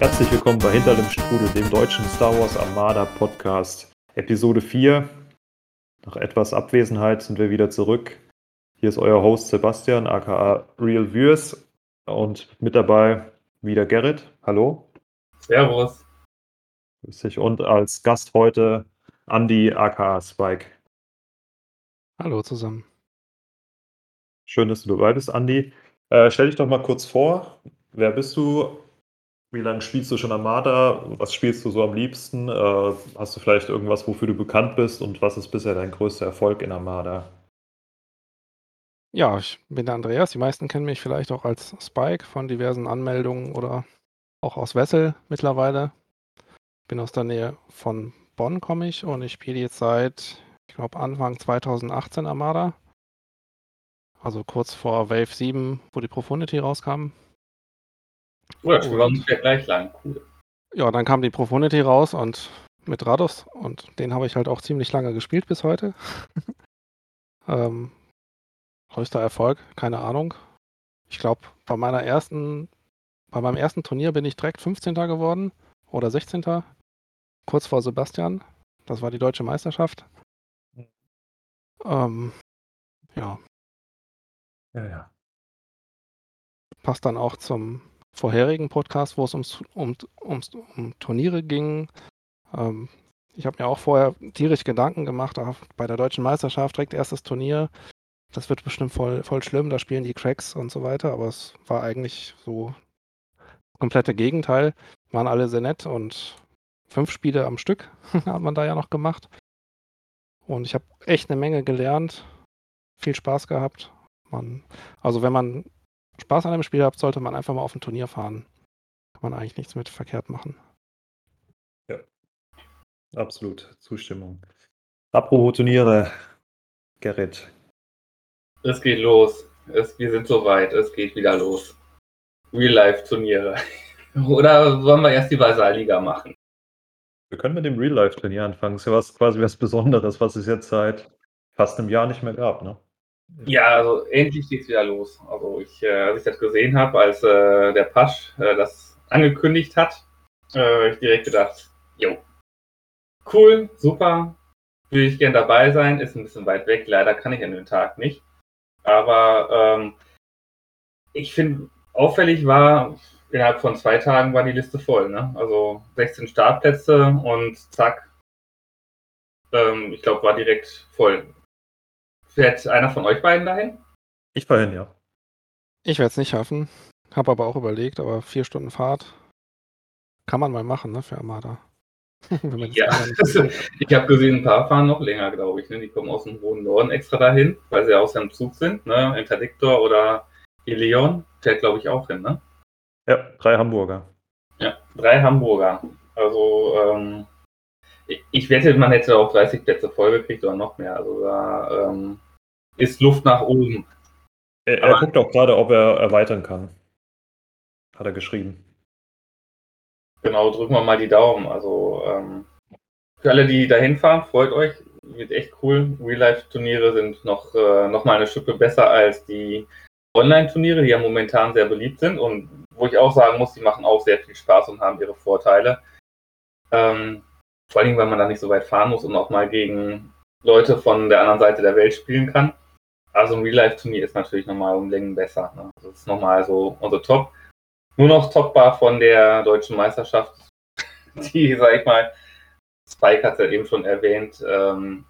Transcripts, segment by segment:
Herzlich willkommen bei Hinter dem Strudel, dem deutschen Star Wars Armada Podcast. Episode 4. Nach etwas Abwesenheit sind wir wieder zurück. Hier ist euer Host Sebastian, aka Real Viewers. Und mit dabei wieder Gerrit. Hallo. Servus. Grüß dich. Und als Gast heute Andy, aka Spike. Hallo zusammen. Schön, dass du dabei bist, Andy. Äh, stell dich doch mal kurz vor. Wer bist du? Wie lange spielst du schon Armada? Was spielst du so am liebsten? Äh, hast du vielleicht irgendwas, wofür du bekannt bist? Und was ist bisher dein größter Erfolg in Armada? Ja, ich bin der Andreas. Die meisten kennen mich vielleicht auch als Spike von diversen Anmeldungen oder auch aus Wessel mittlerweile. Bin aus der Nähe von Bonn, komme ich und ich spiele jetzt seit, ich glaube, Anfang 2018 Armada. Also kurz vor Wave 7, wo die Profundity rauskam. Oh, das war ungefähr gleich lang. Cool. Ja, dann kam die Profundity raus und mit Rados und den habe ich halt auch ziemlich lange gespielt bis heute. ähm, größter Erfolg, keine Ahnung. Ich glaube, bei meiner ersten, bei meinem ersten Turnier bin ich direkt 15. geworden oder 16. Kurz vor Sebastian. Das war die deutsche Meisterschaft. Ähm, ja. Ja, ja. Passt dann auch zum vorherigen Podcast, wo es ums, um, ums, um Turniere ging. Ähm, ich habe mir auch vorher tierisch Gedanken gemacht, bei der deutschen Meisterschaft direkt erstes Turnier. Das wird bestimmt voll, voll schlimm, da spielen die Cracks und so weiter, aber es war eigentlich so komplette Gegenteil. Waren alle sehr nett und fünf Spiele am Stück hat man da ja noch gemacht. Und ich habe echt eine Menge gelernt, viel Spaß gehabt. Man, also wenn man Spaß an einem Spiel hat, sollte man einfach mal auf ein Turnier fahren. Kann man eigentlich nichts mit verkehrt machen. Ja, absolut. Zustimmung. Apropos Turniere, Gerrit. Es geht los. Es, wir sind soweit. Es geht wieder los. Real-Life-Turniere. Oder wollen wir erst die Vasalliga machen? Wir können mit dem Real-Life-Turnier anfangen. Das ist ja was, quasi was Besonderes, was es jetzt seit fast einem Jahr nicht mehr gab, ne? Ja, also endlich geht's wieder los. Also ich, äh, als ich das gesehen habe, als äh, der Pasch äh, das angekündigt hat, äh, ich direkt gedacht, jo, cool, super, will ich gern dabei sein, ist ein bisschen weit weg, leider kann ich an den Tag nicht. Aber ähm, ich finde, auffällig war, innerhalb von zwei Tagen war die Liste voll. Ne? Also 16 Startplätze und zack, ähm, ich glaube, war direkt voll. Fährt einer von euch beiden dahin? Ich fahre hin, ja. Ich werde es nicht schaffen, habe aber auch überlegt, aber vier Stunden Fahrt kann man mal machen, ne, für Armada. ja, ich habe gesehen, ein paar fahren noch länger, glaube ich. Ne? Die kommen aus dem hohen Norden extra dahin, weil sie aus dem Zug sind. Ne? Interdiktor oder Eleon fährt, glaube ich, auch hin. Ne? Ja, drei Hamburger. Ja, drei Hamburger. Also, ähm, ich, wette, man hätte auch 30 Plätze vollgekriegt oder noch mehr. Also, da ähm, ist Luft nach oben. Er, er guckt auch gerade, ob er erweitern kann. Hat er geschrieben. Genau, drücken wir mal die Daumen. Also ähm, für alle, die da hinfahren, freut euch. Wird echt cool. Real-Life-Turniere sind noch, äh, noch mal eine Schippe besser als die Online-Turniere, die ja momentan sehr beliebt sind und wo ich auch sagen muss, die machen auch sehr viel Spaß und haben ihre Vorteile. Ähm, vor allem, weil man da nicht so weit fahren muss und auch mal gegen Leute von der anderen Seite der Welt spielen kann. Also ein Real-Life-Turnier ist natürlich nochmal um Längen besser. Ne? Das ist nochmal so unser Top nur noch toppbar von der deutschen Meisterschaft, die, sag ich mal, Spike hat ja eben schon erwähnt. Ähm,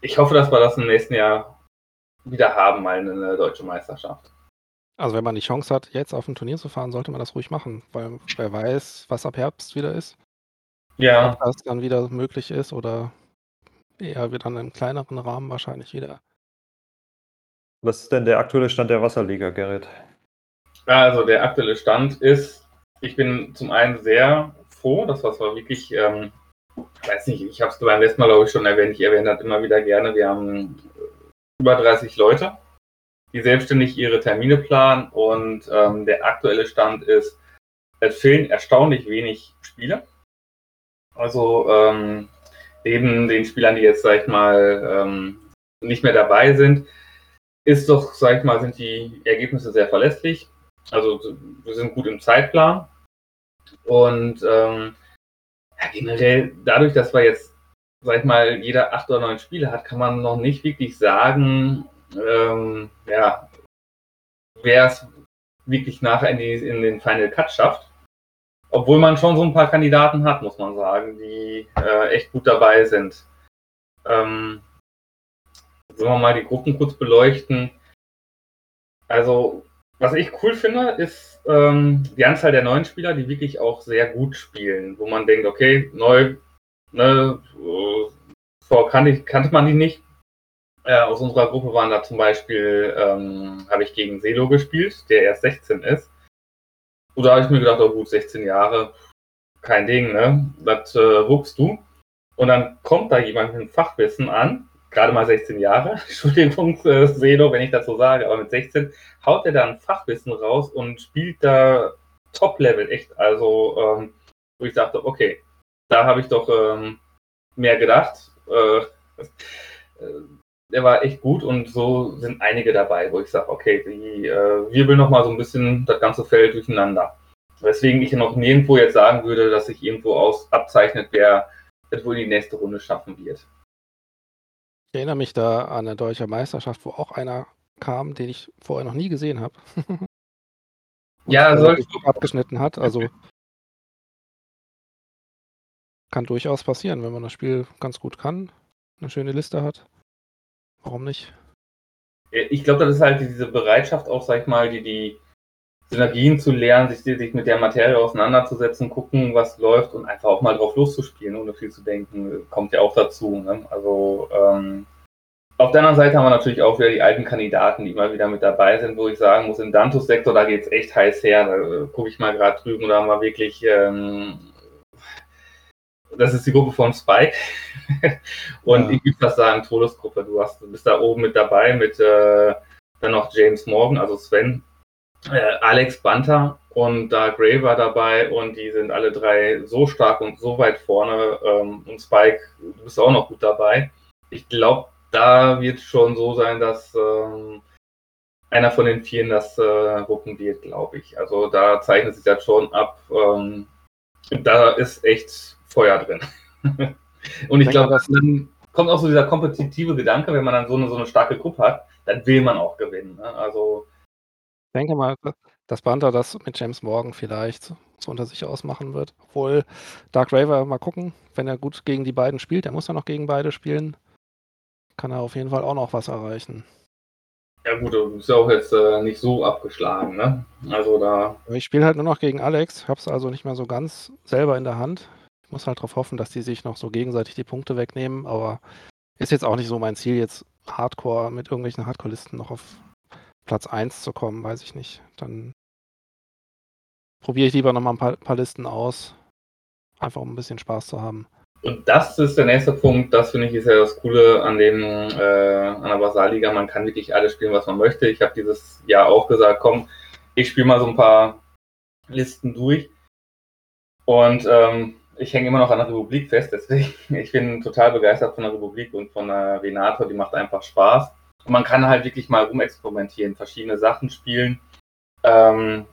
ich hoffe, dass wir das im nächsten Jahr wieder haben, mal eine deutsche Meisterschaft. Also wenn man die Chance hat, jetzt auf ein Turnier zu fahren, sollte man das ruhig machen, weil wer weiß, was ab Herbst wieder ist. Ja. Ob das dann wieder möglich ist oder eher wieder in einem kleineren Rahmen wahrscheinlich wieder. Was ist denn der aktuelle Stand der Wasserliga, Gerrit? Also der aktuelle Stand ist, ich bin zum einen sehr froh, das was wir wirklich, ähm, ich weiß nicht, ich habe es beim letzten Mal glaube ich schon erwähnt, ich erwähne das immer wieder gerne, wir haben über 30 Leute, die selbstständig ihre Termine planen und ähm, der aktuelle Stand ist, es fehlen erstaunlich wenig Spiele. Also ähm, neben den Spielern, die jetzt, sag ich mal, ähm, nicht mehr dabei sind, ist doch, sag ich mal, sind die Ergebnisse sehr verlässlich. Also wir sind gut im Zeitplan. Und ähm, ja, generell, dadurch, dass wir jetzt, sag ich mal, jeder acht oder neun Spiele hat, kann man noch nicht wirklich sagen, ähm, ja, wer es wirklich nachher in, die, in den Final Cut schafft. Obwohl man schon so ein paar Kandidaten hat, muss man sagen, die äh, echt gut dabei sind. Ähm, sollen wir mal die Gruppen kurz beleuchten. Also, was ich cool finde, ist ähm, die Anzahl der neuen Spieler, die wirklich auch sehr gut spielen, wo man denkt, okay, neu, ne, vor kannte, kannte man die nicht. Äh, aus unserer Gruppe waren da zum Beispiel, ähm, habe ich gegen Selo gespielt, der erst 16 ist. Und da habe ich mir gedacht, oh gut, 16 Jahre, kein Ding, ne? Das äh, ruckst du. Und dann kommt da jemand mit Fachwissen an, gerade mal 16 Jahre, Entschuldigung, äh, Seno, wenn ich das so sage, aber mit 16 haut er da ein Fachwissen raus und spielt da Top-Level echt. Also, ähm, wo ich dachte, okay, da habe ich doch ähm, mehr gedacht. Äh, äh, der war echt gut und so sind einige dabei, wo ich sage, okay, die äh, wirbeln nochmal so ein bisschen das ganze Feld durcheinander. Weswegen ich noch nirgendwo jetzt sagen würde, dass sich irgendwo aus abzeichnet, wer es wohl die nächste Runde schaffen wird. Ich erinnere mich da an eine deutsche Meisterschaft, wo auch einer kam, den ich vorher noch nie gesehen habe. ja, soll abgeschnitten hat. Also kann durchaus passieren, wenn man das Spiel ganz gut kann, eine schöne Liste hat. Warum nicht? Ich glaube, das ist halt diese Bereitschaft auch, sag ich mal, die, die Synergien zu lernen, sich, sich mit der Materie auseinanderzusetzen, gucken, was läuft und einfach auch mal drauf loszuspielen, ohne viel zu denken, kommt ja auch dazu. Ne? Also ähm, auf der anderen Seite haben wir natürlich auch wieder die alten Kandidaten, die immer wieder mit dabei sind, wo ich sagen muss, im Dantus-Sektor, da geht es echt heiß her. Da äh, gucke ich mal gerade drüben, da haben wir wirklich, ähm, das ist die Gruppe von Spike. und ja. ich würde fast sagen, Todesgruppe. Du, hast, du bist da oben mit dabei mit äh, dann noch James Morgan, also Sven, äh, Alex Banter und da Gray war dabei und die sind alle drei so stark und so weit vorne. Ähm, und Spike, du bist auch noch gut dabei. Ich glaube, da wird schon so sein, dass ähm, einer von den Vieren das äh, rucken wird, glaube ich. Also da zeichnet sich das schon ab. Ähm, da ist echt Feuer drin. und ich glaube, dann kommt auch so dieser kompetitive Gedanke, wenn man dann so eine, so eine starke Gruppe hat, dann will man auch gewinnen. Ne? Also denke mal, dass Banter das mit James Morgan vielleicht so unter sich ausmachen wird. Obwohl Dark Raver mal gucken, wenn er gut gegen die beiden spielt, der muss ja noch gegen beide spielen, kann er auf jeden Fall auch noch was erreichen. Ja gut, du bist ja auch jetzt äh, nicht so abgeschlagen, ne? Also da. Ich spiele halt nur noch gegen Alex, hab's also nicht mehr so ganz selber in der Hand. Ich muss halt darauf hoffen, dass die sich noch so gegenseitig die Punkte wegnehmen, aber ist jetzt auch nicht so mein Ziel, jetzt Hardcore mit irgendwelchen Hardcore-Listen noch auf Platz 1 zu kommen, weiß ich nicht. Dann probiere ich lieber nochmal ein paar, paar Listen aus. Einfach um ein bisschen Spaß zu haben. Und das ist der nächste Punkt, das finde ich ist ja das Coole an dem äh, an der Basalliga. Man kann wirklich alles spielen, was man möchte. Ich habe dieses Jahr auch gesagt, komm, ich spiele mal so ein paar Listen durch. Und ähm, ich hänge immer noch an der Republik fest, deswegen ich bin total begeistert von der Republik und von der Venator, die macht einfach Spaß. Und man kann halt wirklich mal rumexperimentieren, verschiedene Sachen spielen. Ähm,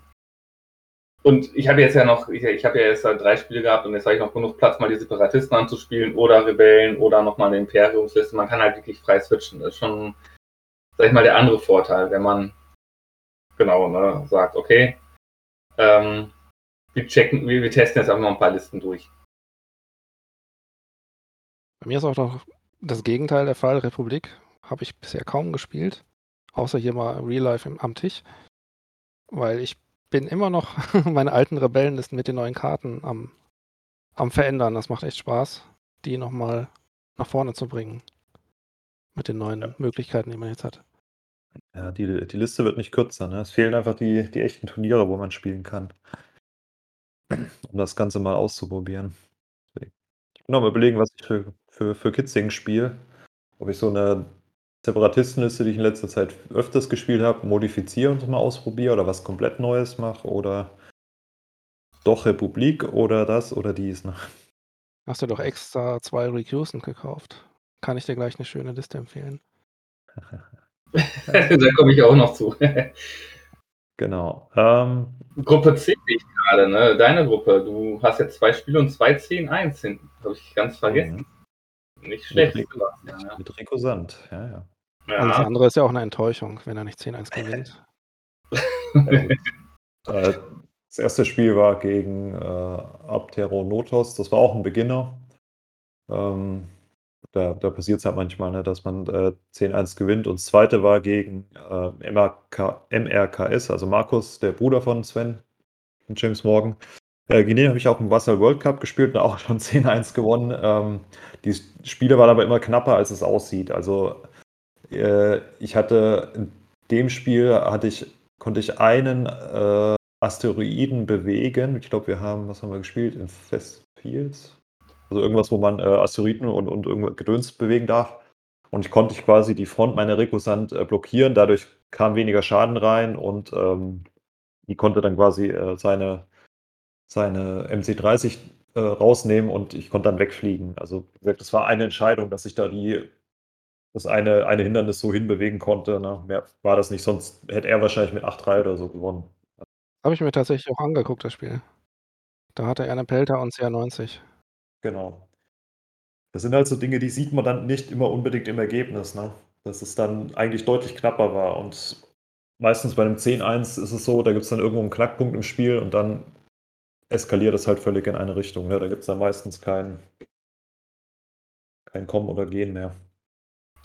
und ich habe jetzt ja noch, ich, ich habe ja jetzt drei Spiele gehabt und jetzt habe ich noch genug Platz, mal die Separatisten anzuspielen oder Rebellen oder nochmal eine Imperiumsliste. Man kann halt wirklich frei switchen. Das ist schon, sag ich mal, der andere Vorteil, wenn man genau ne, sagt, okay, ähm, wir checken, wir, wir testen jetzt einfach mal ein paar Listen durch. Bei mir ist auch noch das Gegenteil der Fall, Republik habe ich bisher kaum gespielt, außer hier mal Real Life im, am Tisch, weil ich bin immer noch meine alten Rebellenlisten mit den neuen Karten am, am verändern. Das macht echt Spaß, die nochmal nach vorne zu bringen. Mit den neuen ja. Möglichkeiten, die man jetzt hat. Ja, die, die Liste wird nicht kürzer. Ne? Es fehlen einfach die, die echten Turniere, wo man spielen kann. Um das Ganze mal auszuprobieren. Ich bin noch mal überlegen, was ich für, für, für Kitzing spiele. Ob ich so eine Separatistenliste, die ich in letzter Zeit öfters gespielt habe, modifiziere und mal ausprobiere oder was komplett Neues mache oder doch Republik oder das oder dies. Ne? Hast du doch extra zwei Recusant gekauft. Kann ich dir gleich eine schöne Liste empfehlen. da komme ich auch noch zu. Genau. Ähm, Gruppe C sehe ich gerade, ne? Deine Gruppe. Du hast jetzt zwei Spiele und zwei 10-1 hinten. Habe ich ganz vergessen. Nicht schlecht. Mit, ja. mit Rico Sand, ja, ja. Alles Ja. andere ist ja auch eine Enttäuschung, wenn er nicht 10-1 gewinnt. Äh, Das erste Spiel war gegen äh, Aptero Notos. Das war auch ein Beginner. Ähm, da da passiert es halt manchmal, ne, dass man äh, 10-1 gewinnt. Und das zweite war gegen äh, MRK, MRKS, also Markus, der Bruder von Sven und James Morgan. Äh, habe ich auch im Wasser World Cup gespielt und auch schon 10-1 gewonnen. Ähm, die Spiele waren aber immer knapper, als es aussieht. Also äh, ich hatte in dem Spiel hatte ich, konnte ich einen äh, Asteroiden bewegen. Ich glaube, wir haben, was haben wir gespielt? In Festfields. Also irgendwas, wo man äh, Asteroiden und, und irgendwas Gedöns bewegen darf. Und ich konnte ich quasi die Front meiner Rekusant äh, blockieren. Dadurch kam weniger Schaden rein und ähm, die konnte dann quasi äh, seine, seine MC30 äh, rausnehmen und ich konnte dann wegfliegen. Also das war eine Entscheidung, dass ich da die das eine, eine Hindernis so hinbewegen konnte. Ne? Mehr war das nicht, sonst hätte er wahrscheinlich mit 8-3 oder so gewonnen. Habe ich mir tatsächlich auch angeguckt, das Spiel. Da hatte er eine Pelter und CR90. Genau. Das sind halt so Dinge, die sieht man dann nicht immer unbedingt im Ergebnis, ne? Dass es dann eigentlich deutlich knapper war. Und meistens bei einem 10-1 ist es so, da gibt es dann irgendwo einen Knackpunkt im Spiel und dann eskaliert es halt völlig in eine Richtung. Ne? Da gibt es dann meistens kein, kein Kommen oder Gehen mehr.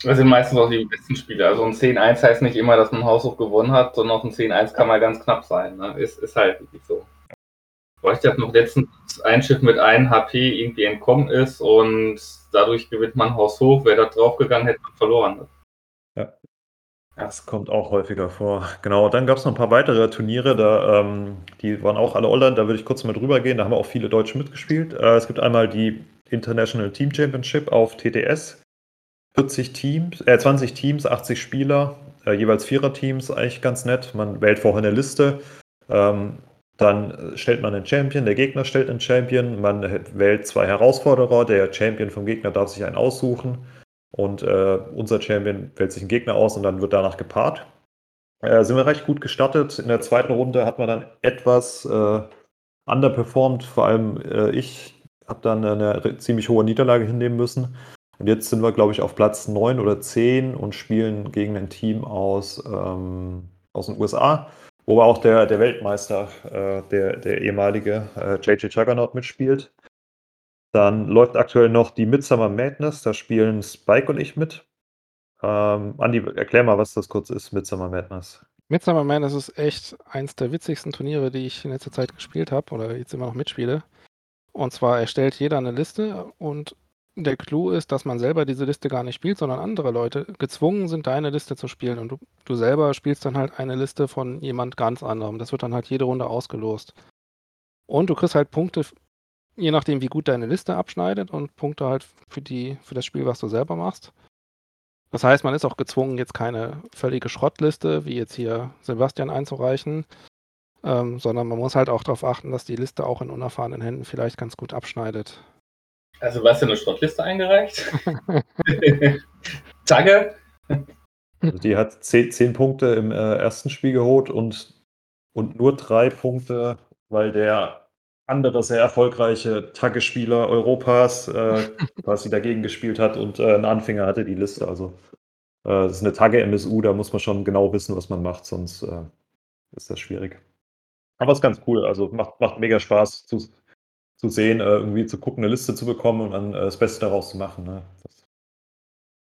Das sind meistens auch die besten Spiele. Also ein 10-1 heißt nicht immer, dass man haushoch gewonnen hat, sondern auch ein 10-1 kann mal ganz knapp sein. Ne? Ist, ist halt wirklich so. Ich habe noch letztens ein Schiff mit 1 HP irgendwie entkommen ist und dadurch gewinnt man haushoch. Wäre da draufgegangen, hätte man verloren. Das kommt auch häufiger vor. Genau, dann gab es noch ein paar weitere Turniere, da, ähm, die waren auch alle online, da würde ich kurz mal drüber gehen, da haben auch viele Deutsche mitgespielt. Äh, es gibt einmal die International Team Championship auf TTS. 40 Teams, äh, 20 Teams, 80 Spieler, äh, jeweils Vierer-Teams, eigentlich ganz nett. Man wählt vorher eine Liste, ähm, dann stellt man einen Champion, der Gegner stellt einen Champion, man wählt zwei Herausforderer, der Champion vom Gegner darf sich einen aussuchen und äh, unser Champion wählt sich einen Gegner aus und dann wird danach gepaart. Äh, sind wir recht gut gestartet. In der zweiten Runde hat man dann etwas äh, underperformed, vor allem äh, ich habe dann eine ziemlich hohe Niederlage hinnehmen müssen. Und jetzt sind wir, glaube ich, auf Platz 9 oder 10 und spielen gegen ein Team aus, ähm, aus den USA, wo auch der, der Weltmeister, äh, der, der ehemalige äh, JJ Juggernaut mitspielt. Dann läuft aktuell noch die Midsummer Madness, da spielen Spike und ich mit. Ähm, Andi, erklär mal, was das kurz ist, Midsummer Madness. Midsummer Man, das ist echt eins der witzigsten Turniere, die ich in letzter Zeit gespielt habe oder jetzt immer noch mitspiele. Und zwar erstellt jeder eine Liste und der Clou ist, dass man selber diese Liste gar nicht spielt, sondern andere Leute gezwungen sind, deine Liste zu spielen. Und du, du selber spielst dann halt eine Liste von jemand ganz anderem. Das wird dann halt jede Runde ausgelost. Und du kriegst halt Punkte, je nachdem, wie gut deine Liste abschneidet und Punkte halt für, die, für das Spiel, was du selber machst. Das heißt, man ist auch gezwungen, jetzt keine völlige Schrottliste, wie jetzt hier Sebastian einzureichen, ähm, sondern man muss halt auch darauf achten, dass die Liste auch in unerfahrenen Händen vielleicht ganz gut abschneidet. Also was eine Schrottliste eingereicht? Danke. Also die hat 10, 10 Punkte im äh, ersten Spiel geholt und, und nur drei Punkte, weil der andere sehr erfolgreiche Taggespieler Europas äh, quasi dagegen gespielt hat und äh, ein Anfänger hatte die Liste. Also äh, das ist eine Tagge-MSU, da muss man schon genau wissen, was man macht, sonst äh, ist das schwierig. Aber es ist ganz cool, also macht, macht mega Spaß zu, sehen, äh, irgendwie zu gucken, eine Liste zu bekommen und dann äh, das Beste daraus zu machen. Ne?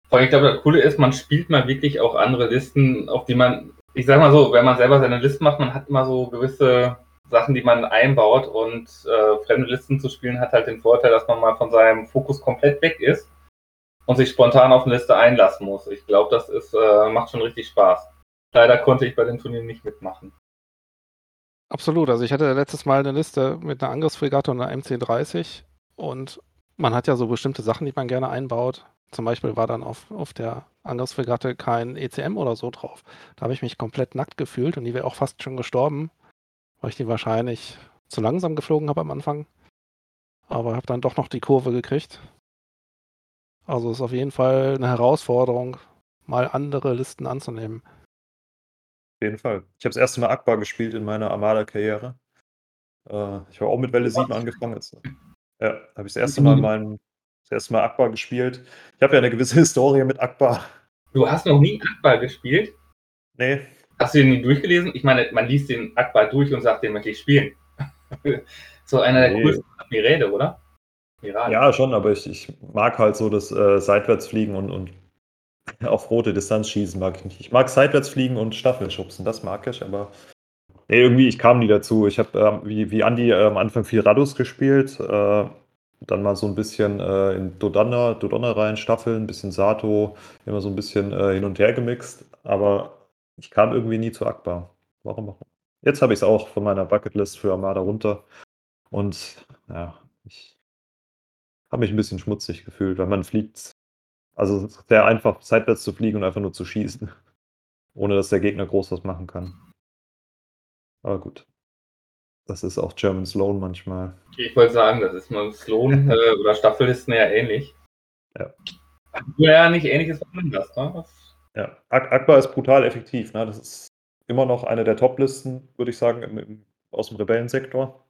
Vor allem, ich glaube, das Coole ist, man spielt mal wirklich auch andere Listen, auf die man, ich sag mal so, wenn man selber seine Listen macht, man hat immer so gewisse Sachen, die man einbaut und äh, fremde Listen zu spielen hat halt den Vorteil, dass man mal von seinem Fokus komplett weg ist und sich spontan auf eine Liste einlassen muss. Ich glaube, das ist, äh, macht schon richtig Spaß. Leider konnte ich bei den Turnieren nicht mitmachen. Absolut. Also ich hatte letztes Mal eine Liste mit einer Angriffsfregatte und einer MC30 und man hat ja so bestimmte Sachen, die man gerne einbaut. Zum Beispiel war dann auf, auf der Angriffsfregatte kein ECM oder so drauf. Da habe ich mich komplett nackt gefühlt und die wäre auch fast schon gestorben, weil ich die wahrscheinlich zu langsam geflogen habe am Anfang. Aber habe dann doch noch die Kurve gekriegt. Also ist auf jeden Fall eine Herausforderung, mal andere Listen anzunehmen. Jeden Fall. Ich habe das erste Mal Akbar gespielt in meiner Armada-Karriere. Äh, ich habe auch mit Welle 7 angefangen. Jetzt, ja, habe ich das erste Mal mein, das erste Mal Akbar gespielt. Ich habe ja eine gewisse Historie mit Akbar. Du hast noch nie Akbar gespielt? Nee. Hast du den nie durchgelesen? Ich meine, man liest den Akbar durch und sagt, den möchte ich spielen. so einer der nee. coolsten Admiräle, oder? Admirale. Ja, schon, aber ich, ich mag halt so das äh, Seitwärtsfliegen und, und auf rote Distanz schießen mag ich nicht. Ich mag Seitwärtsfliegen und Staffelschubsen, das mag ich, aber nee, irgendwie, ich kam nie dazu. Ich habe, ähm, wie, wie Andi, äh, am Anfang viel Radus gespielt, äh, dann mal so ein bisschen äh, in Dodonna, Dodonna rein, Staffeln, ein bisschen Sato, immer so ein bisschen äh, hin und her gemixt, aber ich kam irgendwie nie zu Akbar. Warum auch? Jetzt habe ich es auch von meiner Bucketlist für Armada runter und ja, ich habe mich ein bisschen schmutzig gefühlt, weil man fliegt also es ist sehr einfach, seitwärts zu fliegen und einfach nur zu schießen, ohne dass der Gegner groß was machen kann. Aber gut. Das ist auch German Sloan manchmal. Ich wollte sagen, das ist mal Sloan äh, oder Staffellisten ja ähnlich. Ja. Ja, nicht ähnliches was ne? Ja, Ak Akbar ist brutal effektiv. Ne? Das ist immer noch eine der Top-Listen, würde ich sagen, im, im, aus dem Rebellensektor.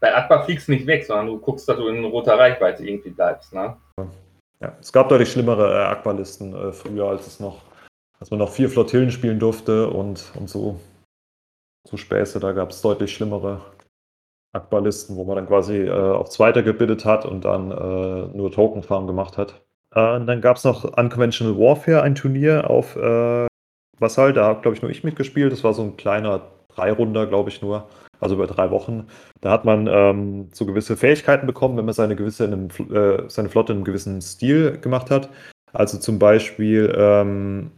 Bei Akbar fliegst du nicht weg, sondern du guckst, dass du in roter Reichweite irgendwie bleibst. Ne? Ja, es gab deutlich schlimmere äh, Aqualisten äh, früher, als es noch, als man noch vier Flottillen spielen durfte und, und so, so Späße. Da gab es deutlich schlimmere Aqualisten, wo man dann quasi äh, auf Zweiter gebildet hat und dann äh, nur Token Farm gemacht hat. Äh, dann gab es noch Unconventional Warfare, ein Turnier auf äh, Vassal. Da habe, glaube ich, nur ich mitgespielt. Das war so ein kleiner Dreirunder, glaube ich, nur also über drei Wochen. Da hat man ähm, so gewisse Fähigkeiten bekommen, wenn man seine, gewisse einem, äh, seine Flotte in einem gewissen Stil gemacht hat. Also zum Beispiel, ähm,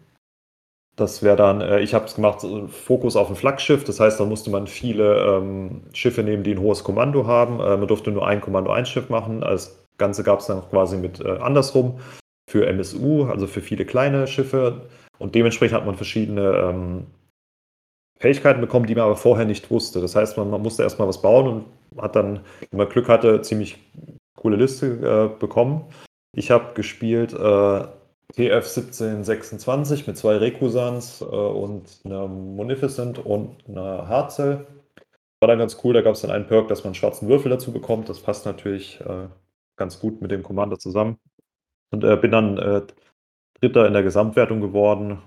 das wäre dann, äh, ich habe es gemacht, Fokus auf ein Flaggschiff. Das heißt, da musste man viele ähm, Schiffe nehmen, die ein hohes Kommando haben. Äh, man durfte nur ein Kommando, ein Schiff machen. Das Ganze gab es dann quasi mit äh, andersrum für MSU, also für viele kleine Schiffe. Und dementsprechend hat man verschiedene ähm, Fähigkeiten bekommen, die man aber vorher nicht wusste. Das heißt, man, man musste erstmal was bauen und hat dann, wenn man Glück hatte, ziemlich coole Liste äh, bekommen. Ich habe gespielt äh, TF 1726 mit zwei Rekusans äh, und einer Munificent und einer Harzel. War dann ganz cool, da gab es dann einen Perk, dass man einen schwarzen Würfel dazu bekommt. Das passt natürlich äh, ganz gut mit dem Commander zusammen. Und äh, bin dann äh, Dritter in der Gesamtwertung geworden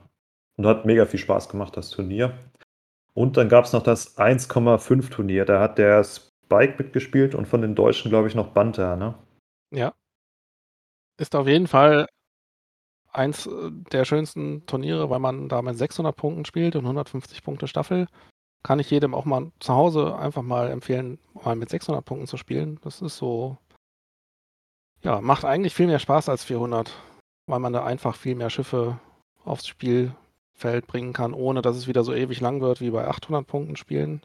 und hat mega viel Spaß gemacht, das Turnier. Und dann gab es noch das 1,5 Turnier. Da hat der Spike mitgespielt und von den Deutschen, glaube ich, noch Banter, ne? Ja. Ist auf jeden Fall eins äh, der schönsten Turniere, weil man da mit 600 Punkten spielt und 150 Punkte Staffel. Kann ich jedem auch mal zu Hause einfach mal empfehlen, mal mit 600 Punkten zu spielen. Das ist so, ja, macht eigentlich viel mehr Spaß als 400, weil man da einfach viel mehr Schiffe aufs Spiel Feld bringen kann, ohne dass es wieder so ewig lang wird wie bei 800 Punkten Spielen.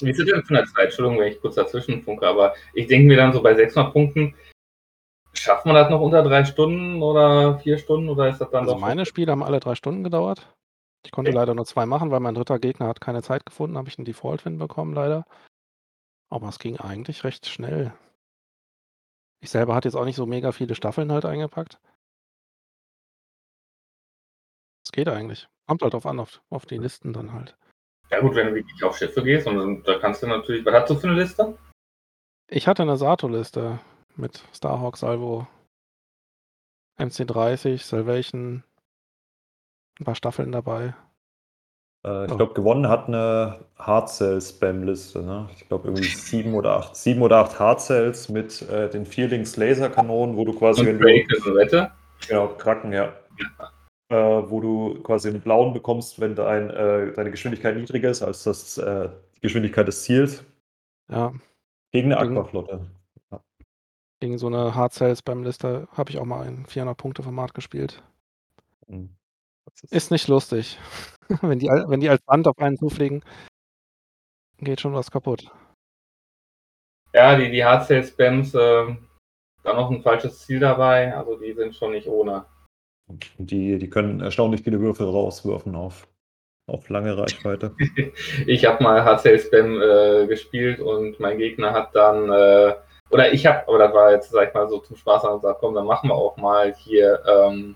Wie ist es denn von der Zeit? Entschuldigung, wenn ich kurz dazwischen funke, aber ich denke mir dann so bei 600 Punkten, schafft man das noch unter drei Stunden oder vier Stunden oder ist das dann also doch meine Spiele haben alle drei Stunden gedauert. Ich konnte okay. leider nur zwei machen, weil mein dritter Gegner hat keine Zeit gefunden, habe ich einen Default-Win bekommen leider. Aber es ging eigentlich recht schnell. Ich selber hatte jetzt auch nicht so mega viele Staffeln halt eingepackt. Geht eigentlich. Kommt halt drauf an, auf, auf die Listen dann halt. Ja gut, wenn du wirklich auf Schiffe gehst, und da kannst du natürlich. Was hast du für eine Liste? Ich hatte eine Sato-Liste mit Starhawk, Salvo, MC30, Salvation, ein paar Staffeln dabei. Äh, ich oh. glaube, gewonnen hat eine Hardcell-Spam-Liste. Ne? Ich glaube, irgendwie sieben oder acht, sieben oder acht Hardcells mit äh, den Vierlings Laserkanonen, wo du quasi. Und Drake, du, Wette? Genau, Kraken, ja. ja äh, wo du quasi einen blauen bekommst, wenn dein, äh, deine Geschwindigkeit niedriger ist als das, äh, die Geschwindigkeit des Ziels. Ja. Gegen eine Aquaflotte. Ja. Gegen so eine Hard Cells beim Lister habe ich auch mal ein 400-Punkte-Format gespielt. Mhm. Ist, ist nicht lustig. wenn, die, wenn die als Band auf einen zufliegen, geht schon was kaputt. Ja, die, die Hard Sales Spams, äh, da noch ein falsches Ziel dabei, also die sind schon nicht ohne. Die, die können erstaunlich viele Würfel rauswürfen auf, auf lange Reichweite. ich habe mal HCL Spam äh, gespielt und mein Gegner hat dann, äh, oder ich habe, aber das war jetzt, sag ich mal, so zum Spaß und gesagt, komm, dann machen wir auch mal hier, ähm,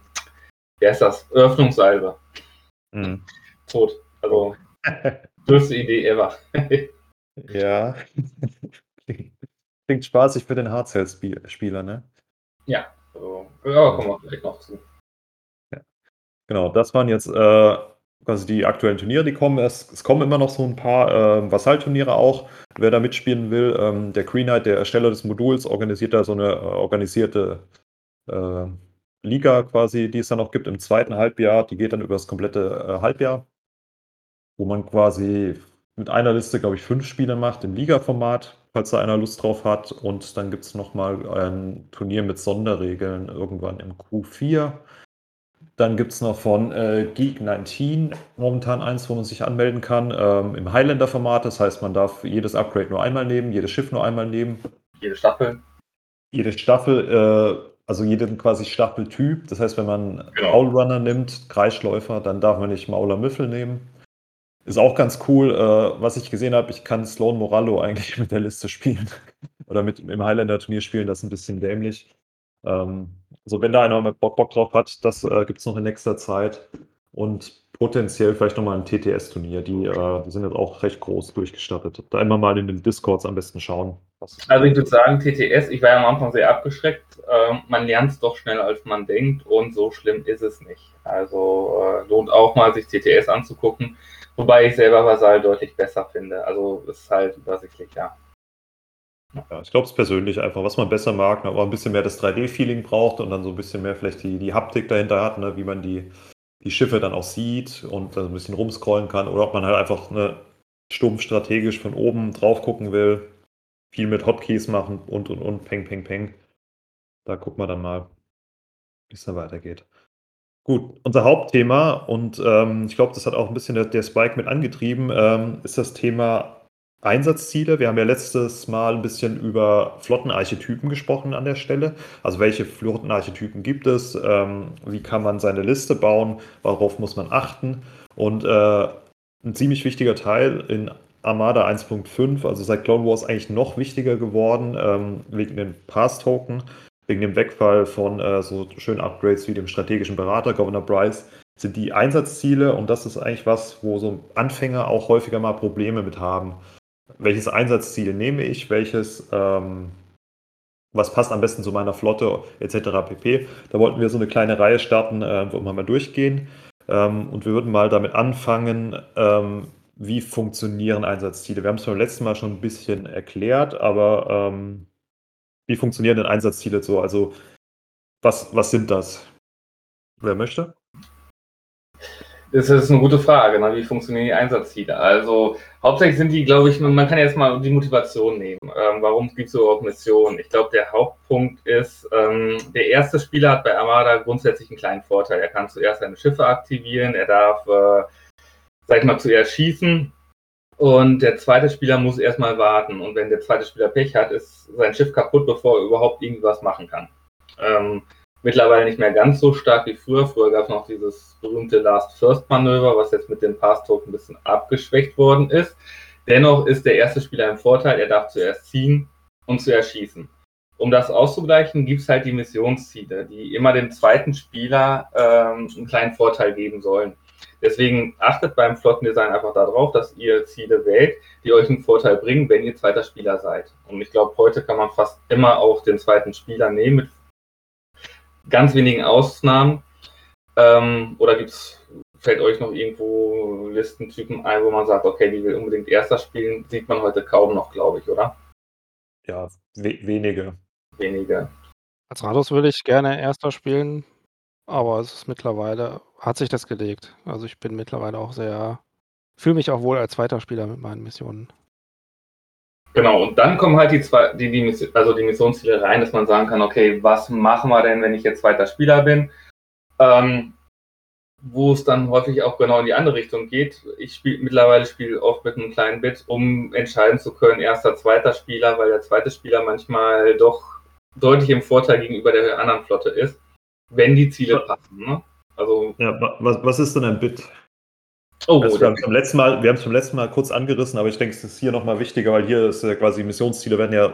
wie heißt das, Öffnungssalbe. Mhm. Tot. Also, größte Idee ever. ja. Klingt spaßig für den Hardcell-Spieler, ne? Ja, also, ja, kommen wir vielleicht noch zu. Genau, das waren jetzt äh, quasi die aktuellen Turniere, die kommen. Es, es kommen immer noch so ein paar äh, Vasall-Turniere auch. Wer da mitspielen will, ähm, der Green Knight, der Ersteller des Moduls, organisiert da so eine äh, organisierte äh, Liga quasi, die es dann noch gibt im zweiten Halbjahr. Die geht dann über das komplette äh, Halbjahr, wo man quasi mit einer Liste, glaube ich, fünf Spiele macht im Liga-Format, falls da einer Lust drauf hat. Und dann gibt es nochmal ein Turnier mit Sonderregeln irgendwann im Q4. Dann gibt es noch von äh, Geek 19 momentan eins, wo man sich anmelden kann ähm, im Highlander-Format. Das heißt, man darf jedes Upgrade nur einmal nehmen, jedes Schiff nur einmal nehmen. Jede Staffel. Jede Staffel, äh, also jeden quasi Staffeltyp. Das heißt, wenn man Genau. Allrunner nimmt, Kreisläufer, dann darf man nicht Mauler Müffel nehmen. Ist auch ganz cool. Äh, was ich gesehen habe, ich kann Sloan Morallo eigentlich mit der Liste spielen. Oder mit im Highlander-Turnier spielen, das ist ein bisschen dämlich. Ähm, also wenn da einer mal Bock, Bock drauf hat, das äh, gibt es noch in nächster Zeit. Und potenziell vielleicht nochmal ein TTS-Turnier. Die, äh, die sind jetzt auch recht groß durchgestattet. Da immer mal in den Discords am besten schauen. Also ich würde sagen, TTS, ich war ja am Anfang sehr abgeschreckt. Ähm, man lernt es doch schneller, als man denkt und so schlimm ist es nicht. Also äh, lohnt auch mal, sich TTS anzugucken. Wobei ich selber Vasall deutlich besser finde. Also ist halt übersichtlich, ja. Ja, ich glaube es persönlich einfach, was man besser mag, ne, aber ein bisschen mehr das 3D-Feeling braucht und dann so ein bisschen mehr vielleicht die, die Haptik dahinter hat, ne, wie man die, die Schiffe dann auch sieht und dann ein bisschen rumscrollen kann oder ob man halt einfach ne, stumpf strategisch von oben drauf gucken will, viel mit Hotkeys machen und und und, peng, peng, peng. Da gucken wir dann mal, wie es da weitergeht. Gut, unser Hauptthema und ähm, ich glaube, das hat auch ein bisschen der, der Spike mit angetrieben, ähm, ist das Thema Einsatzziele. Wir haben ja letztes Mal ein bisschen über Flottenarchetypen gesprochen an der Stelle. Also welche Flottenarchetypen gibt es? Ähm, wie kann man seine Liste bauen? Worauf muss man achten? Und äh, ein ziemlich wichtiger Teil in Armada 1.5, also seit Clone Wars eigentlich noch wichtiger geworden, ähm, wegen den Pass-Token, wegen dem Wegfall von äh, so schönen Upgrades wie dem strategischen Berater Governor Bryce, sind die Einsatzziele und das ist eigentlich was, wo so Anfänger auch häufiger mal Probleme mit haben welches Einsatzziel nehme ich, welches, ähm, was passt am besten zu meiner Flotte, etc. pp. Da wollten wir so eine kleine Reihe starten, äh, wo wir mal durchgehen. Ähm, und wir würden mal damit anfangen, ähm, wie funktionieren Einsatzziele. Wir haben es beim letzten Mal schon ein bisschen erklärt, aber ähm, wie funktionieren denn Einsatzziele so? Also, was, was sind das? Wer möchte? Das ist eine gute Frage, ne? wie funktionieren die Einsatzziele? Also hauptsächlich sind die, glaube ich, man kann jetzt mal die Motivation nehmen. Ähm, warum gibt es überhaupt Missionen? Ich glaube, der Hauptpunkt ist, ähm, der erste Spieler hat bei Armada grundsätzlich einen kleinen Vorteil. Er kann zuerst seine Schiffe aktivieren, er darf, äh, sag ich mal, zuerst schießen. Und der zweite Spieler muss erstmal warten. Und wenn der zweite Spieler Pech hat, ist sein Schiff kaputt, bevor er überhaupt irgendwas machen kann. Ähm, mittlerweile nicht mehr ganz so stark wie früher. Früher gab es noch dieses berühmte Last First Manöver, was jetzt mit dem Pass-Token ein bisschen abgeschwächt worden ist. Dennoch ist der erste Spieler im Vorteil, er darf zuerst ziehen und zuerst schießen. Um das auszugleichen, gibt es halt die Missionsziele, die immer dem zweiten Spieler ähm, einen kleinen Vorteil geben sollen. Deswegen achtet beim Flottendesign einfach darauf, dass ihr Ziele wählt, die euch einen Vorteil bringen, wenn ihr zweiter Spieler seid. Und ich glaube, heute kann man fast immer auch den zweiten Spieler nehmen, mit ganz wenigen Ausnahmen. Ähm, oder gibt's, fällt euch noch irgendwo Listentypen ein, wo man sagt, okay, die will unbedingt Erster spielen? Sieht man heute kaum noch, glaube ich, oder? Ja, we wenige. Wenige. Als Rados würde ich gerne Erster spielen, aber es ist mittlerweile, hat sich das gelegt. Also ich bin mittlerweile auch sehr, fühle mich auch wohl als zweiter Spieler mit meinen Missionen. Genau, und dann kommen halt die zwei, die, die, also die Missionsziele rein, dass man sagen kann, okay, was machen wir denn, wenn ich jetzt zweiter Spieler bin? Ähm, wo es dann häufig auch genau in die andere Richtung geht. Ich spiele mittlerweile spiele oft mit einem kleinen Bit, um entscheiden zu können, erster, zweiter Spieler, weil der zweite Spieler manchmal doch deutlich im Vorteil gegenüber der anderen Flotte ist, wenn die Ziele passen. Ne? Also, Ja, wa- was, was ist denn ein Bit? Oh, Also wir haben es beim letzten Mal, wir haben es beim letzten Mal kurz angerissen, aber ich denke, es ist hier nochmal wichtiger, weil hier ist ja quasi Missionsziele werden ja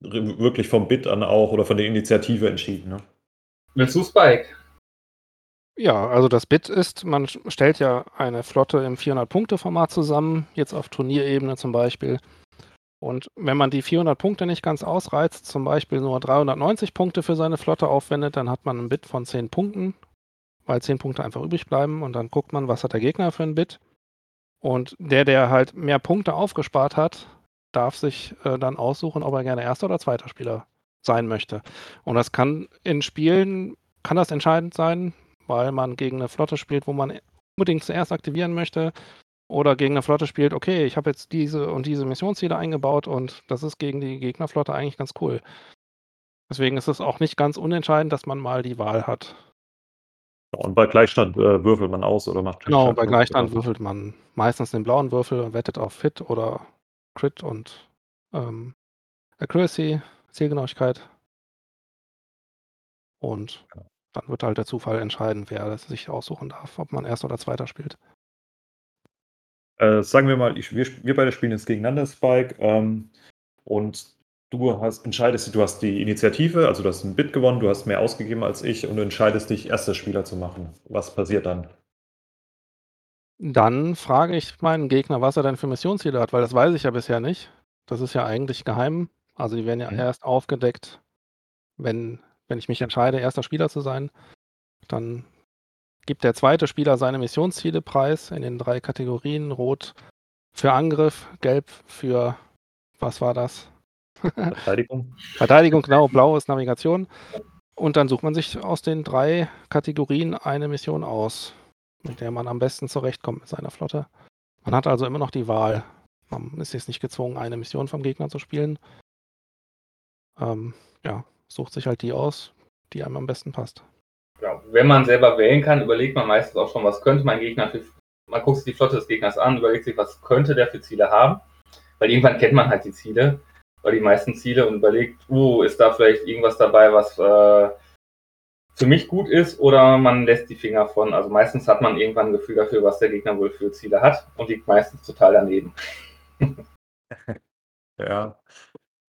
wirklich vom Bit an auch oder von der Initiative entschieden. Ne? willst du Spike? Ja, also das Bit ist, man stellt ja eine Flotte im 400-Punkte-Format zusammen, jetzt auf Turnierebene zum Beispiel. Und wenn man die 400 Punkte nicht ganz ausreizt, zum Beispiel nur 390 Punkte für seine Flotte aufwendet, dann hat man ein Bit von 10 Punkten, weil 10 Punkte einfach übrig bleiben und dann guckt man, was hat der Gegner für ein Bit. Und der, der halt mehr Punkte aufgespart hat, darf sich äh, dann aussuchen, ob er gerne erster oder zweiter Spieler sein möchte. Und das kann in Spielen, kann das entscheidend sein, weil man gegen eine Flotte spielt, wo man unbedingt zuerst aktivieren möchte oder gegen eine Flotte spielt, okay, ich habe jetzt diese und diese Missionsziele eingebaut und das ist gegen die Gegnerflotte eigentlich ganz cool. Deswegen ist es auch nicht ganz unentscheidend, dass man mal die Wahl hat. Und bei Gleichstand äh, würfelt man aus oder macht Genau, bei Gleichstand würfelt man meistens den blauen Würfel und wettet auf Fit oder Crit und ähm, Accuracy, Zielgenauigkeit. Und dann wird halt der Zufall entscheiden, wer sich aussuchen darf, ob man erster oder zweiter spielt. Äh, sagen wir mal, ich, wir, wir, beide spielen jetzt gegeneinander, Spike. Ähm, und du hast, entscheidest, du hast die Initiative, also du hast ein Bit gewonnen, du hast mehr ausgegeben als ich und du entscheidest dich, erster Spieler zu machen. Was passiert dann? Dann frage ich meinen Gegner, was er denn für Missionsziele hat, weil das weiß ich ja bisher nicht. Das ist ja eigentlich geheim. Also die werden ja mhm. erst aufgedeckt, wenn wenn ich mich entscheide, erster Spieler zu sein, dann gibt der zweite Spieler seine Missionsziele preis in den drei Kategorien. Rot für Angriff, gelb für, was war das? Verteidigung. Verteidigung, genau, blau ist Navigation. Und dann sucht man sich aus den drei Kategorien eine Mission aus, mit der man am besten zurechtkommt mit seiner Flotte. Man hat also immer noch die Wahl. Man ist jetzt nicht gezwungen, eine Mission vom Gegner zu spielen. Ähm, ja, sucht sich halt die aus, die einem am besten passt. Ja, wenn man selber wählen kann, überlegt man meistens auch schon, was könnte mein Gegner für. Man guckt sich die Flotte des Gegners an, überlegt sich, was könnte der für Ziele haben. Weil irgendwann kennt man halt die Ziele, oder die meisten Ziele und überlegt, uh, ist da vielleicht irgendwas dabei, was äh, für mich gut ist, oder man lässt die Finger von. Also meistens hat man irgendwann ein Gefühl dafür, was der Gegner wohl für Ziele hat und liegt meistens total daneben. ja,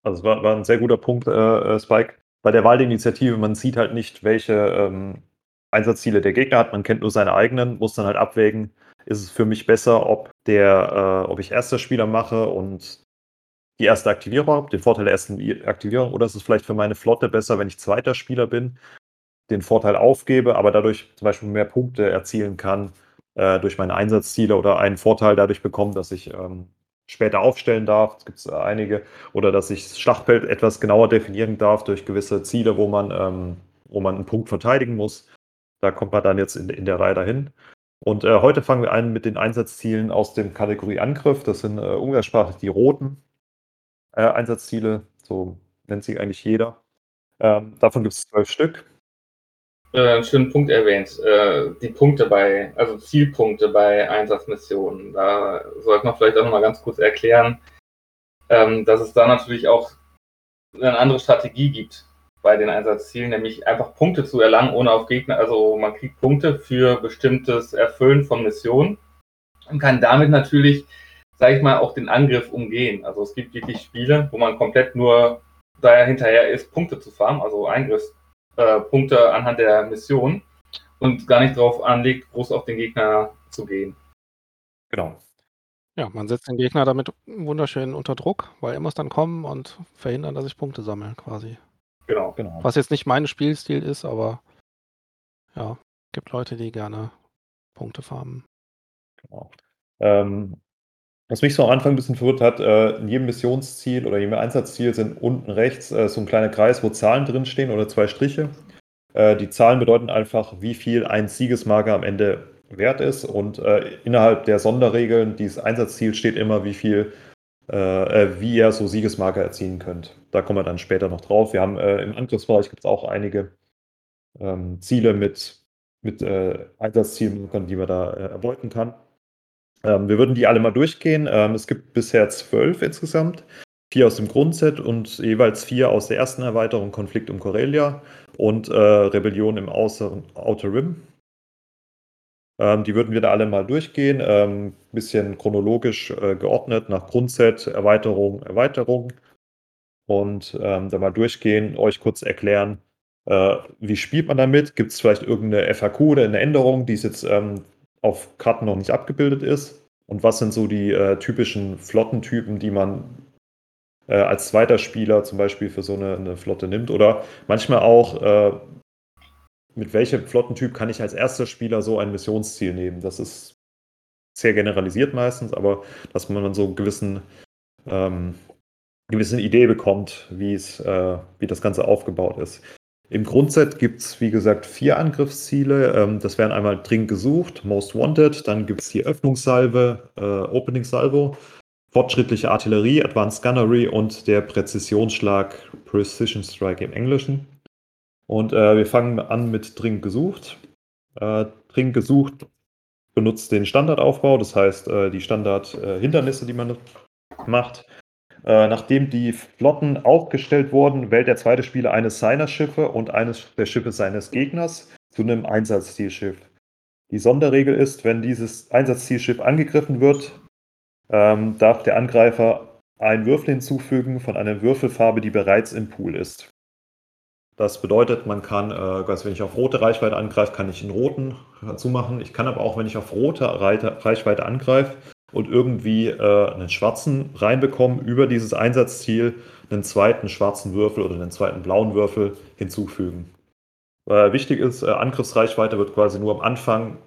also war, war ein sehr guter Punkt, äh, äh Spike bei der Wahl der Initiative, man sieht halt nicht, welche ähm, Einsatzziele der Gegner hat. Man kennt nur seine eigenen, muss dann halt abwägen, ist es für mich besser, ob der, äh, ob ich erster Spieler mache und die erste Aktivierung den Vorteil der ersten Aktivierung, oder ist es vielleicht für meine Flotte besser, wenn ich zweiter Spieler bin, den Vorteil aufgebe, aber dadurch zum Beispiel mehr Punkte erzielen kann äh, durch meine Einsatzziele oder einen Vorteil dadurch bekomme, dass ich ähm, später aufstellen darf. Es gibt äh, einige. Oder dass ich das Schlachtfeld etwas genauer definieren darf durch gewisse Ziele, wo man, ähm, wo man einen Punkt verteidigen muss. Da kommt man dann jetzt in, in der Reihe dahin. Und äh, heute fangen wir an mit den Einsatzzielen aus dem Kategorie Angriff. Das sind äh, umgangssprachlich die roten äh, Einsatzziele. So nennt sie eigentlich jeder. Ähm, davon gibt es zwölf Stück äh, schönen Punkt erwähnt. Äh, die Punkte bei, also Zielpunkte bei Einsatzmissionen. Da sollte man vielleicht auch nochmal ganz kurz erklären, ähm, dass es da natürlich auch eine andere Strategie gibt bei den Einsatzzielen, nämlich einfach Punkte zu erlangen, ohne auf Gegner, also man kriegt Punkte für bestimmtes Erfüllen von Missionen und kann damit natürlich, sage ich mal, auch den Angriff umgehen. Also es gibt wirklich Spiele, wo man komplett nur daher hinterher ist, Punkte zu farmen, also Eingriffs äh, anhand der Mission und gar nicht darauf anlegt, groß auf den Gegner zu gehen. Genau. Ja, man setzt den Gegner damit wunderschön unter Druck, weil er muss dann kommen und verhindern, dass ich Punkte sammle, quasi. Genau, genau. Was jetzt nicht mein Spielstil ist, aber ja, gibt Leute, die gerne Punkte farmen. Genau. Ähm, was mich so am Anfang ein bisschen verwirrt hat, äh, in jedem Missionsziel oder jedem Einsatzziel sind unten rechts äh, so ein kleiner Kreis, wo Zahlen drinstehen oder zwei Striche. Äh, die Zahlen bedeuten einfach, wie viel ein Siegesmarker am Ende wert ist. Und innerhalb der Sonderregeln dieses Einsatzziel steht immer, wie viel, wie ihr so Siegesmarker erzielen könnt. Da kommen wir dann später noch drauf. Wir haben im Angriffsbereich gibt es auch einige ähm, Ziele mit, mit Einsatzzielmarkern, die man da erbeuten kann. Ähm, wir würden die alle mal durchgehen. Ähm, es gibt bisher zwölf insgesamt. Vier aus dem Grundset und jeweils vier aus der ersten Erweiterung Konflikt um Corellia und äh, Rebellion im Außeren Outer Rim. Ähm, die würden wir da alle mal durchgehen. Ähm, bisschen chronologisch äh, geordnet nach Grundset, Erweiterung, Erweiterung. Und ähm, da mal durchgehen, euch kurz erklären, Äh, wie spielt man damit? Gibt es vielleicht irgendeine FAQ oder eine Änderung, die es jetzt ähm, auf Karten noch nicht abgebildet ist? Und was sind so die äh, typischen Flottentypen, die man äh, als zweiter Spieler zum Beispiel für so eine, eine Flotte nimmt? Oder manchmal auch, äh, mit welchem Flottentyp kann ich als erster Spieler so ein Missionsziel nehmen? Das ist sehr generalisiert meistens, aber dass man dann so einen gewissen, ähm, gewissen Idee bekommt, wie äh, wie das Ganze aufgebaut ist. Im Grundset gibt es, wie gesagt, vier Angriffsziele. Ähm, das wären einmal dringend gesucht, Most Wanted, dann gibt es die Öffnungssalve, äh, Opening Salvo, fortschrittliche Artillerie, Advanced Gunnery und der Präzisionsschlag, Precision Strike im Englischen. Und äh, wir fangen an mit dringend gesucht. Äh, dringend gesucht benutzt den Standardaufbau, das heißt äh, die Standardhindernisse, die man macht. Äh, nachdem die Flotten aufgestellt wurden, wählt der zweite Spieler eines seiner Schiffe und eines der Schiffe seines Gegners zu einem Einsatzzielschiff. Die Sonderregel ist, wenn dieses Einsatzzielschiff angegriffen wird, ähm, darf der Angreifer einen Würfel hinzufügen von einer Würfelfarbe, die bereits im Pool ist. Das bedeutet, man kann, also wenn ich auf rote Reichweite angreife, kann ich einen roten dazu machen. Ich kann aber auch, wenn ich auf rote Reichweite angreife, und irgendwie äh, einen schwarzen reinbekommen, über dieses Einsatzziel einen zweiten schwarzen Würfel oder einen zweiten blauen Würfel hinzufügen. Äh, wichtig ist, äh, Angriffsreichweite wird quasi nur am Anfang,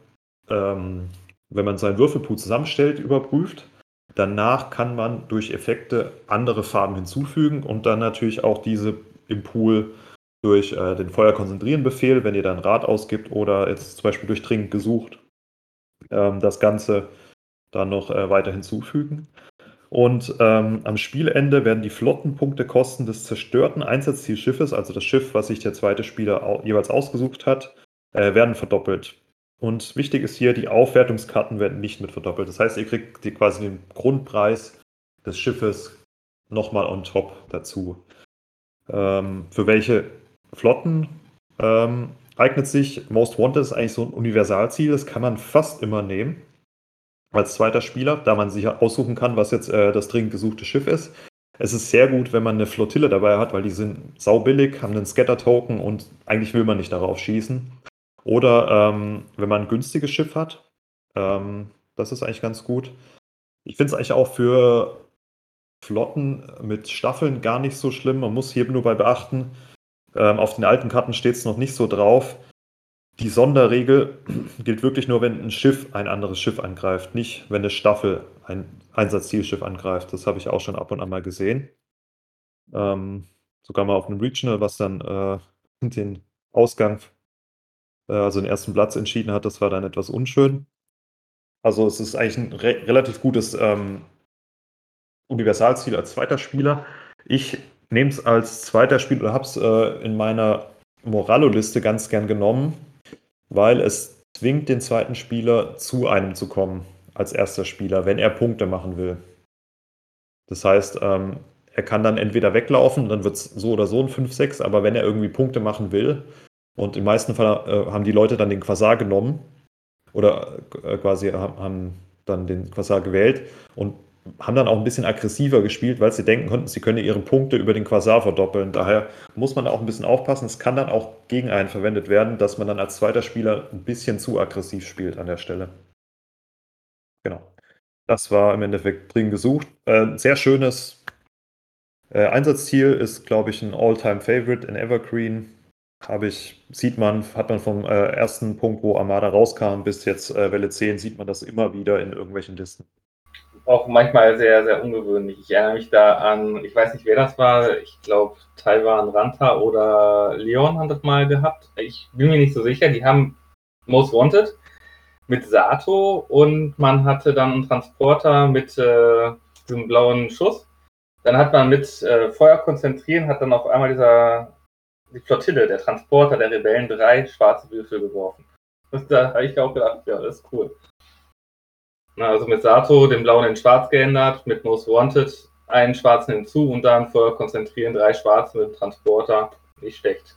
ähm, wenn man seinen Würfelpool zusammenstellt, überprüft. Danach kann man durch Effekte andere Farben hinzufügen und dann natürlich auch diese im Pool durch äh, den Feuer konzentrieren Befehl, wenn ihr dann Rad ausgibt oder jetzt zum Beispiel durch dringend gesucht, ähm, das Ganze dann noch äh, weiter hinzufügen. Und ähm, am Spielende werden die Flottenpunktekosten des zerstörten Einsatzzielschiffes, also das Schiff, was sich der zweite Spieler au jeweils ausgesucht hat, äh, werden verdoppelt. Und wichtig ist hier, die Aufwertungskarten werden nicht mit verdoppelt. Das heißt, ihr kriegt die, quasi den Grundpreis des Schiffes nochmal on top dazu. Ähm, für welche Flotten ähm, eignet sich Most Wanted ist eigentlich so ein Universalziel, das kann man fast immer nehmen als zweiter Spieler, da man sich aussuchen kann, was jetzt äh, das dringend gesuchte Schiff ist. Es ist sehr gut, wenn man eine Flottille dabei hat, weil die sind saubillig, haben einen Scatter-Token und eigentlich will man nicht darauf schießen. Oder ähm, wenn man ein günstiges Schiff hat, ähm, das ist eigentlich ganz gut. Ich finde es eigentlich auch für Flotten mit Staffeln gar nicht so schlimm. Man muss hier nur bei beachten, ähm, auf den alten Karten steht es noch nicht so drauf. Die Sonderregel gilt wirklich nur, wenn ein Schiff ein anderes Schiff angreift, nicht wenn eine Staffel ein Einsatzzielschiff angreift. Das habe ich auch schon ab und an mal gesehen. Ähm, sogar mal auf einem Regional, was dann äh, den Ausgang, äh, also den ersten Platz entschieden hat. Das war dann etwas unschön. Also es ist eigentlich ein re relativ gutes ähm, Universalziel als zweiter Spieler. Ich nehme es als zweiter Spieler oder habe es äh, in meiner Moralo-Liste ganz gern genommen, weil es zwingt den zweiten Spieler zu einem zu kommen als erster Spieler, wenn er Punkte machen will. Das heißt, ähm, er kann dann entweder weglaufen, dann wird es so oder so ein 5-6, aber wenn er irgendwie Punkte machen will, und im meisten Fall äh, haben die Leute dann den Quasar genommen oder äh, quasi haben dann den Quasar gewählt und haben dann auch ein bisschen aggressiver gespielt, weil sie denken konnten, sie können ihre Punkte über den Quasar verdoppeln. Daher muss man auch ein bisschen aufpassen. Es kann dann auch gegen einen verwendet werden, dass man dann als zweiter Spieler ein bisschen zu aggressiv spielt an der Stelle. Genau. Das war im Endeffekt dringend gesucht. Äh, sehr schönes äh, Einsatzziel ist, glaube ich, ein All-Time-Favorite in Evergreen. Habe ich, sieht man, hat man vom äh, ersten Punkt, wo Armada rauskam, bis jetzt äh, Welle 10, sieht man das immer wieder in irgendwelchen Listen auch manchmal sehr, sehr ungewöhnlich. Ich erinnere mich da an, ich weiß nicht, wer das war, ich glaube Taiwan Ranta oder Leon hat das mal gehabt. Ich bin mir nicht so sicher. Die haben Most Wanted mit Sato und man hatte dann einen Transporter mit äh, diesem blauen Schuss. Dann hat man mit äh, Feuer konzentrieren, hat dann auf einmal dieser die Flottille, der Transporter der Rebellen, drei schwarze Würfel geworfen. Das, da habe ich auch gedacht, ja, das ist cool. Also mit Sato den blauen in schwarz geändert, mit Most Wanted einen schwarzen hinzu und dann für konzentrieren drei schwarze mit Transporter. Nicht schlecht.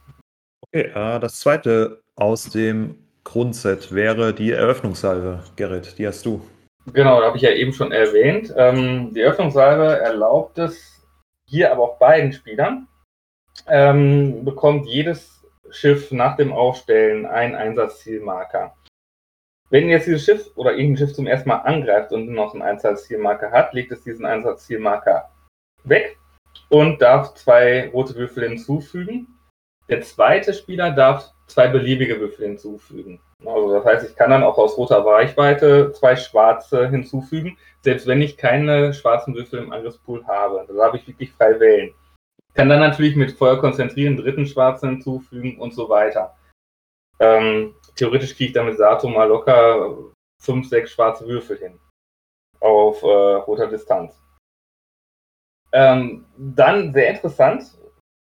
Okay, äh, das zweite aus dem Grundset wäre die Eröffnungssalve, Gerrit. Die hast du. Genau, da habe ich ja eben schon erwähnt. Ähm, die Eröffnungssalve erlaubt es hier aber auch beiden Spielern, ähm, bekommt jedes Schiff nach dem Aufstellen einen Einsatzzielmarker. Wenn jetzt dieses Schiff oder irgendein Schiff zum ersten Mal angreift und noch einen Einsatzzielmarker hat, legt es diesen Einsatzzielmarker weg und darf zwei rote Würfel hinzufügen. Der zweite Spieler darf zwei beliebige Würfel hinzufügen. Also das heißt, ich kann dann auch aus roter Reichweite zwei schwarze hinzufügen, selbst wenn ich keine schwarzen Würfel im Angriffspool habe. Da darf ich wirklich frei wählen. Ich kann dann natürlich mit Feuer konzentrieren, dritten schwarzen hinzufügen und so weiter. Ähm, theoretisch kriege ich damit Sato mal locker fünf, sechs schwarze Würfel hin. Auf äh, roter Distanz. Ähm, dann sehr interessant,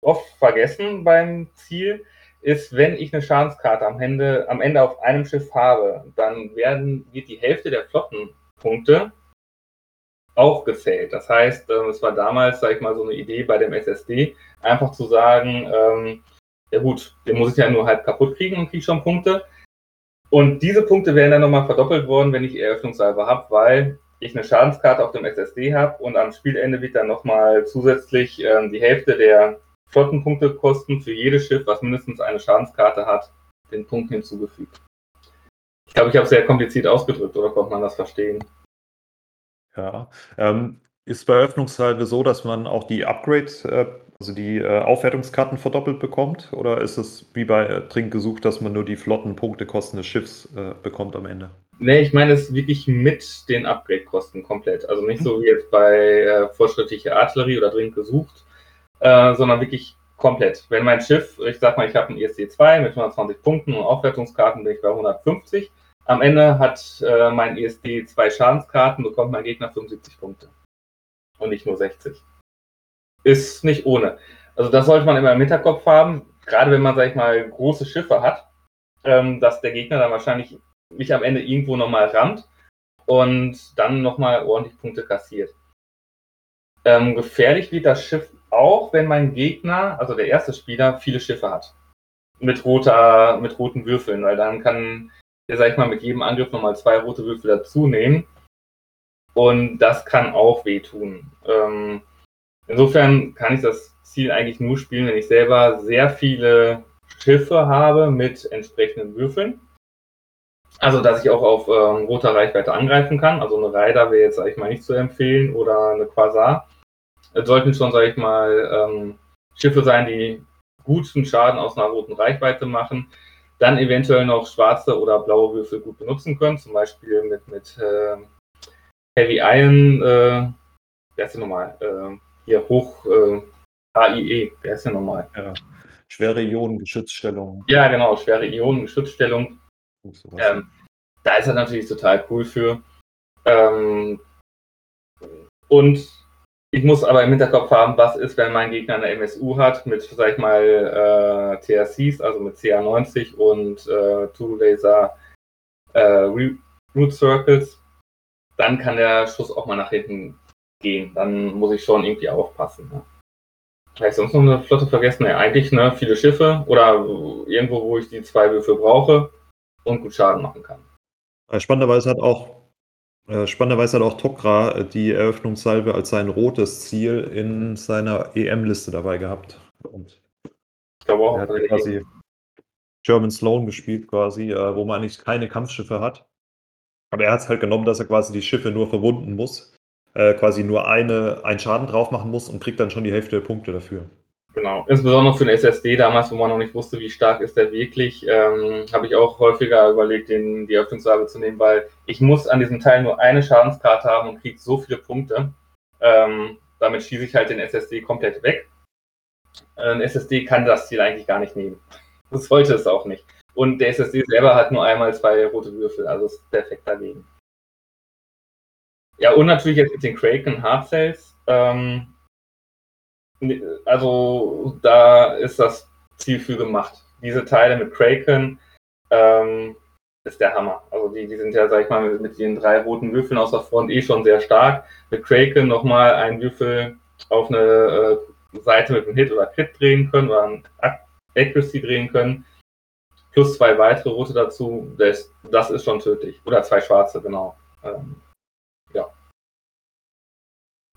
oft vergessen beim Ziel, ist, wenn ich eine Schadenskarte am Ende, am Ende auf einem Schiff habe, dann werden, wird die Hälfte der Flottenpunkte auch gezählt. Das heißt, ähm, es war damals, sage ich mal, so eine Idee bei dem SSD, einfach zu sagen, ähm, ja gut, den muss ich ja nur halb kaputt kriegen und kriege schon Punkte. Und diese Punkte werden dann nochmal verdoppelt worden, wenn ich Eröffnungssalve habe, weil ich eine Schadenskarte auf dem SSD habe und am Spielende wird dann nochmal zusätzlich ähm, die Hälfte der Flottenpunkte kosten für jedes Schiff, was mindestens eine Schadenskarte hat, den Punkt hinzugefügt. Ich glaube, ich habe es sehr kompliziert ausgedrückt, oder konnte man das verstehen? Ja, ähm, ist bei Eröffnungssalve so, dass man auch die Upgrade, äh, also die äh, Aufwertungskarten verdoppelt bekommt? Oder ist es wie bei äh, Trink gesucht, dass man nur die Flottenpunktekosten des Schiffs äh, bekommt am Ende? Nee, ich meine es wirklich mit den Upgrade-Kosten komplett. Also nicht so wie jetzt bei äh, fortschrittliche Artillerie oder dringend gesucht, äh, sondern wirklich komplett. Wenn mein Schiff, ich sag mal, ich habe ein ESC 2 mit 120 Punkten und Aufwertungskarten bin ich bei 150. Am Ende hat äh, mein ESD zwei Schadenskarten, bekommt mein Gegner 75 Punkte. Und nicht nur 60. Ist nicht ohne. Also das sollte man immer im Hinterkopf haben, gerade wenn man, sag ich mal, große Schiffe hat, ähm, dass der Gegner dann wahrscheinlich mich am Ende irgendwo nochmal rammt und dann nochmal ordentlich Punkte kassiert. Ähm, gefährlich wird das Schiff auch, wenn mein Gegner, also der erste Spieler, viele Schiffe hat. Mit roter, mit roten Würfeln, weil dann kann der, sag ich mal, mit jedem Angriff nochmal zwei rote Würfel dazu nehmen. Und das kann auch wehtun. Ähm, insofern kann ich das Ziel eigentlich nur spielen, wenn ich selber sehr viele Schiffe habe mit entsprechenden Würfeln. Also, dass ich auch auf ähm, roter Reichweite angreifen kann. Also eine Rider wäre jetzt, sag ich mal, nicht zu empfehlen oder eine Quasar. Es sollten schon, sag ich mal, ähm, Schiffe sein, die guten Schaden aus einer roten Reichweite machen. Dann eventuell noch schwarze oder blaue Würfel gut benutzen können. Zum Beispiel mit, mit äh, Heavy Iron, äh, wer ist denn nochmal? Äh, hier hoch äh, HIE, wer ist denn nochmal? Ja. Schwere Ionengeschützstellung. Ja, genau, schwere Ionengeschützstellung ähm, da ist er natürlich total cool für. Ähm, und ich muss aber im Hinterkopf haben, was ist, wenn mein Gegner eine MSU hat mit, sag ich mal, äh, TRCs, also mit CA90 und äh, Two Laser äh, Root Circles, dann kann der Schuss auch mal nach hinten gehen. Dann muss ich schon irgendwie aufpassen. Ne? Ich sonst noch eine Flotte vergessen? Ne, eigentlich ne, viele Schiffe oder irgendwo, wo ich die zwei Würfel brauche und gut Schaden machen kann. Äh, spannenderweise hat auch äh, Spannenderweise hat auch Tokra äh, die Eröffnungssalve als sein rotes Ziel in seiner EM-Liste dabei gehabt. Und ich glaube auch. Er hat quasi German Sloan gespielt, quasi, wo man eigentlich keine Kampfschiffe hat. Aber er hat es halt genommen, dass er quasi die Schiffe nur verwunden muss, quasi nur eine, einen Schaden drauf machen muss und kriegt dann schon die Hälfte der Punkte dafür. Genau, insbesondere für den SSD damals, wo man noch nicht wusste, wie stark ist der wirklich, ähm, habe ich auch häufiger überlegt, den, die Öffnungssalbe zu nehmen, weil ich muss an diesem Teil nur eine Schadenskarte haben und kriege so viele Punkte. Ähm, damit schieße ich halt den SSD komplett weg. Ein SSD kann das Ziel eigentlich gar nicht nehmen. Das sollte es auch nicht. Und der SSD selber hat nur einmal zwei rote Würfel, also ist perfekt dagegen. Ja, und natürlich jetzt mit den Kraken Hard Cells. Ähm, also da ist das Ziel für gemacht. Diese Teile mit Kraken ähm, ist der Hammer. Also die, die sind ja, sag ich mal, mit, den drei roten Würfeln aus der Front eh schon sehr stark. Mit Kraken nochmal einen Würfel auf eine äh, Seite mit einem Hit oder Crit drehen können oder ein Accuracy drehen können. Plus zwei weitere rote dazu. Das, das ist schon tödlich. Oder zwei schwarze, genau. Ähm.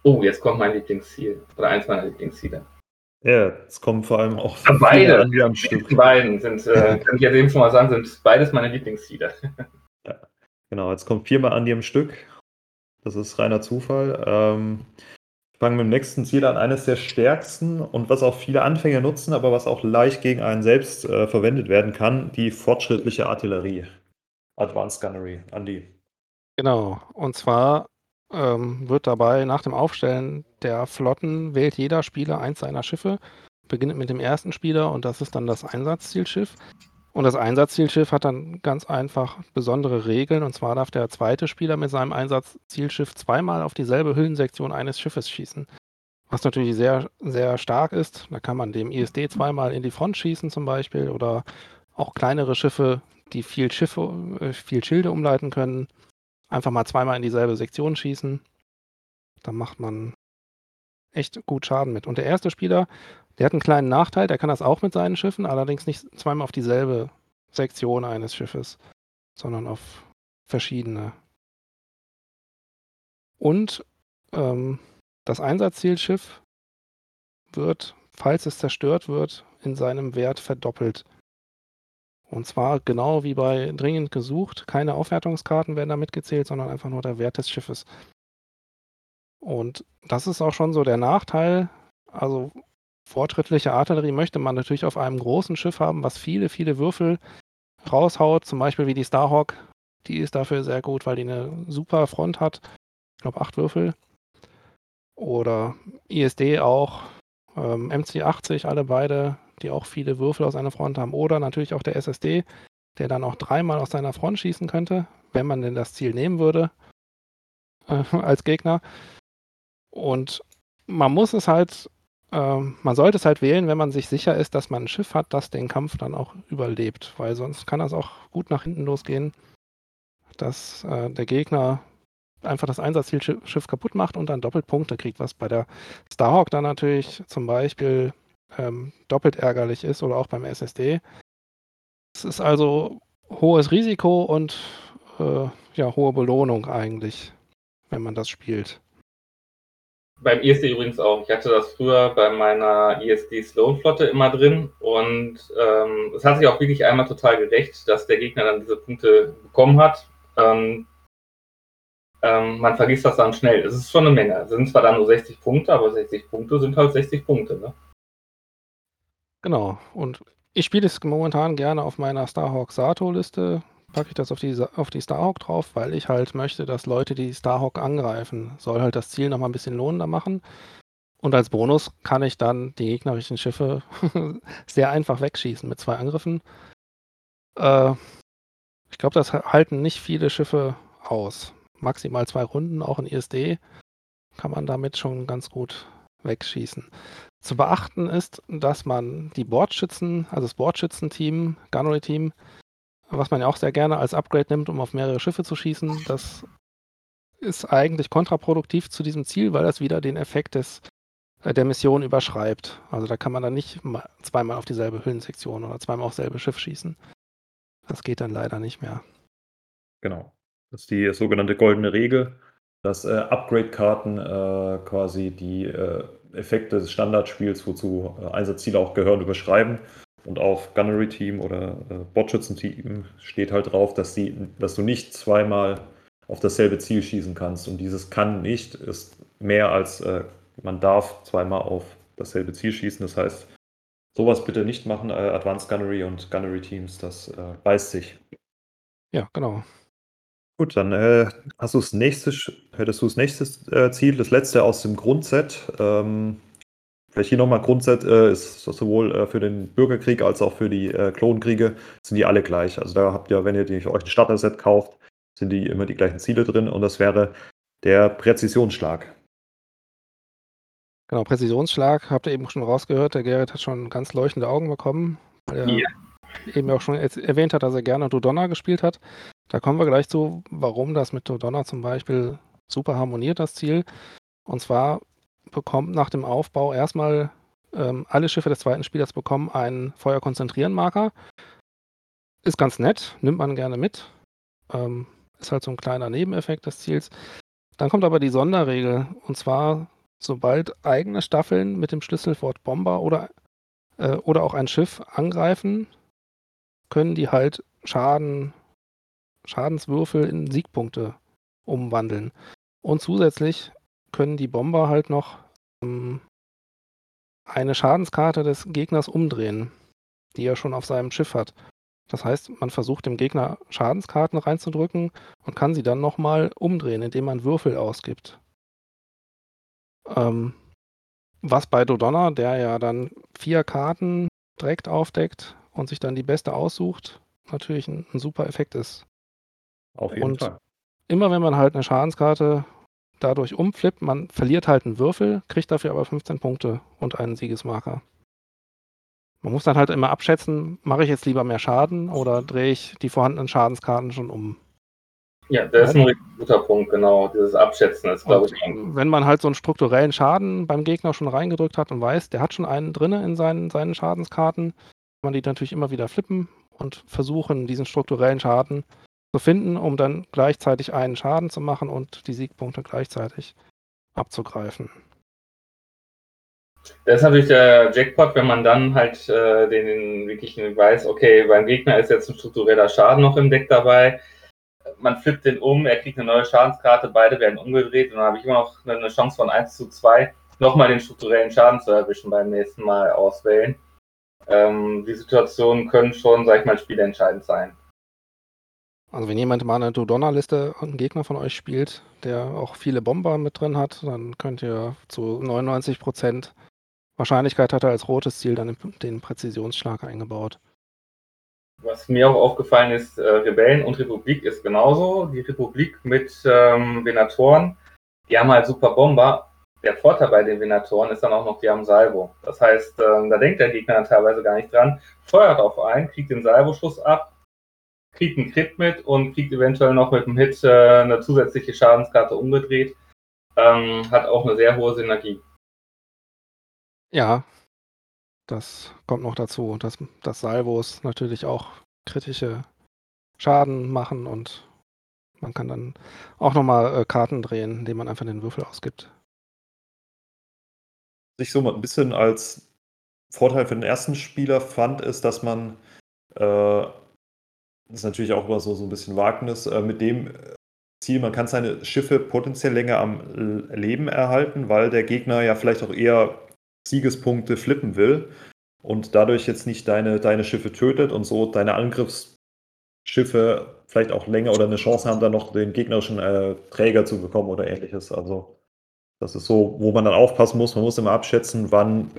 Oh, jetzt kommt mein Lieblingsziel. Oder eins meiner Lieblingsziele. Ja, es kommen vor allem auch beide an am Stück. Die beiden sind, äh, kann ich jetzt eben schon mal sagen, sind beides meine Lieblingsziele. Ja, genau, jetzt kommt viermal an die am Stück. Das ist reiner Zufall. Ähm, ich fange mit dem nächsten Ziel an, eines der stärksten und was auch viele Anfänger nutzen, aber was auch leicht gegen einen selbst äh, verwendet werden kann, die fortschrittliche Artillerie. Advanced Gunnery. Andi. Genau. Und zwar ähm, wird dabei nach dem Aufstellen der Flotten wählt jeder Spieler eins seiner Schiffe, beginnt mit dem ersten Spieler und das ist dann das Einsatzzielschiff. Und das Einsatzzielschiff hat dann ganz einfach besondere Regeln. Und zwar darf der zweite Spieler mit seinem Einsatzzielschiff zweimal auf dieselbe Hüllensektion eines Schiffes schießen. Was natürlich sehr, sehr stark ist. Da kann man dem ISD zweimal in die Front schießen zum Beispiel oder auch kleinere Schiffe, die viel Schiffe, äh, viel Schilde umleiten können, einfach mal zweimal in dieselbe Sektion schießen. Da macht man echt gut Schaden mit. Und der erste Spieler, der hat einen kleinen Nachteil, der kann das auch mit seinen Schiffen, allerdings nicht zweimal auf dieselbe Sektion eines Schiffes, sondern auf verschiedene. Und ähm, das Einsatzzielschiff wird, falls es zerstört wird, in seinem Wert verdoppelt. Und zwar genau wie bei dringend gesucht. Keine Aufwertungskarten werden da mitgezählt, sondern einfach nur der Wert des Schiffes. Und das ist auch schon so der Nachteil. Also fortschrittliche Artillerie möchte man natürlich auf einem großen Schiff haben, was viele, viele Würfel raushaut. Zum Beispiel wie die Starhawk. Die ist dafür sehr gut, weil die eine super Front hat. Ich glaube acht Würfel. Oder ISD auch. Ähm, MC80, alle beide, die auch viele Würfel aus einer Front haben. Oder natürlich auch der SSD, der dann auch dreimal aus seiner Front schießen könnte, wenn man denn das Ziel nehmen würde äh, als Gegner. Und man muss es halt, äh, man sollte es halt wählen, wenn man sich sicher ist, dass man ein Schiff hat, das den Kampf dann auch überlebt, weil sonst kann das auch gut nach hinten losgehen, dass äh, der Gegner einfach das Einsatzzielschiff kaputt macht und dann doppelt Punkte kriegt, was bei der Starhawk dann natürlich zum Beispiel ähm, doppelt ärgerlich ist oder auch beim SSD. Es ist also hohes Risiko und äh, ja, hohe Belohnung eigentlich, wenn man das spielt. Beim ISD übrigens auch. Ich hatte das früher bei meiner ISD Sloan Flotte immer drin und ähm, es hat sich auch wirklich einmal total gerecht, dass der Gegner dann diese Punkte bekommen hat. Ähm, ähm, man vergisst das dann schnell. Es ist schon eine Menge. Es sind zwar dann nur 60 Punkte, aber 60 Punkte sind halt 60 Punkte. Ne? Genau. Und ich spiele es momentan gerne auf meiner Starhawk Sato-Liste packe ich das auf die, auf die Starhawk drauf, weil ich halt möchte, dass Leute die Starhawk angreifen. Soll halt das Ziel nochmal ein bisschen lohnender machen. Und als Bonus kann ich dann die gegnerischen Schiffe sehr einfach wegschießen mit zwei Angriffen. Äh, ich glaube, das halten nicht viele Schiffe aus. Maximal zwei Runden, auch in ISD, kann man damit schon ganz gut wegschießen. Zu beachten ist, dass man die Bordschützen, also das Bordschützenteam, Gunnery-Team, was man ja auch sehr gerne als Upgrade nimmt, um auf mehrere Schiffe zu schießen. Das ist eigentlich kontraproduktiv zu diesem Ziel, weil das wieder den Effekt des, äh, der Mission überschreibt. Also da kann man dann nicht zweimal auf dieselbe Hüllensektion oder zweimal auf dasselbe Schiff schießen. Das geht dann leider nicht mehr. Genau. Das ist die sogenannte goldene Regel, dass äh, Upgrade-Karten äh, quasi die äh, Effekte des Standardspiels, wozu äh, Einsatzziele auch gehören, überschreiben. Und auf Gunnery-Team oder äh, Bordschützen-Team steht halt drauf, dass, die, dass du nicht zweimal auf dasselbe Ziel schießen kannst. Und dieses kann nicht ist mehr als äh, man darf zweimal auf dasselbe Ziel schießen. Das heißt, sowas bitte nicht machen, äh, Advanced Gunnery und Gunnery Teams, das äh, beißt sich. Ja, genau. Gut, dann äh, hast du das nächste, hättest du das nächste äh, Ziel, das letzte aus dem Grundset. Ähm, Vielleicht hier nochmal Grundsatz äh, ist sowohl äh, für den Bürgerkrieg als auch für die äh, Klonkriege sind die alle gleich. Also da habt ihr, wenn ihr die, euch ein Starter-Set kauft, sind die immer die gleichen Ziele drin und das wäre der Präzisionsschlag. Genau, Präzisionsschlag, habt ihr eben schon rausgehört, der Gerrit hat schon ganz leuchtende Augen bekommen, weil er ja. eben auch schon erwähnt hat, dass er gerne Dodonna gespielt hat. Da kommen wir gleich zu, warum das mit Dodonna zum Beispiel super harmoniert, das Ziel. Und zwar bekommt nach dem Aufbau erstmal ähm, alle Schiffe des zweiten Spielers bekommen einen Feuer-Konzentrieren-Marker. Ist ganz nett, nimmt man gerne mit. Ähm, ist halt so ein kleiner Nebeneffekt des Ziels. Dann kommt aber die Sonderregel. Und zwar sobald eigene Staffeln mit dem Schlüsselwort Bomber oder, äh, oder auch ein Schiff angreifen, können die halt Schaden, Schadenswürfel in Siegpunkte umwandeln. Und zusätzlich können die Bomber halt noch ähm, eine Schadenskarte des Gegners umdrehen, die er schon auf seinem Schiff hat. Das heißt, man versucht dem Gegner Schadenskarten reinzudrücken und kann sie dann nochmal umdrehen, indem man Würfel ausgibt. Ähm, was bei Dodonna, der ja dann vier Karten direkt aufdeckt und sich dann die beste aussucht, natürlich ein, ein super Effekt ist. Auf jeden Und Fall. immer wenn man halt eine Schadenskarte dadurch umflippt, man verliert halt einen Würfel, kriegt dafür aber 15 Punkte und einen Siegesmarker. Man muss dann halt immer abschätzen, mache ich jetzt lieber mehr Schaden oder drehe ich die vorhandenen Schadenskarten schon um. Ja, das ist ein guter Punkt, genau. Dieses Abschätzen ist, glaube ich, wenn man halt so einen strukturellen Schaden beim Gegner schon reingedrückt hat und weiß, der hat schon einen drinne in seinen, seinen Schadenskarten, kann man die natürlich immer wieder flippen und versuchen, diesen strukturellen Schaden zu finden, um dann gleichzeitig einen Schaden zu machen und die Siegpunkte gleichzeitig abzugreifen. Das ist natürlich der Jackpot, wenn man dann halt äh, den, den weiß, okay, beim Gegner ist jetzt ein struktureller Schaden noch im Deck dabei. Man flippt den um, er kriegt eine neue Schadenskarte, beide werden umgedreht und dann habe ich immer noch eine Chance von 1 zu 2, nochmal den strukturellen Schaden zu erwischen beim nächsten Mal auswählen. Ähm, die Situationen können schon, sag ich mal, spielentscheidend sein. Also wenn jemand mal eine Dodonna-Liste einen Gegner von euch spielt, der auch viele Bomber mit drin hat, dann könnt ihr zu 99% Wahrscheinlichkeit hat er als rotes Ziel dann den- Präzisionsschlag eingebaut. Was mir auch aufgefallen ist, äh, Rebellen und Republik ist genauso. Die Republik mit ähm, Venatoren, die haben halt super Bomber. Der Vorteil bei den Venatoren ist dann auch noch, die haben Salvo. Das heißt, ähm, da denkt der Gegner dann teilweise gar nicht dran, feuert auf einen, kriegt den Salvoschuss ab, kriegt einen Crit mit und kriegt eventuell noch mit dem Hit äh, eine zusätzliche Schadenskarte umgedreht. Ähm, hat auch eine sehr hohe Synergie. Ja, das kommt noch dazu, dass, dass Salvos natürlich auch kritische Schaden machen und man kann dann auch nochmal äh, Karten drehen, indem man einfach den Würfel ausgibt. sich so mal ein bisschen als Vorteil für den ersten Spieler fand, ist, dass man, äh, das ist natürlich auch immer so, so ein bisschen Wagnis, äh, mit dem Ziel, man kann seine Schiffe potenziell länger am Leben erhalten, weil der Gegner ja vielleicht auch eher Siegespunkte flippen will und dadurch jetzt nicht deine, deine Schiffe tötet und so deine Angriffsschiffe vielleicht auch länger oder eine Chance haben, dann noch den gegnerischen äh, Träger zu bekommen oder ähnliches. Also das ist so, wo man dann aufpassen muss. Man muss immer abschätzen, wann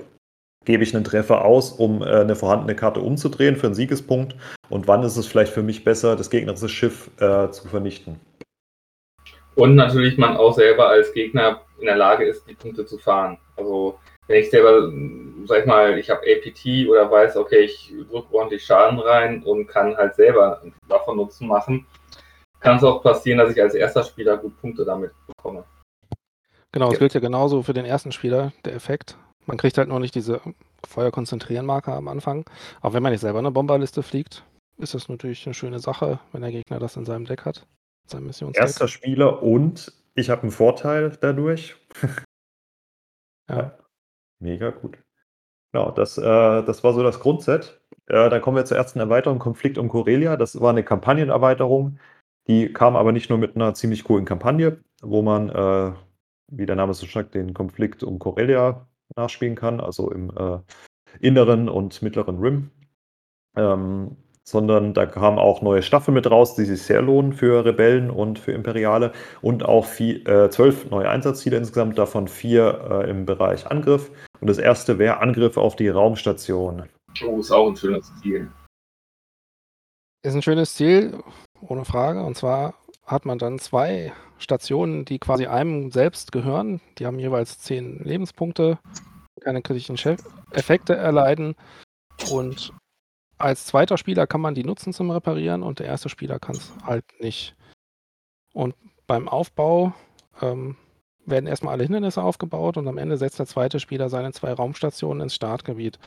gebe ich einen Treffer aus, um äh, eine vorhandene Karte umzudrehen für einen Siegespunkt und wann ist es vielleicht für mich besser, das gegnerische Schiff äh, zu vernichten. Und natürlich man auch selber als Gegner in der Lage ist, die Punkte zu fahren. Also wenn ich selber, sag ich mal, ich habe APT oder weiß, okay, ich drücke ordentlich Schaden rein und kann halt selber davon Nutzen machen, kann es auch passieren, dass ich als erster Spieler gut Punkte damit bekomme. Genau, es gilt ja genauso für den ersten Spieler, der Effekt. Man kriegt halt nur nicht diese Feuer-Konzentrieren-Marker am Anfang. Aber wenn man nicht selber eine Bomberliste fliegt, ist das natürlich eine schöne Sache, wenn der Gegner das in seinem Deck hat. Seinem Missionsdeck. Erster Spieler und ich habe einen Vorteil dadurch. Ja. Mega gut. Genau, das, äh, das war so das Grundset. Äh, dann kommen wir zur ersten Erweiterung, Konflikt um Corelia. Das war eine Kampagnenerweiterung. Die kam aber nicht nur mit einer ziemlich coolen Kampagne, wo man, äh, wie der Name so sagt, den Konflikt um Corelia nachspielen kann, also im äh, inneren und mittleren Rim. Ähm, sondern da kamen auch neue Staffeln mit raus, die sich sehr lohnen für Rebellen und für Imperiale und auch vier, äh, zwölf neue Einsatzziele insgesamt, davon vier äh, im Bereich Angriff. Und das erste wäre Angriff auf die Raumstation. Oh, ist auch ein schönes Ziel. Ist ein schönes Ziel, ohne Frage. Und zwar hat man dann zwei Stationen, die quasi einem selbst gehören. Die haben jeweils zehn Lebenspunkte, keine kritischen Effekte erleiden. Und als zweiter Spieler kann man die nutzen zum Reparieren und der erste Spieler kann es halt nicht. Und beim Aufbau ähm, werden erstmal alle Hindernisse aufgebaut und am Ende setzt der zweite Spieler seine zwei Raumstationen ins Startgebiet.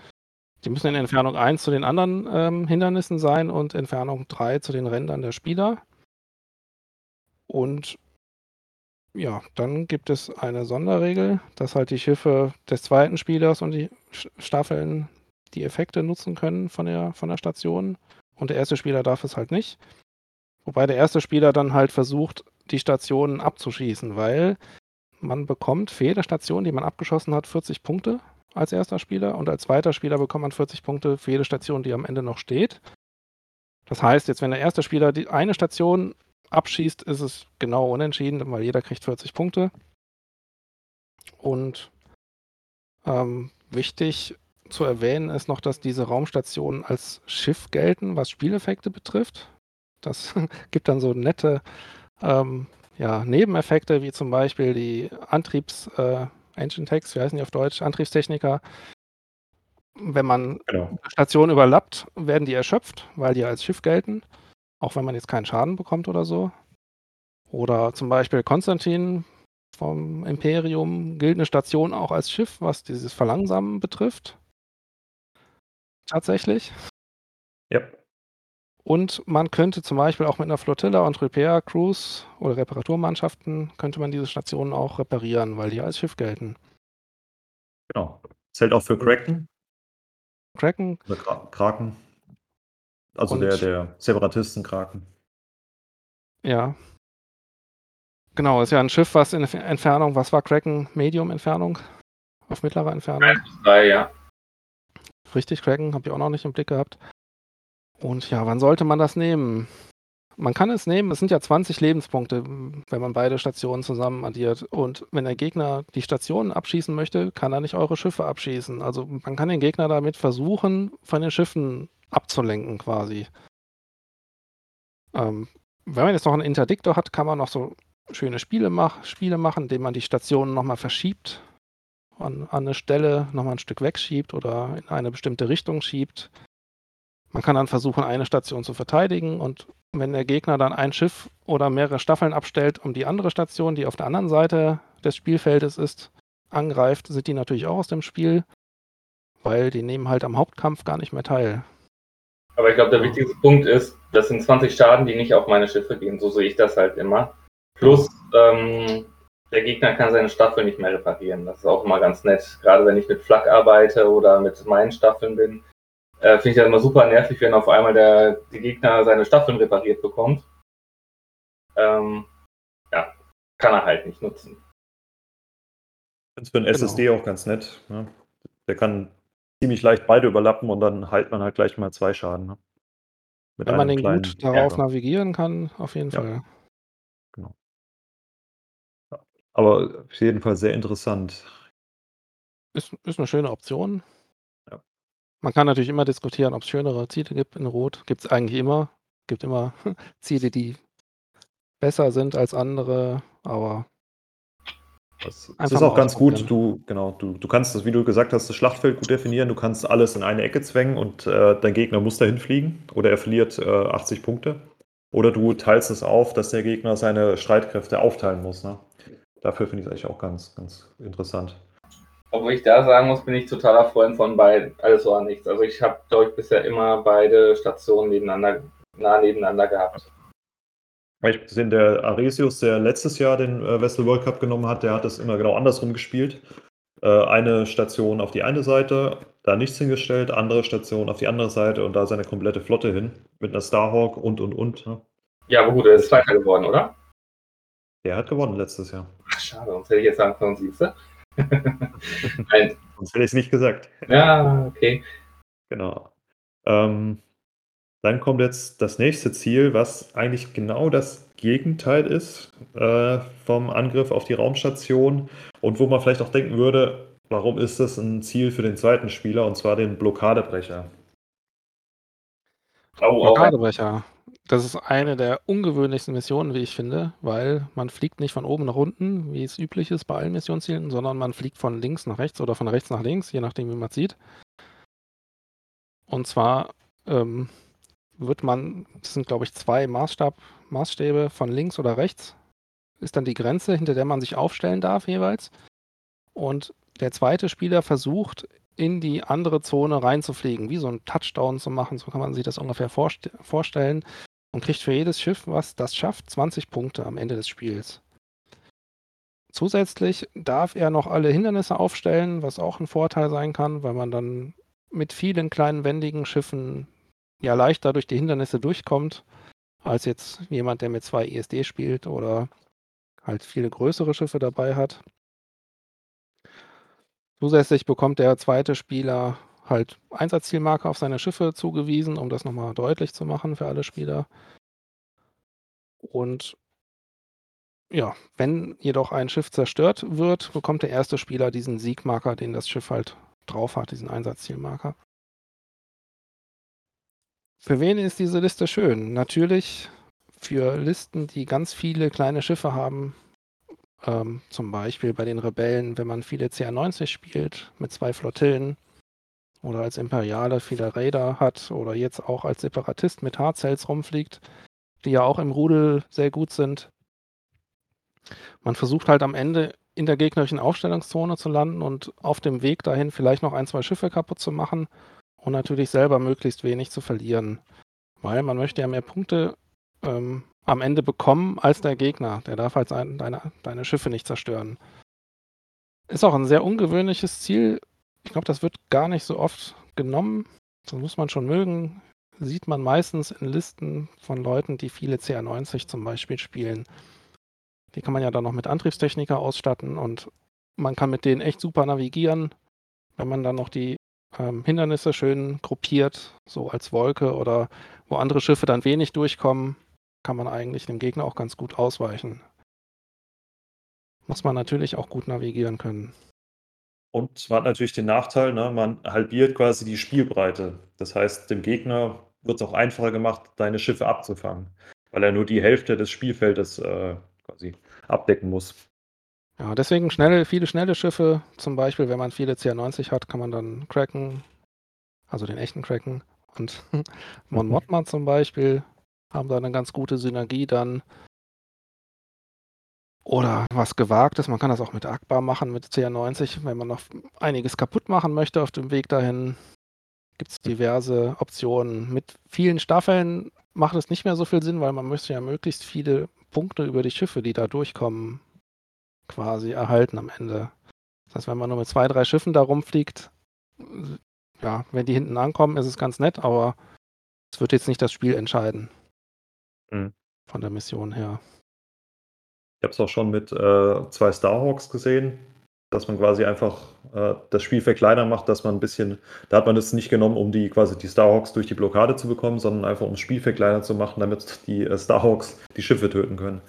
Die müssen in Entfernung 1 zu den anderen ähm, Hindernissen sein und Entfernung 3 zu den Rändern der Spieler. Und ja, dann gibt es eine Sonderregel, dass halt die Schiffe des zweiten Spielers und die Staffeln die Effekte nutzen können von der, von der Station. Und der erste Spieler darf es halt nicht. Wobei der erste Spieler dann halt versucht, die Stationen abzuschießen, weil man bekommt für jede Station, die man abgeschossen hat, 40 Punkte als erster Spieler und als zweiter Spieler bekommt man 40 Punkte für jede Station, die am Ende noch steht. Das heißt, jetzt wenn der erste Spieler die eine Station abschießt, ist es genau unentschieden, weil jeder kriegt 40 Punkte. Und ähm, wichtig zu erwähnen ist noch, dass diese Raumstationen als Schiff gelten, was Spieleffekte betrifft. Das gibt dann so nette ähm, ja, Nebeneffekte, wie zum Beispiel die Antriebs, äh, Engine Techs, wie heißen die auf Deutsch, Antriebstechniker. Wenn man genau. Stationen überlappt, werden die erschöpft, weil die als Schiff gelten, auch wenn man jetzt keinen Schaden bekommt oder so. Oder zum Beispiel Konstantin vom Imperium gilt eine Station auch als Schiff, was dieses Verlangsamen betrifft. Tatsächlich. Ja. Und man könnte zum Beispiel auch mit einer Flotilla und Repair Crews oder Reparaturmannschaften könnte man diese Stationen auch reparieren, weil die als Schiff gelten. Genau. Zählt auch für Kraken. Kraken. Oder Kraken. Also und, der, der Separatisten-Kraken. Ja. Genau, ist ja ein Schiff, was in Entfernung, was war Kraken? Medium-Entfernung? Auf mittlerer Entfernung? Drei, ja. Richtig, Kraken, habe ich auch noch nicht im Blick gehabt. Und ja, wann sollte man das nehmen? Man kann es nehmen, es sind ja 20 Lebenspunkte, wenn man beide Stationen zusammen addiert. Und wenn der Gegner die Stationen abschießen möchte, kann er nicht eure Schiffe abschießen. Also man kann den Gegner damit versuchen, von den Schiffen abzulenken quasi. Ähm, wenn man jetzt noch einen Interdiktor hat, kann man noch so schöne Spiele, mach, Spiele machen, indem man die Stationen nochmal verschiebt, an, an eine Stelle nochmal ein Stück wegschiebt oder in eine bestimmte Richtung schiebt. Man kann dann versuchen, eine Station zu verteidigen und wenn der Gegner dann ein Schiff oder mehrere Staffeln abstellt, um die andere Station, die auf der anderen Seite des Spielfeldes ist, angreift, sind die natürlich auch aus dem Spiel, weil die nehmen halt am Hauptkampf gar nicht mehr teil. Aber ich glaube, der wichtigste Punkt ist, das sind 20 Schaden, die nicht auf meine Schiffe gehen. So sehe ich das halt immer. Plus, ähm, der Gegner kann seine Staffel nicht mehr reparieren. Das ist auch immer ganz nett. Gerade wenn ich mit Flak arbeite oder mit meinen Staffeln bin, äh, Finde ich das immer super nervig, wenn auf einmal der, die Gegner seine Staffeln repariert bekommt. Ähm, ja, kann er halt nicht nutzen. Das ist für einen genau. SSD auch ganz nett. Ne? Der kann ziemlich leicht beide überlappen und dann heilt man halt gleich mal zwei Schaden. Ne? Wenn man den gut darauf Ärger. navigieren kann, auf jeden ja. Fall. Genau. Aber auf jeden Fall sehr interessant. Ist, ist eine schöne Option. Man kann natürlich immer diskutieren, ob es schönere Ziele gibt in Rot. Gibt es eigentlich immer. Gibt immer Ziele, die besser sind als andere, aber das, das ist auch ganz gut. Du, genau, du, du kannst das, wie du gesagt hast, das Schlachtfeld gut definieren. Du kannst alles in eine Ecke zwängen und äh, dein Gegner muss dahin fliegen oder er verliert äh, 80 Punkte. Oder du teilst es auf, dass der Gegner seine Streitkräfte aufteilen muss. Ne? Dafür finde ich es eigentlich auch ganz, ganz interessant. Obwohl ich da sagen muss, bin ich totaler Freund von beiden. Alles oder nichts. Also ich habe, glaube ich, bisher immer beide Stationen nebeneinander, nah nebeneinander gehabt. Ich habe gesehen, der Aresius, der letztes Jahr den äh, Vessel World Cup genommen hat, der hat das immer genau andersrum gespielt. Äh, eine Station auf die eine Seite, da nichts hingestellt, andere Station auf die andere Seite und da seine komplette Flotte hin. Mit einer Starhawk und und und. Ne? Ja, aber gut, er ist Zweiter geworden, oder? Der hat gewonnen letztes Jahr. Ach, schade, sonst hätte ich jetzt sagen können, siehst du? Nein. Sonst hätte ich es nicht gesagt. Ja, okay. Genau. Ähm, dann kommt jetzt das nächste Ziel, was eigentlich genau das Gegenteil ist äh, vom Angriff auf die Raumstation und wo man vielleicht auch denken würde, warum ist das ein Ziel für den zweiten Spieler und zwar den Blockadebrecher? Oh, Blockadebrecher. Das ist eine der ungewöhnlichsten Missionen, wie ich finde, weil man fliegt nicht von oben nach unten, wie es üblich ist bei allen Missionszielen, sondern man fliegt von links nach rechts oder von rechts nach links, je nachdem, wie man sieht. Und zwar ähm, wird man, das sind glaube ich zwei Maßstab, Maßstäbe von links oder rechts, ist dann die Grenze, hinter der man sich aufstellen darf jeweils. Und der zweite Spieler versucht in die andere Zone reinzufliegen, wie so ein Touchdown zu machen, so kann man sich das ungefähr vorst vorstellen und kriegt für jedes Schiff, was das schafft, 20 Punkte am Ende des Spiels. Zusätzlich darf er noch alle Hindernisse aufstellen, was auch ein Vorteil sein kann, weil man dann mit vielen kleinen wendigen Schiffen ja leichter durch die Hindernisse durchkommt, als jetzt jemand, der mit zwei ISD spielt oder halt viele größere Schiffe dabei hat. Zusätzlich bekommt der zweite Spieler halt Einsatzzielmarker auf seine Schiffe zugewiesen, um das nochmal deutlich zu machen für alle Spieler. Und ja, wenn jedoch ein Schiff zerstört wird, bekommt der erste Spieler diesen Siegmarker, den das Schiff halt drauf hat, diesen Einsatzzielmarker. Für wen ist diese Liste schön? Natürlich für Listen, die ganz viele kleine Schiffe haben. Ähm, zum Beispiel bei den Rebellen, wenn man viele CR90 spielt mit zwei Flottillen oder als Imperiale viele Raider hat oder jetzt auch als Separatist mit Hardcells rumfliegt, die ja auch im Rudel sehr gut sind. Man versucht halt am Ende in der gegnerischen Aufstellungszone zu landen und auf dem Weg dahin vielleicht noch ein, zwei Schiffe kaputt zu machen und natürlich selber möglichst wenig zu verlieren. Weil man möchte ja mehr Punkte ähm, am Ende bekommen als der Gegner. Der darf halt sein, deine, deine Schiffe nicht zerstören. Ist auch ein sehr ungewöhnliches Ziel. Ich glaube, das wird gar nicht so oft genommen. Das muss man schon mögen. Sieht man meistens in Listen von Leuten, die viele CR90 zum Beispiel spielen. Die kann man ja dann noch mit Antriebstechniker ausstatten und man kann mit denen echt super navigieren, wenn man dann noch die ähm, Hindernisse schön gruppiert, so als Wolke oder wo andere Schiffe dann wenig durchkommen, kann man eigentlich dem Gegner auch ganz gut ausweichen. Muss man natürlich auch gut navigieren können. Und man hat natürlich den Nachteil, ne, man halbiert quasi die Spielbreite. Das heißt, dem Gegner wird es auch einfacher gemacht, deine Schiffe abzufangen, weil er nur die Hälfte des Spielfeldes äh, quasi abdecken muss. Ja, deswegen schnelle, viele schnelle Schiffe. Zum Beispiel, wenn man viele CR90 hat, kann man dann Kraken, also den echten Kraken und Mon Mothma zum Beispiel, haben da eine ganz gute Synergie dann. Oder was Gewagtes, man kann das auch mit Akbar machen, mit CR90, wenn man noch einiges kaputt machen möchte auf dem Weg dahin. Gibt es diverse Optionen. Mit vielen Staffeln macht es nicht mehr so viel Sinn, weil man möchte ja möglichst viele Punkte über die Schiffe, die da durchkommen, quasi erhalten am Ende. Das heißt, wenn man nur mit zwei, drei Schiffen da rumfliegt, ja, wenn die hinten ankommen, ist es ganz nett, aber es wird jetzt nicht das Spiel entscheiden. Mhm. Von der Mission her. Ich habe es auch schon mit äh, zwei Starhawks gesehen, dass man quasi einfach äh, das Spielfeld kleiner macht, dass man ein bisschen, da hat man es nicht genommen, um die quasi die Starhawks durch die Blockade zu bekommen, sondern einfach um das Spielfeld kleiner zu machen, damit die äh, Starhawks die Schiffe töten können.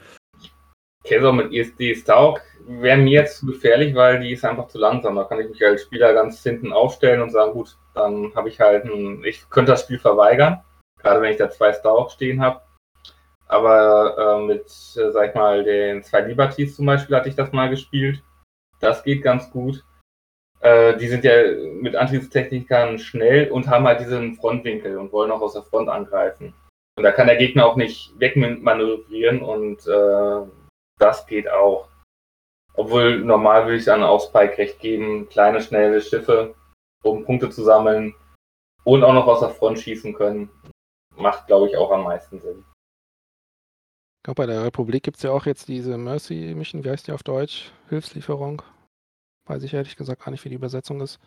Käser mit ESD Starhawk wäre mir jetzt zu gefährlich, weil die ist einfach zu langsam. Da kann ich mich als Spieler ganz hinten aufstellen und sagen, gut, dann habe ich halt ein, ich könnte das Spiel verweigern, gerade wenn ich da zwei Starhawks stehen habe. Aber äh, mit, äh, sag ich mal, den zwei Liberties zum Beispiel hatte ich das mal gespielt. Das geht ganz gut. Äh, die sind ja mit Antriebstechnikern schnell und haben halt diesen Frontwinkel und wollen auch aus der Front angreifen. Und da kann der Gegner auch nicht wegmanövrieren und äh, das geht auch. Obwohl normal würde ich dann auch Spike recht geben, kleine, schnelle Schiffe, um Punkte zu sammeln und auch noch aus der Front schießen können. Macht, glaube ich, auch am meisten Sinn. Glaube, bei der Republik gibt es ja auch jetzt diese Mercy Mission, wie heißt die auf Deutsch? Hilfslieferung. Weiß ich ehrlich gesagt gar nicht, wie die Übersetzung ist.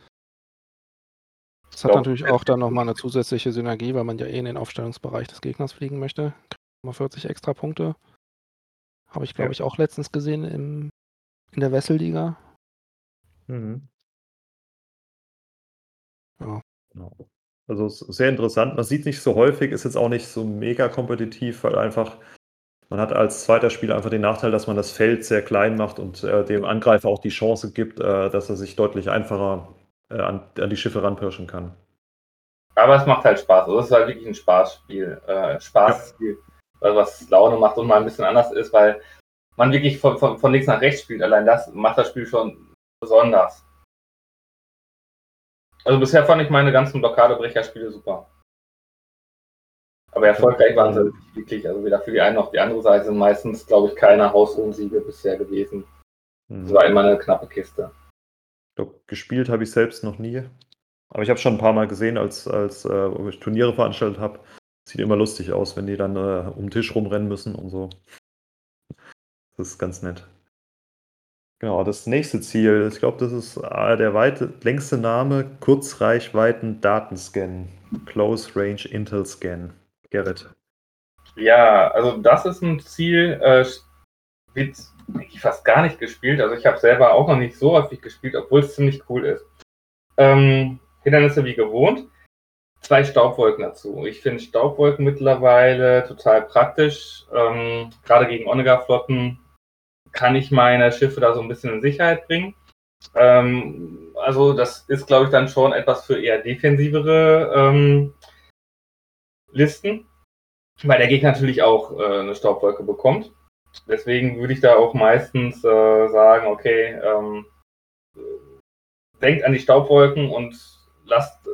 Das hat natürlich auch dann nochmal eine zusätzliche Synergie, weil man ja eh in den Aufstellungsbereich des Gegners fliegen möchte. Mal 40 extra Punkte. Habe ich, glaube ja. ich, auch letztens gesehen im, in der Wesselliga. Mhm. Ja. Genau. Also sehr interessant. Man sieht nicht so häufig, ist jetzt auch nicht so mega kompetitiv, weil einfach man hat als zweiter Spieler einfach den Nachteil, dass man das Feld sehr klein macht und äh, dem Angreifer auch die Chance gibt, äh, dass er sich deutlich einfacher äh, an, an, die Schiffe ranpirschen kann. Aber es macht halt Spaß. Also es ist halt wirklich ein Spaßspiel. Äh, Spaßspiel, ja. was Laune macht und mal ein bisschen anders ist, weil man wirklich von, von, von links nach rechts spielt. Allein das macht das Spiel schon besonders. Also bisher fand ich meine ganzen Blockadebrecherspiele super. Aber erfolgreich waren sie wirklich, also weder für die eine noch die andere Seite sind meistens, glaube ich, keine haushohen Siege bisher gewesen. Mhm. Es war immer eine knappe Kiste. Ich glaube, gespielt habe ich selbst noch nie. Aber ich habe schon ein paar Mal gesehen, als, als äh, ich Turniere veranstaltet habe. Sieht immer lustig aus, wenn die dann äh, um den Tisch rumrennen müssen und so. Das ist ganz nett. Genau, das nächste Ziel, ich glaube, das ist äh, der weite, längste Name, Kurzreichweiten-Datenscan, Close Range Intel Scan. Gerrit. Ja, also das ist ein Ziel, äh, wird eigentlich fast gar nicht gespielt. Also ich habe selber auch noch nicht so häufig gespielt, obwohl es ziemlich cool ist. Ähm, Hindernisse wie gewohnt. Zwei Staubwolken dazu. Ich finde Staubwolken mittlerweile total praktisch. Ähm, gerade gegen Onega-Flotten kann ich meine Schiffe da so ein bisschen in Sicherheit bringen. Ähm, also das ist, glaube ich, dann schon etwas für eher defensivere ähm, Listen, weil der Gegner natürlich auch äh, eine Staubwolke bekommt. Deswegen würde ich da auch meistens äh, sagen, okay, ähm, denkt an die Staubwolken und lasst äh,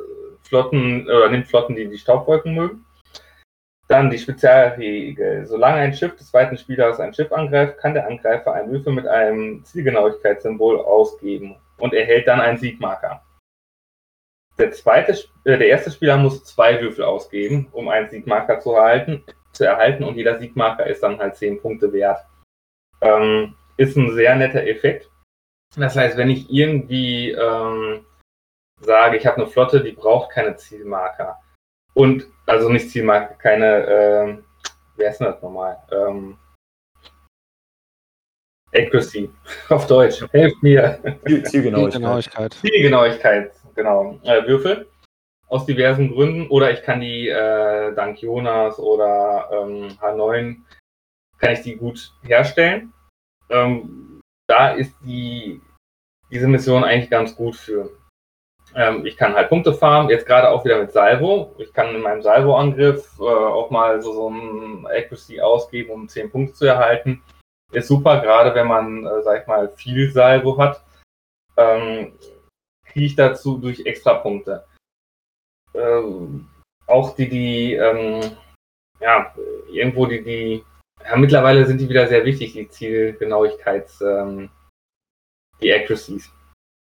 Flotten oder nimmt Flotten, die die Staubwolken mögen. Dann die Spezialregel. Solange ein Schiff des zweiten Spielers ein Schiff angreift, kann der Angreifer einen Würfel mit einem Zielgenauigkeitssymbol ausgeben und erhält dann einen Siegmarker. Der, zweite, äh, der erste Spieler muss zwei Würfel ausgeben, um einen Siegmarker zu erhalten, zu erhalten und jeder Siegmarker ist dann halt 10 Punkte wert. Ähm, ist ein sehr netter Effekt. Das heißt, wenn ich irgendwie ähm, sage, ich habe eine Flotte, die braucht keine Zielmarker. Und, also nicht Zielmarker, keine, äh, wer ist denn das nochmal? Ähm, Accuracy auf Deutsch. Helft mir. Zielgenauigkeit. Zielgenauigkeit, genau. Äh, Würfel aus diversen Gründen. Oder ich kann die äh, dank Jonas oder ähm, H9 kann ich die gut herstellen. Ähm, da ist die, diese Mission eigentlich ganz gut für. Ähm, ich kann halt Punkte farmen, jetzt gerade auch wieder mit Salvo. Ich kann in meinem Salvo-Angriff äh, auch mal so, so ein Accuracy ausgeben, um 10 Punkte zu erhalten. Ist super, gerade wenn man, äh, sag ich mal, viel Salvo hat. Ähm, kriege ich dazu durch extra Punkte. Ähm, auch die, die, ähm, ja, irgendwo die, die, ja, mittlerweile sind die wieder sehr wichtig, die Zielgenauigkeits, ähm, die Accuracies.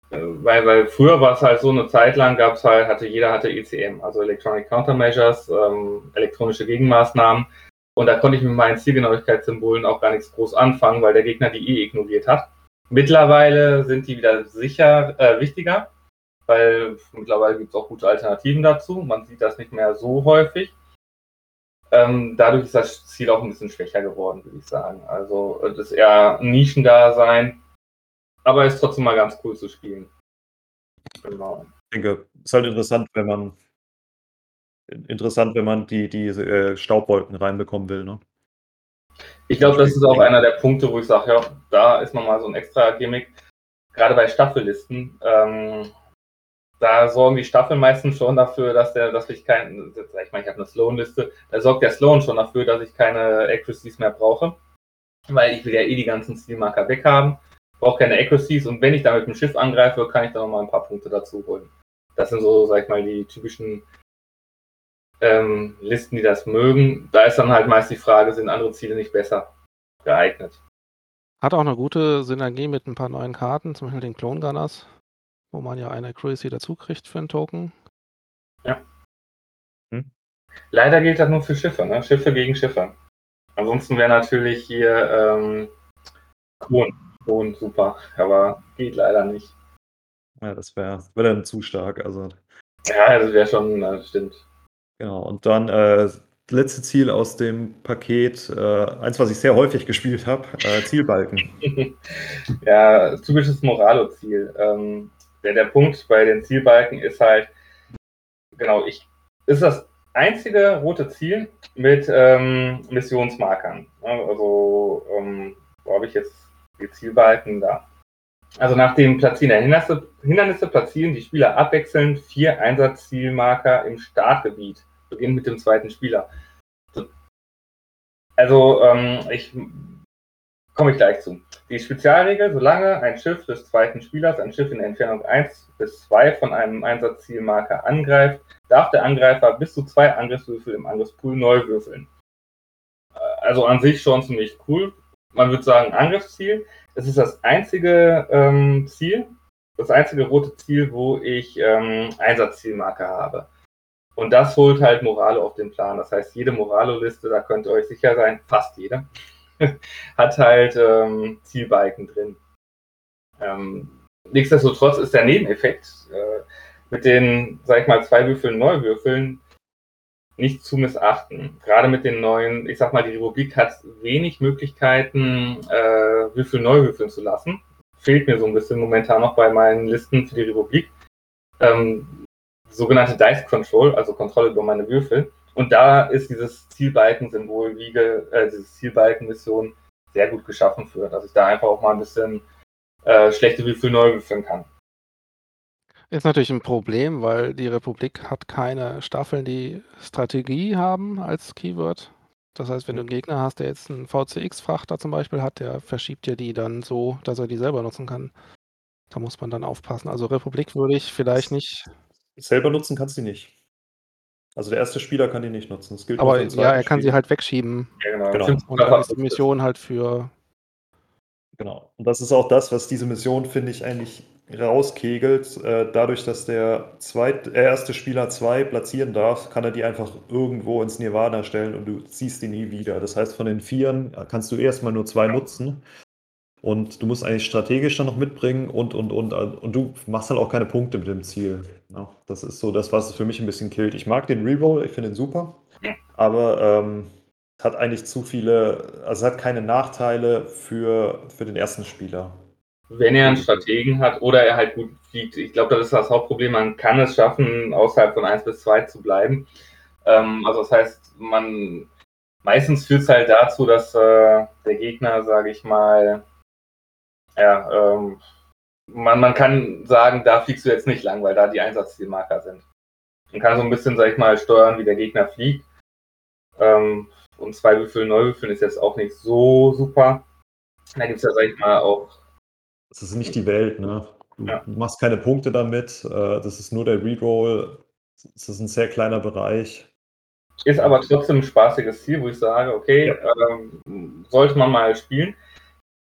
Äh, weil, weil früher war es halt so, eine Zeit lang gab es halt, hatte jeder hatte ECM, also Electronic Countermeasures, ähm, elektronische Gegenmaßnahmen. Und da konnte ich mit meinen Zielgenauigkeitssymbolen auch gar nichts groß anfangen, weil der Gegner die eh ignoriert hat. Mittlerweile sind die wieder sicher äh, wichtiger, weil mittlerweile gibt es auch gute Alternativen dazu. Man sieht das nicht mehr so häufig. Ähm, dadurch ist das Ziel auch ein bisschen schwächer geworden, würde ich sagen. Also das ist eher ein Nischendasein aber ist trotzdem mal ganz cool zu spielen. Genau. Ich denke, es ist halt interessant, wenn man interessant, wenn man die, die äh, Staubwolken reinbekommen will, ne? Ich glaube, das ist auch einer der Punkte, wo ich sage, ja, da ist nochmal so ein extra Gimmick. Gerade bei Staffellisten, ähm, da sorgen die Staffeln meistens schon dafür, dass der, dass ich kein, ich meine, ich habe eine Sloan-Liste, da sorgt der Sloan schon dafür, dass ich keine Accuracies mehr brauche. Weil ich will ja eh die ganzen Stilmarker weghaben brauche keine Accuracies und wenn ich da mit dem Schiff angreife, kann ich da nochmal ein paar Punkte dazu holen. Das sind so, sag ich mal, die typischen ähm, Listen, die das mögen. Da ist dann halt meist die Frage, sind andere Ziele nicht besser geeignet? Hat auch eine gute Synergie mit ein paar neuen Karten, zum Beispiel den Clone Gunners, wo man ja eine Accuracy dazu kriegt für einen Token. Ja. Hm. Leider gilt das nur für Schiffe, ne? Schiffe gegen Schiffe. Ansonsten wäre natürlich hier ähm, Klon schon super, aber geht leider nicht. Ja, das wäre wär dann zu stark. Also. Ja, das wäre schon, das stimmt. Genau, und dann äh, letzte Ziel aus dem Paket, äh, eins, was ich sehr häufig gespielt habe, äh, Zielbalken. ja, typisches Moralo-Ziel. Ähm, der, der Punkt bei den Zielbalken ist halt, genau, ich ist das einzige rote Ziel mit ähm, Missionsmarkern. Also, ähm, wo habe ich jetzt die Zielbalken da. Also nach dem Platzieren der Hindernisse, Hindernisse platzieren die Spieler abwechselnd vier Einsatzzielmarker im Startgebiet. Beginnen mit dem zweiten Spieler. Also ähm, ich komme ich gleich zu. Die Spezialregel, solange ein Schiff des zweiten Spielers ein Schiff in Entfernung 1 bis 2 von einem Einsatzzielmarker angreift, darf der Angreifer bis zu zwei Angriffswürfel im Angriffspool neu würfeln. Also an sich schon ziemlich cool man würde sagen, Angriffsziel. Es ist das einzige ähm, Ziel, das einzige rote Ziel, wo ich ähm, Einsatzzielmarke habe. Und das holt halt Morale auf den Plan. Das heißt, jede Moralo-Liste, da könnt ihr euch sicher sein, fast jede, hat halt ähm, Zielbalken drin. Ähm, nichtsdestotrotz ist der Nebeneffekt äh, mit den, sag ich mal, zwei Würfeln neu würfeln nicht zu missachten. Gerade mit den neuen, ich sag mal, die Republik hat wenig Möglichkeiten, äh, Würfel neu würfeln zu lassen. Fehlt mir so ein bisschen momentan noch bei meinen Listen für die Republik. Ähm, sogenannte Dice Control, also Kontrolle über meine Würfel. Und da ist dieses Zielbalken-Symbol, Wiege, äh, dieses Zielbalken-Mission sehr gut geschaffen für, dass ich da einfach auch mal ein bisschen äh, schlechte Würfel neu würfeln kann. Ist natürlich ein Problem, weil die Republik hat keine Staffeln, die Strategie haben als Keyword. Das heißt, wenn du einen Gegner hast, der jetzt einen VCX-Frachter zum Beispiel hat, der verschiebt dir die dann so, dass er die selber nutzen kann. Da muss man dann aufpassen. Also Republik würde ich vielleicht nicht. Selber nutzen kannst du die nicht. Also der erste Spieler kann die nicht nutzen. Das gilt Aber ja, er kann sie halt wegschieben. Ja, genau. genau. Und dann ist die Mission halt für. Genau. Und das ist auch das, was diese Mission, finde ich, eigentlich rauskegelt, äh, dadurch, dass der zweit, äh, erste Spieler zwei platzieren darf, kann er die einfach irgendwo ins Nirvana stellen und du ziehst die nie wieder. Das heißt, von den Vieren kannst du erstmal nur zwei nutzen. Und du musst eigentlich strategisch dann noch mitbringen und, und, und. Und du machst halt auch keine Punkte mit dem Ziel. Ja, das ist so das, was es für mich ein bisschen killt. Ich mag den Reroll, ich finde ihn super. Aber ähm, hat eigentlich zu viele, also hat keine Nachteile für, für den ersten Spieler wenn er einen Strategen hat oder er halt gut fliegt. Ich glaube, das ist das Hauptproblem. Man kann es schaffen, außerhalb von 1 bis 2 zu bleiben. Ähm, also das heißt, man meistens führt es halt dazu, dass äh, der Gegner, sage ich mal, ja, ähm, man, man kann sagen, da fliegst du jetzt nicht lang, weil da die Einsatzzielmarker sind. Man kann so ein bisschen, sag ich mal, steuern, wie der Gegner fliegt. Ähm, und zwei Würfel, neu würfeln ist jetzt auch nicht so super. Da gibt es ja, sag ich mal, auch das ist nicht die Welt, ne? Du ja. machst keine Punkte damit. Äh, das ist nur der Reroll. Das ist ein sehr kleiner Bereich. Ist aber trotzdem ein spaßiges Ziel, wo ich sage, okay, ja. ähm, sollte man mal spielen.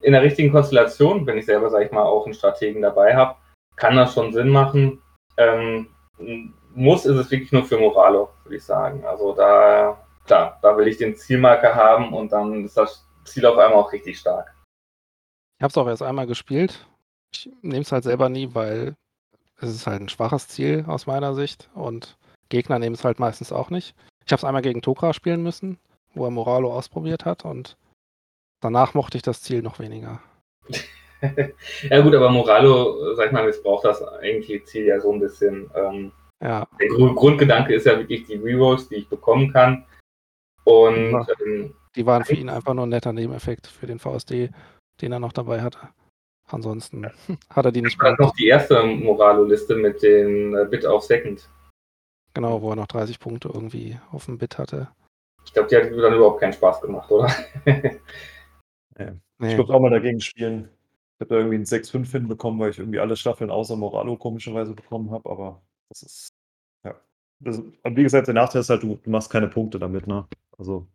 In der richtigen Konstellation, wenn ich selber, sage ich mal, auch einen Strategen dabei habe, kann das schon Sinn machen. Ähm, muss ist es wirklich nur für Moralo, würde ich sagen. Also da, klar, da will ich den Zielmarker haben und dann ist das Ziel auf einmal auch richtig stark. Ich habe es auch erst einmal gespielt. Ich nehme es halt selber nie, weil es ist halt ein schwaches Ziel aus meiner Sicht und Gegner nehmen es halt meistens auch nicht. Ich habe es einmal gegen Tokra spielen müssen, wo er Moralo ausprobiert hat und danach mochte ich das Ziel noch weniger. ja gut, aber Moralo, sag ich mal, missbraucht das eigentliche Ziel ja so ein bisschen. Ähm, ja. Der Grundgedanke ist ja wirklich die Rerolls, die ich bekommen kann. Und ja. ähm, die waren für ihn einfach nur ein netter Nebeneffekt für den VSD den er noch dabei hatte. Ansonsten hat er die nicht mehr. noch die erste Moralo-Liste mit dem äh, Bit auf Second. Genau, wo er noch 30 Punkte irgendwie auf dem Bit hatte. Ich glaube, die hat dann überhaupt keinen Spaß gemacht, oder? nee. Ich würde auch mal dagegen spielen. Ich habe da irgendwie einen 6-5 hinbekommen, weil ich irgendwie alle Staffeln außer Moralo komischerweise bekommen habe, aber das ist. Ja. Das, wie gesagt, der Nachteil ist halt, du, du machst keine Punkte damit, ne? Also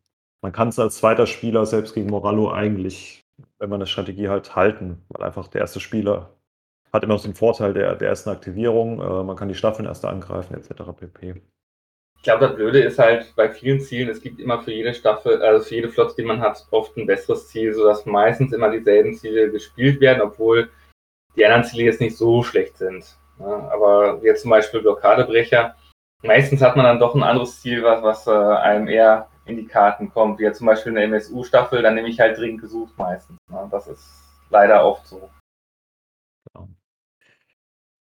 man kann es als zweiter Spieler selbst gegen Moralo eigentlich wenn man eine Strategie halt halten, weil einfach der erste Spieler hat immer noch den Vorteil der, der ersten Aktivierung, äh, man kann die Staffeln erst angreifen, etc. pp. Ich glaube, das Blöde ist halt bei vielen Zielen, es gibt immer für jede Staffel, also für jede Flotte, die man hat, oft ein besseres Ziel, sodass meistens immer dieselben Ziele gespielt werden, obwohl die anderen Ziele jetzt nicht so schlecht sind. Aber jetzt zum Beispiel Blockadebrecher, meistens hat man dann doch ein anderes Ziel, was, was äh, einem eher in die Karten kommt, wie ja zum Beispiel eine MSU-Staffel, dann nehme ich halt dringend gesucht meistens. Das ist leider oft so.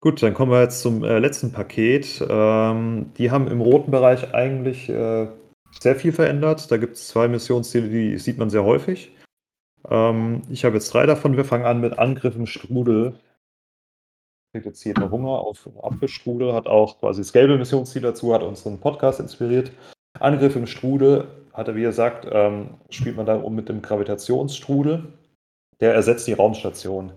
Gut, dann kommen wir jetzt zum äh, letzten Paket. Ähm, die haben im roten Bereich eigentlich äh, sehr viel verändert. Da gibt es zwei Missionsziele, die sieht man sehr häufig. Ähm, ich habe jetzt drei davon. Wir fangen an mit Angriff im Strudel. Kriegt jetzt hier Hunger auf Apfelstrudel, hat auch quasi das gelbe Missionsziel dazu, hat unseren Podcast inspiriert. Angriff im Strudel, hat er wie gesagt, ähm, spielt man da um mit dem Gravitationsstrudel. Der ersetzt die Raumstation.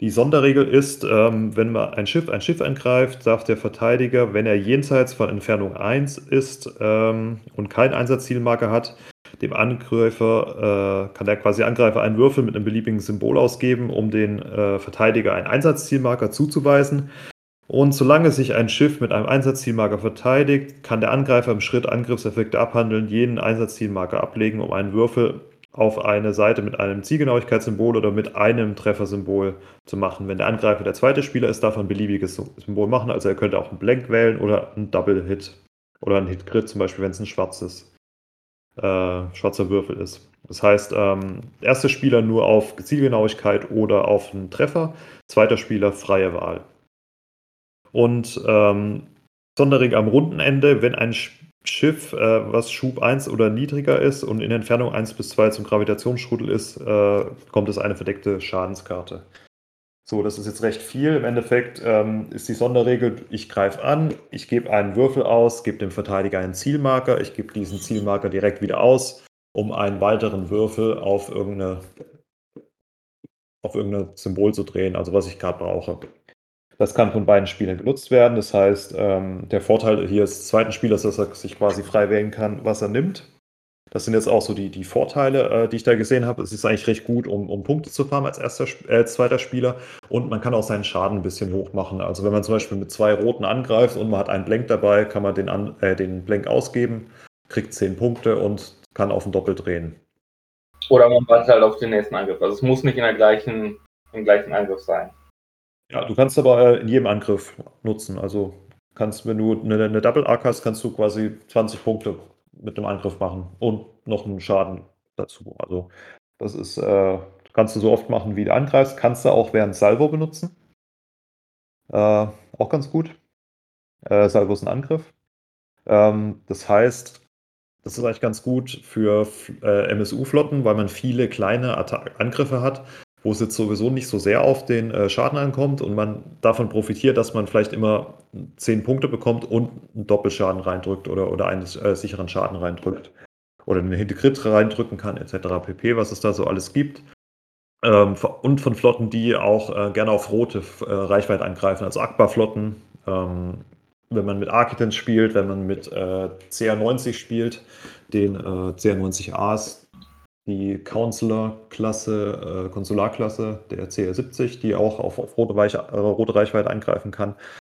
Die Sonderregel ist, ähm, wenn man ein Schiff ein Schiff angreift, darf der Verteidiger, wenn er jenseits von Entfernung 1 ist ähm, und keinen Einsatzzielmarker hat, dem Angreifer, äh, kann der quasi Angreifer einen Würfel mit einem beliebigen Symbol ausgeben, um den äh, Verteidiger einen Einsatzzielmarker zuzuweisen. Und solange sich ein Schiff mit einem Einsatzzielmarker verteidigt, kann der Angreifer im Schritt Angriffseffekte abhandeln, jeden Einsatzzielmarker ablegen, um einen Würfel auf eine Seite mit einem Zielgenauigkeitssymbol oder mit einem Treffersymbol zu machen. Wenn der Angreifer der zweite Spieler ist, darf er ein beliebiges Symbol machen. Also er könnte auch einen Blank wählen oder einen Double Hit oder einen Hit Crit, zum Beispiel, wenn es ein schwarzes, äh, schwarzer Würfel ist. Das heißt, ähm, erster Spieler nur auf Zielgenauigkeit oder auf einen Treffer, zweiter Spieler freie Wahl. Und ähm, Sonderring am Rundenende, wenn ein Schiff, äh, was Schub 1 oder niedriger ist und in Entfernung 1 bis 2 zum Gravitationsstrudel ist, äh, kommt es eine verdeckte Schadenskarte. So, das ist jetzt recht viel. Im Endeffekt ähm, ist die Sonderregel, ich greife an, ich gebe einen Würfel aus, gebe dem Verteidiger einen Zielmarker, ich gebe diesen Zielmarker direkt wieder aus, um einen weiteren Würfel auf irgendeine auf irgendein Symbol zu drehen, also was ich gerade brauche. Das kann von beiden Spielern genutzt werden. Das heißt, ähm, der Vorteil hier des zweiten Spielers, dass er sich quasi frei wählen kann, was er nimmt. Das sind jetzt auch so die, die Vorteile, äh, die ich da gesehen habe. Es ist eigentlich recht gut, um, um Punkte zu farmen als, erster, äh, zweiter Spieler. Und man kann auch seinen Schaden ein bisschen hoch machen. Also wenn man zum Beispiel mit zwei Roten angreift und man hat einen Blank dabei, kann man den, an, äh, den Blank ausgeben, kriegt 10 Punkte und kann auf ein Doppel drehen. Oder man wartet halt auf den nächsten Angriff. Also es muss nicht in der gleichen, im gleichen Angriff sein. Ja, du kannst aber äh, in jedem Angriff nutzen. Also kannst, wenn du eine, eine Double Arc hast, kannst du quasi 20 Punkte mit dem Angriff machen und noch einen Schaden dazu. Also das ist, äh, kannst du so oft machen, wie du angreifst. Kannst du auch während Salvo benutzen. Äh, auch ganz gut. Äh, Salvo ist ein Angriff. Ähm, das heißt, das ist eigentlich ganz gut für äh, MSU-Flotten, weil man viele kleine Attac Angriffe hat wo es jetzt sowieso nicht so sehr auf den äh, Schaden ankommt und man davon profitiert, dass man vielleicht immer 10 Punkte bekommt und einen Doppelschaden reindrückt oder, oder einen äh, sicheren Schaden reindrückt. Oder einen Hintergrit reindrücken kann, etc. pp, was es da so alles gibt. Ähm, und von Flotten, die auch äh, gerne auf rote äh, Reichweite angreifen, also Akbar-Flotten. Ähm, wenn man mit Architens spielt, wenn man mit äh, CR90 spielt, den äh, CR90As, die Counselor-Klasse, äh, Konsularklasse der CR70, die auch auf, auf rote, Weiche, äh, rote, Reichweite angreifen kann.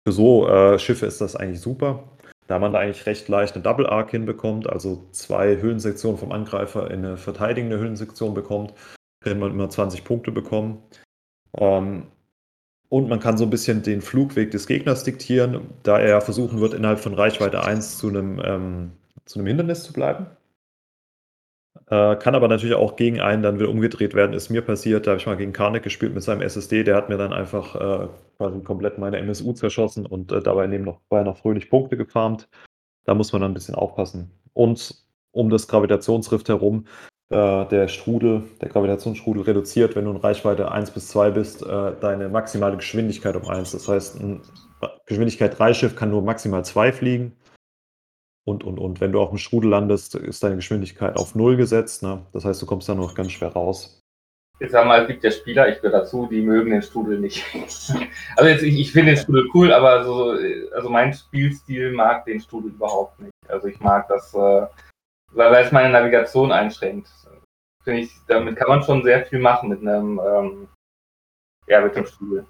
Für so äh, Schiffe ist das eigentlich super, da man da eigentlich recht leicht eine Double Arc hinbekommt, also zwei Höhlensektionen vom Angreifer in eine verteidigende Höhlensektion bekommt, kann man immer 20 Punkte bekommen. Ähm, und man kann so ein bisschen den Flugweg des Gegners diktieren, da er versuchen wird, innerhalb von Reichweite 1 zu einem, ähm, zu einem Hindernis zu bleiben. Äh, kann aber natürlich auch gegen einen dann wieder umgedreht werden. Ist mir passiert, da habe ich mal gegen Karnik gespielt mit seinem SSD, der hat mir dann einfach äh, quasi komplett meine MSU zerschossen und äh, dabei neben noch, noch fröhlich Punkte gefarmt. Da muss man dann ein bisschen aufpassen. Und um das Gravitationsrift herum, äh, der Strudel, der Gravitationsstrudel reduziert, wenn du in Reichweite 1 bis 2 bist, äh, deine maximale Geschwindigkeit um 1. Das heißt, ein Geschwindigkeit 3 Schiff kann nur maximal 2 fliegen und, und, und. Wenn du auf dem Strudel landest, ist deine Geschwindigkeit auf Null gesetzt. Ne? Das heißt, du kommst da noch ganz schwer raus. Ich sag mal, es gibt ja Spieler, ich gehöre dazu, die mögen den Strudel nicht. also jetzt, ich, ich finde den Strudel cool, aber so, also mein Spielstil mag den Strudel überhaupt nicht. Also ich mag das, äh, weil es meine Navigation einschränkt. Finde ich, damit kann man schon sehr viel machen mit einem, ähm, ja, mit dem Strudel.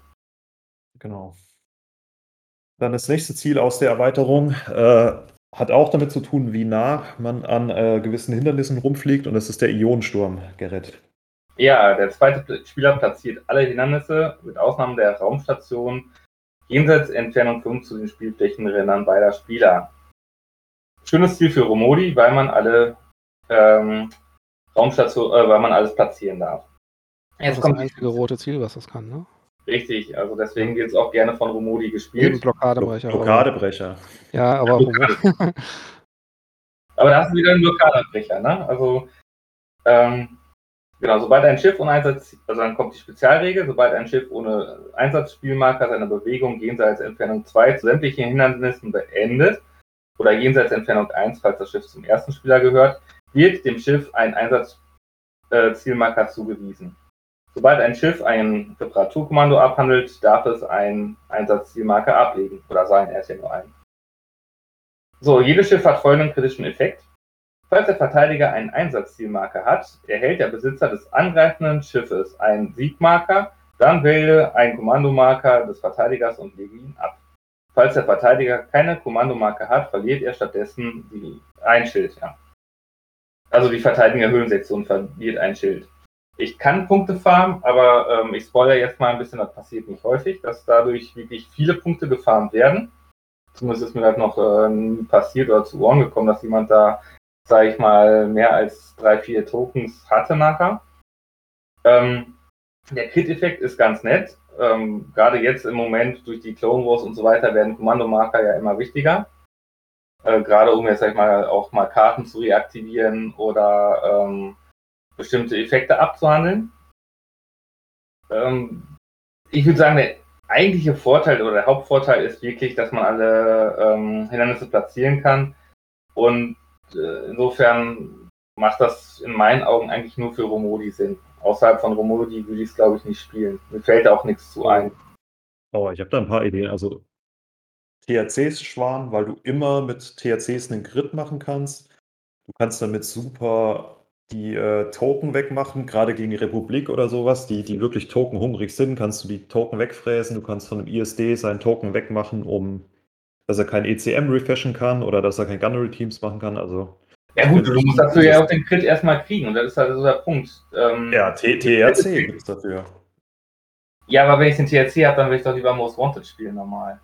Genau. Dann das nächste Ziel aus der Erweiterung, äh, hat auch damit zu tun, wie nah man an äh, gewissen Hindernissen rumfliegt und das ist der Ionensturm, Gerrit. Ja, der zweite Spieler platziert alle Hindernisse, mit Ausnahme der Raumstation, jenseits Entfernung 5 zu den Spielflächenrändern beider Spieler. Schönes Ziel für Romodi, weil man alle ähm, Raumstation, äh, weil man alles platzieren darf. Jetzt das kommt das einzige rote Ziel, was das kann, ne? Richtig, also deswegen wird es auch gerne von Romodi gespielt. Eben Blockadebrecher. Blockadebrecher. Ja, aber. aber da hast du wieder einen Blockadebrecher, ne? Also, ähm, genau, sobald ein Schiff ohne Einsatz, also dann kommt die Spezialregel, sobald ein Schiff ohne Einsatzspielmarker seine Bewegung jenseits Entfernung 2 zu sämtlichen Hindernissen beendet oder jenseits Entfernung 1, falls das Schiff zum ersten Spieler gehört, wird dem Schiff ein Einsatzzielmarker äh, zugewiesen. Sobald ein Schiff ein Reparaturkommando abhandelt, darf es ein Einsatzzielmarker ablegen oder sein, er nur ein. So, jedes Schiff hat folgenden kritischen Effekt. Falls der Verteidiger einen Einsatzzielmarker hat, erhält der Besitzer des angreifenden Schiffes einen Siegmarker, dann wähle einen Kommandomarker des Verteidigers und lege ihn ab. Falls der Verteidiger keine Kommandomarke hat, verliert er stattdessen die, ein Schild. Ja. Also die Verteidiger Höhlensektion verliert ein Schild. Ich kann Punkte farmen, aber ähm, ich spoilere jetzt mal ein bisschen, das passiert nicht häufig, dass dadurch wirklich viele Punkte gefarmt werden. Zumindest ist mir das noch äh, passiert oder zu Ohren gekommen, dass jemand da, sage ich mal, mehr als drei, vier Tokens hatte nachher. Ähm, der Crit-Effekt ist ganz nett. Ähm, Gerade jetzt im Moment durch die Clone Wars und so weiter werden Kommandomarker ja immer wichtiger. Äh, Gerade um jetzt, sag ich mal, auch mal Karten zu reaktivieren oder ähm, bestimmte Effekte abzuhandeln. Ähm, ich würde sagen, der eigentliche Vorteil oder der Hauptvorteil ist wirklich, dass man alle ähm, Hindernisse platzieren kann. Und äh, insofern macht das in meinen Augen eigentlich nur für Romodi Sinn. Außerhalb von Romodi würde ich es, glaube ich, nicht spielen. Mir fällt da auch nichts zu ein. Oh, ich habe da ein paar Ideen. Also THCs sparen, weil du immer mit THCs einen Grid machen kannst. Du kannst damit super die äh, Token wegmachen, gerade gegen die Republik oder sowas, die, die wirklich tokenhungrig sind, kannst du die Token wegfräsen. Du kannst von einem ISD seinen Token wegmachen, um dass er kein ECM refashen kann oder dass er kein Gunnery Teams machen kann. Also ja gut, du musst dafür ja auch den Crit erstmal kriegen und das ist halt so der Punkt. Ähm, ja, TRC gibt es dafür. Ja, aber wenn ich den TRC habe, dann will ich doch lieber Most Wanted spielen normal.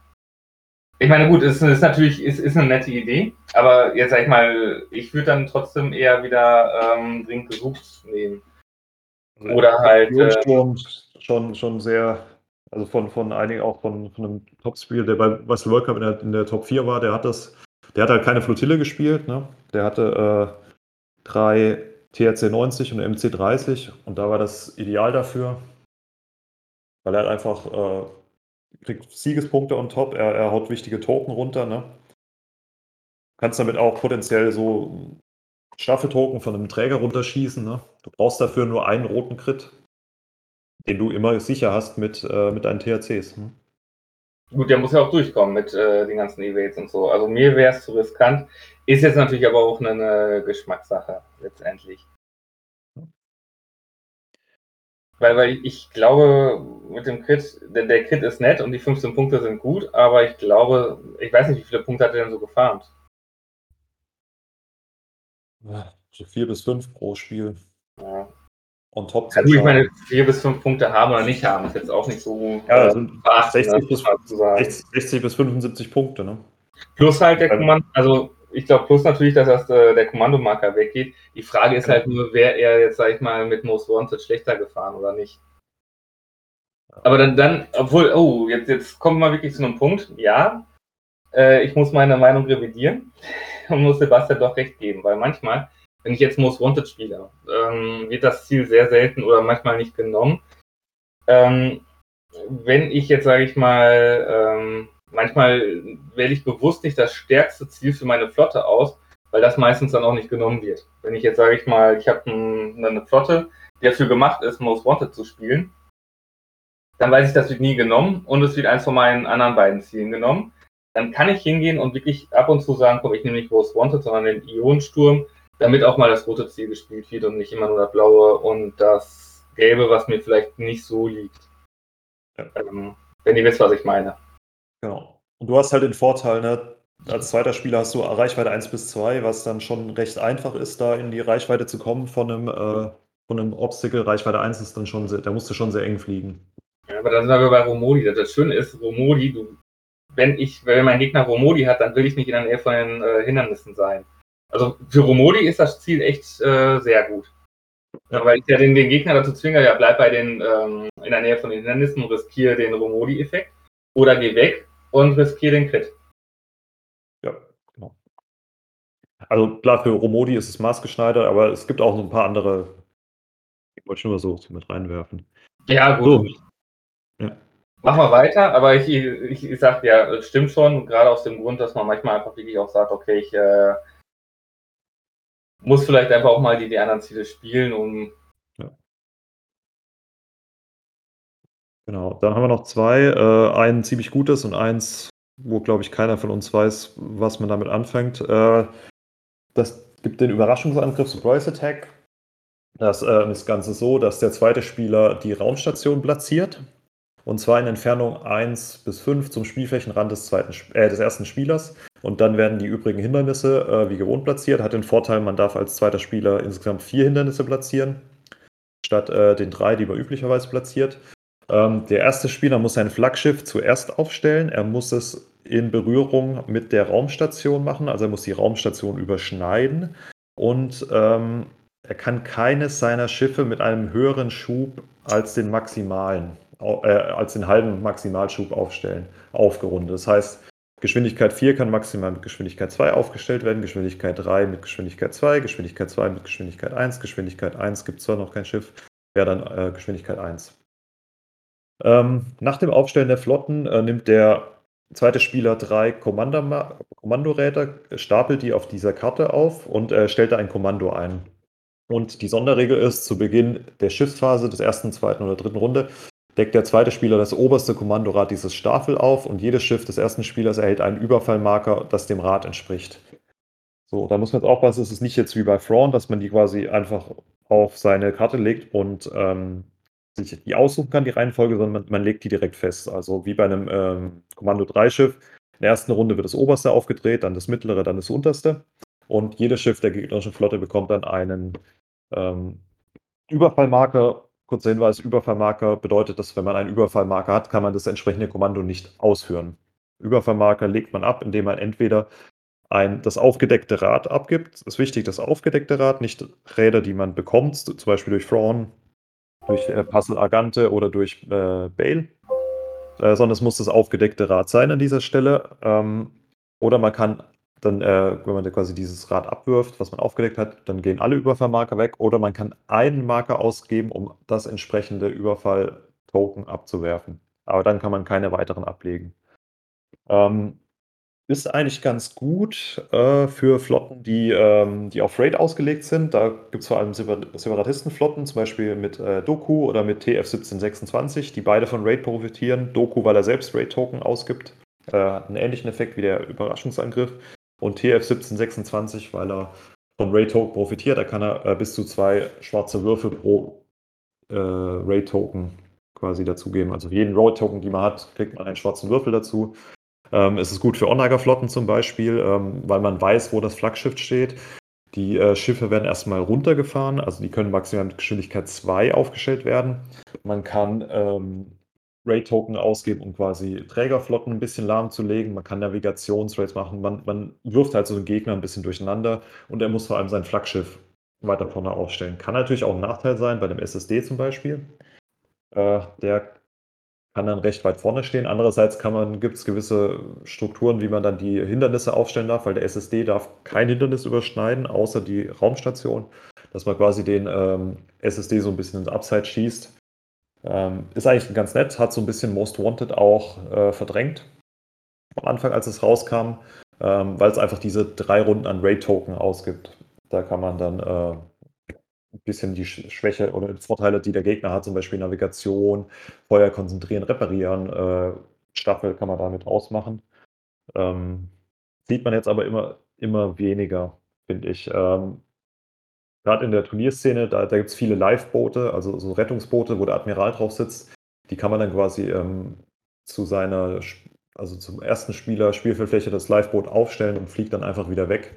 Ich meine, gut, es ist natürlich ist, ist eine nette Idee, aber jetzt sag ich mal, ich würde dann trotzdem eher wieder ähm, dringend gesucht nehmen. Oder halt. Äh, schon, schon sehr, also von, von einigen, auch von, von einem Top-Spiel, der bei Wrestle World Cup in der, in der Top 4 war, der hat das, der hat halt keine Flottille gespielt, ne? Der hatte äh, drei TRC 90 und MC 30 und da war das ideal dafür, weil er halt einfach äh, kriegt Siegespunkte on top, er, er haut wichtige Token runter, ne? Kannst damit auch potenziell so Staffeltoken von einem Träger runterschießen, ne? Du brauchst dafür nur einen roten Crit, den du immer sicher hast mit, äh, mit deinen THCs. Ne? Gut, der muss ja auch durchkommen mit äh, den ganzen Evades und so. Also mir wäre es zu riskant. Ist jetzt natürlich aber auch eine, eine Geschmackssache letztendlich. Weil, weil ich glaube, mit dem Crit, der, der Crit ist nett und die 15 Punkte sind gut, aber ich glaube, ich weiß nicht, wie viele Punkte hat er denn so gefarmt? So vier bis fünf pro Spiel. Ja. On top ja, ich meine, vier bis fünf Punkte haben oder nicht haben, ist jetzt auch nicht so. Ja, also äh, 60, bis, 60, 60, bis 75 Punkte, ne? Plus halt der Kommando, also ich glaube, plus natürlich, dass das, äh, der Kommandomarker weggeht. Die Frage ist halt nur, wer er jetzt, sag ich mal, mit Most Wanted schlechter gefahren oder nicht. Aber dann, dann obwohl, oh, jetzt, jetzt kommen wir wirklich zu einem Punkt. Ja, äh, ich muss meine Meinung revidieren und muss Sebastian doch recht geben, weil manchmal, wenn ich jetzt Most Wanted spiele, ähm, wird das Ziel sehr selten oder manchmal nicht genommen. Ähm, wenn ich jetzt, sage ich mal, ähm, manchmal wähle ich bewusst nicht das stärkste Ziel für meine Flotte aus, weil das meistens dann auch nicht genommen wird. Wenn ich jetzt sage ich mal, ich habe ein, eine Flotte, die dafür gemacht ist, Most Wanted zu spielen, dann weiß ich, das wird nie genommen und es wird eins von meinen anderen beiden Zielen genommen. Dann kann ich hingehen und wirklich ab und zu sagen, komm, ich nehme nicht Most Wanted, sondern den Ionensturm, damit auch mal das rote Ziel gespielt wird und nicht immer nur das blaue und das gelbe, was mir vielleicht nicht so liegt. Ja. Ähm, wenn ihr wisst, was ich meine. Genau. Und du hast halt den Vorteil, ne, als zweiter Spieler hast du Reichweite 1 bis 2, was dann schon recht einfach ist, da in die Reichweite zu kommen von einem, äh, von einem Obstacle. Reichweite 1 ist dann schon sehr, da musst du schon sehr eng fliegen. Ja, aber dann sind wir bei Romodi. Das Schöne ist, Romodi, du, wenn ich, wenn mein Gegner Romodi hat, dann will ich nicht in der Nähe von den äh, Hindernissen sein. Also für Romodi ist das Ziel echt äh, sehr gut. Ja. Weil ich ja den, den Gegner dazu zwinge, ja, bleib bei den, ähm, in der Nähe von den Hindernissen und riskiere den Romodi-Effekt. Oder geh weg und riskiere den Crit. Ja, genau. Also klar, für Romodi ist es maßgeschneidert, aber es gibt auch noch ein paar andere. Ich wollte schon mal so, so mit reinwerfen. Ja, gut. So. Ja. Machen wir weiter, aber ich, ich, ich sag ja, es stimmt schon, gerade aus dem Grund, dass man manchmal einfach wirklich auch sagt, okay, ich äh, muss vielleicht einfach auch mal die, die anderen Ziele spielen, um Genau, dann haben wir noch zwei. Äh, ein ziemlich gutes und eins, wo, glaube ich, keiner von uns weiß, was man damit anfängt. Äh, das gibt den Überraschungsangriff, Surprise Attack. Das äh, ist Ganze so, dass der zweite Spieler die Raumstation platziert und zwar in Entfernung 1 bis 5 zum Spielflächenrand des, zweiten, äh, des ersten Spielers. Und dann werden die übrigen Hindernisse äh, wie gewohnt platziert. Hat den Vorteil, man darf als zweiter Spieler insgesamt vier Hindernisse platzieren, statt äh, den drei, die man üblicherweise platziert. Ähm, der erste Spieler muss sein Flaggschiff zuerst aufstellen. Er muss es in Berührung mit der Raumstation machen, also er muss die Raumstation überschneiden. Und ähm, er kann keines seiner Schiffe mit einem höheren Schub als den maximalen, äh, als den halben Maximalschub aufstellen, aufgerundet. Das heißt, Geschwindigkeit 4 kann maximal mit Geschwindigkeit 2 aufgestellt werden, Geschwindigkeit 3 mit Geschwindigkeit 2, Geschwindigkeit 2 mit Geschwindigkeit 1, Geschwindigkeit 1 gibt zwar noch kein Schiff, wäre dann äh, Geschwindigkeit 1. Ähm, nach dem Aufstellen der Flotten äh, nimmt der zweite Spieler drei Kommandoräder, stapelt die auf dieser Karte auf und äh, stellt da ein Kommando ein. Und die Sonderregel ist, zu Beginn der Schiffsphase des ersten, zweiten oder dritten Runde deckt der zweite Spieler das oberste Kommandorad dieses Staffel auf und jedes Schiff des ersten Spielers erhält einen Überfallmarker, das dem Rad entspricht. So, da muss man jetzt aufpassen, es ist nicht jetzt wie bei Thrawn, dass man die quasi einfach auf seine Karte legt und ähm, sich die aussuchen kann, die Reihenfolge, sondern man, man legt die direkt fest. Also wie bei einem ähm, Kommando 3-Schiff. In der ersten Runde wird das oberste aufgedreht, dann das mittlere, dann das unterste. Und jedes Schiff der gegnerischen Flotte bekommt dann einen ähm, Überfallmarker. Kurzer Hinweis: Überfallmarker bedeutet, dass, wenn man einen Überfallmarker hat, kann man das entsprechende Kommando nicht ausführen. Überfallmarker legt man ab, indem man entweder ein, das aufgedeckte Rad abgibt. Es ist wichtig, das aufgedeckte Rad, nicht Räder, die man bekommt, zum Beispiel durch Thrawn, durch äh, Puzzle Agante oder durch äh, Bale, äh, sondern es muss das aufgedeckte Rad sein an dieser Stelle. Ähm, oder man kann dann, äh, wenn man quasi dieses Rad abwirft, was man aufgedeckt hat, dann gehen alle Überfallmarker weg. Oder man kann einen Marker ausgeben, um das entsprechende Überfall-Token abzuwerfen. Aber dann kann man keine weiteren ablegen. Ähm, ist eigentlich ganz gut äh, für Flotten, die, ähm, die auf Raid ausgelegt sind. Da gibt es vor allem Separatistenflotten, zum Beispiel mit äh, Doku oder mit TF1726, die beide von Raid profitieren. Doku, weil er selbst Raid-Token ausgibt, äh, hat einen ähnlichen Effekt wie der Überraschungsangriff. Und TF1726, weil er von Raid-Token profitiert, da kann er äh, bis zu zwei schwarze Würfel pro äh, Raid-Token quasi dazugeben. Also für jeden Raid-Token, die man hat, kriegt man einen schwarzen Würfel dazu. Ähm, es ist gut für Onager-Flotten zum Beispiel, ähm, weil man weiß, wo das Flaggschiff steht. Die äh, Schiffe werden erstmal runtergefahren, also die können maximal mit Geschwindigkeit 2 aufgestellt werden. Man kann ähm, Raid-Token ausgeben, um quasi Trägerflotten ein bisschen lahmzulegen. Man kann Navigationsraids machen. Man, man wirft halt so einen Gegner ein bisschen durcheinander und er muss vor allem sein Flaggschiff weiter vorne aufstellen. Kann natürlich auch ein Nachteil sein, bei dem SSD zum Beispiel. Äh, der kann dann recht weit vorne stehen. Andererseits gibt es gewisse Strukturen, wie man dann die Hindernisse aufstellen darf, weil der SSD darf kein Hindernis überschneiden, außer die Raumstation, dass man quasi den ähm, SSD so ein bisschen ins Upside schießt. Ähm, ist eigentlich ganz nett, hat so ein bisschen Most Wanted auch äh, verdrängt am Anfang, als es rauskam, ähm, weil es einfach diese drei Runden an Raid-Token ausgibt. Da kann man dann äh, bisschen die Schwäche oder die Vorteile, die der Gegner hat, zum Beispiel Navigation, Feuer konzentrieren, reparieren, äh, Staffel kann man damit ausmachen. Ähm, sieht man jetzt aber immer, immer weniger, finde ich. Ähm, Gerade in der Turnierszene, da, da gibt es viele Live-Boote, also so Rettungsboote, wo der Admiral drauf sitzt. Die kann man dann quasi ähm, zu seiner, also zum ersten Spieler Spielfeldfläche das Live-Boot aufstellen und fliegt dann einfach wieder weg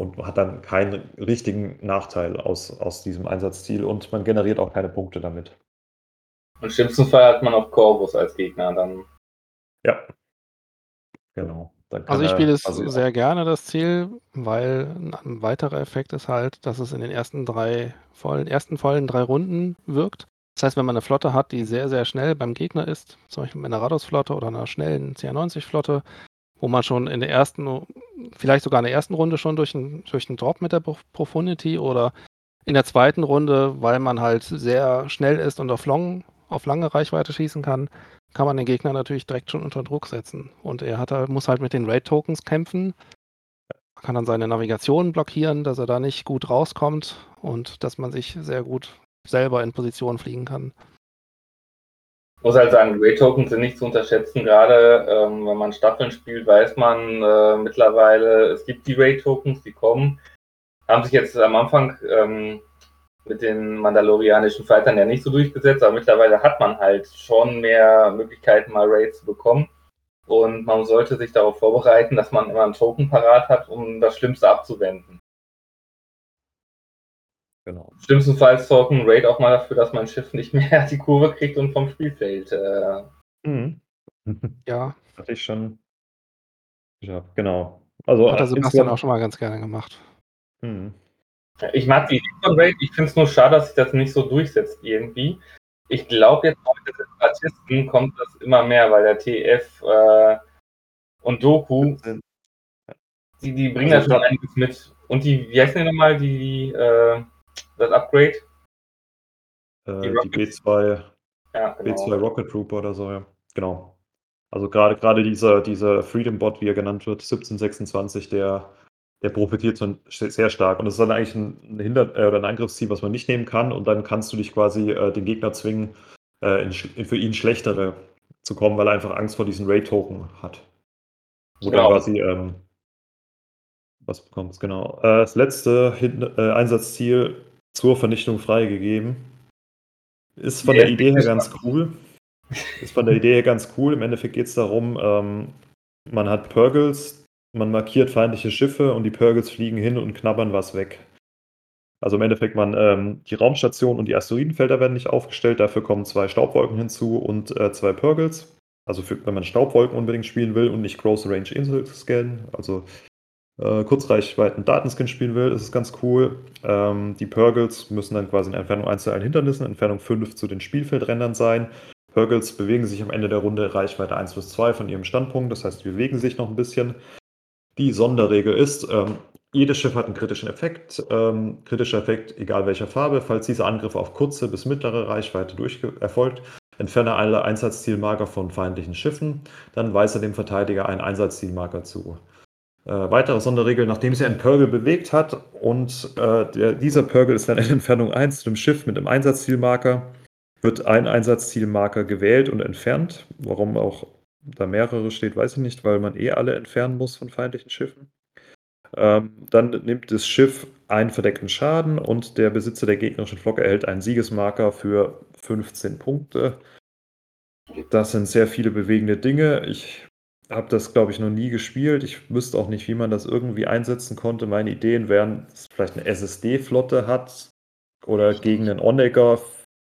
und hat dann keinen richtigen Nachteil aus, aus diesem Einsatzziel und man generiert auch keine Punkte damit. Und im schlimmsten Fall hat man auch Corvus als Gegner dann. Ja, genau. Also ich spiele es also sehr gerne, das Ziel, weil ein weiterer Effekt ist halt, dass es in den ersten drei vollen, ersten vollen drei Runden wirkt. Das heißt, wenn man eine Flotte hat, die sehr, sehr schnell beim Gegner ist, zum Beispiel mit einer Rados-Flotte oder einer schnellen CR90-Flotte, wo man schon in der ersten, vielleicht sogar in der ersten Runde schon durch einen, durch einen Drop mit der Profundity oder in der zweiten Runde, weil man halt sehr schnell ist und auf, long, auf lange Reichweite schießen kann, kann man den Gegner natürlich direkt schon unter Druck setzen. Und er hat, muss halt mit den Raid-Tokens kämpfen, kann dann seine Navigation blockieren, dass er da nicht gut rauskommt und dass man sich sehr gut selber in Position fliegen kann muss halt sagen, Ray-Tokens sind nicht zu unterschätzen. Gerade ähm, wenn man Staffeln spielt, weiß man äh, mittlerweile, es gibt die Ray-Tokens, die kommen. Haben sich jetzt am Anfang ähm, mit den mandalorianischen Fightern ja nicht so durchgesetzt, aber mittlerweile hat man halt schon mehr Möglichkeiten, mal Raids zu bekommen. Und man sollte sich darauf vorbereiten, dass man immer einen Token parat hat, um das Schlimmste abzuwenden. Genau. Schlimmstenfalls sorgt ein Raid auch mal dafür, dass mein Schiff nicht mehr die Kurve kriegt und vom Spielfeld. Äh... Mhm. Ja. Hatte ich schon. Ja, genau. Also, Hat der Sebastian auch schon mal ganz gerne gemacht. Mhm. Ich mag die Idee von Raid. Ich finde es nur schade, dass sich das nicht so durchsetzt irgendwie. Ich glaube jetzt auch mit den Separatisten kommt das immer mehr, weil der TF äh, und Doku, die, die bringen also, da schon einiges mit. Und die, wie heißen die nochmal, die, äh, das Upgrade? Äh, die, die B2, ja, genau. B2 Rocket Trooper oder so, ja. Genau. Also gerade gerade dieser, dieser Freedom Bot, wie er genannt wird, 1726, der, der profitiert so sehr stark. Und das ist dann eigentlich ein, Hinder äh, oder ein Angriffsziel, was man nicht nehmen kann. Und dann kannst du dich quasi äh, den Gegner zwingen, äh, in, in für ihn schlechtere zu kommen, weil er einfach Angst vor diesen Raid-Token hat. Oder genau. quasi, ähm, was bekommt es genau? Äh, das letzte Hin äh, Einsatzziel zur Vernichtung freigegeben. Ist von ja, der Idee her ganz cool. Ist von der Idee her ganz cool. Im Endeffekt geht es darum, ähm, man hat Purgles, man markiert feindliche Schiffe und die Purgles fliegen hin und knabbern was weg. Also im Endeffekt, man, ähm, die Raumstation und die Asteroidenfelder werden nicht aufgestellt, dafür kommen zwei Staubwolken hinzu und äh, zwei Purgles. Also für, wenn man Staubwolken unbedingt spielen will und nicht Close Range Insel scannen, also äh, Kurzreichweiten Datenscan spielen will, ist es ganz cool. Ähm, die Purgles müssen dann quasi in Entfernung 1 zu allen Hindernissen, Entfernung 5 zu den Spielfeldrändern sein. Purgles bewegen sich am Ende der Runde Reichweite 1 bis 2 von ihrem Standpunkt, das heißt, die bewegen sich noch ein bisschen. Die Sonderregel ist, ähm, jedes Schiff hat einen kritischen Effekt. Ähm, kritischer Effekt, egal welcher Farbe. Falls dieser Angriff auf kurze bis mittlere Reichweite erfolgt, entferne alle Einsatzzielmarker von feindlichen Schiffen. Dann weise dem Verteidiger einen Einsatzzielmarker zu. Äh, weitere Sonderregel, nachdem sich ein Purgle bewegt hat und äh, der, dieser Purgle ist dann in Entfernung 1 zu dem Schiff mit einem Einsatzzielmarker, wird ein Einsatzzielmarker gewählt und entfernt. Warum auch da mehrere steht, weiß ich nicht, weil man eh alle entfernen muss von feindlichen Schiffen. Ähm, dann nimmt das Schiff einen verdeckten Schaden und der Besitzer der gegnerischen Flocke erhält einen Siegesmarker für 15 Punkte. Das sind sehr viele bewegende Dinge. Ich habe das, glaube ich, noch nie gespielt. Ich wüsste auch nicht, wie man das irgendwie einsetzen konnte. Meine Ideen wären, dass es vielleicht eine SSD-Flotte hat oder gegen einen Onegger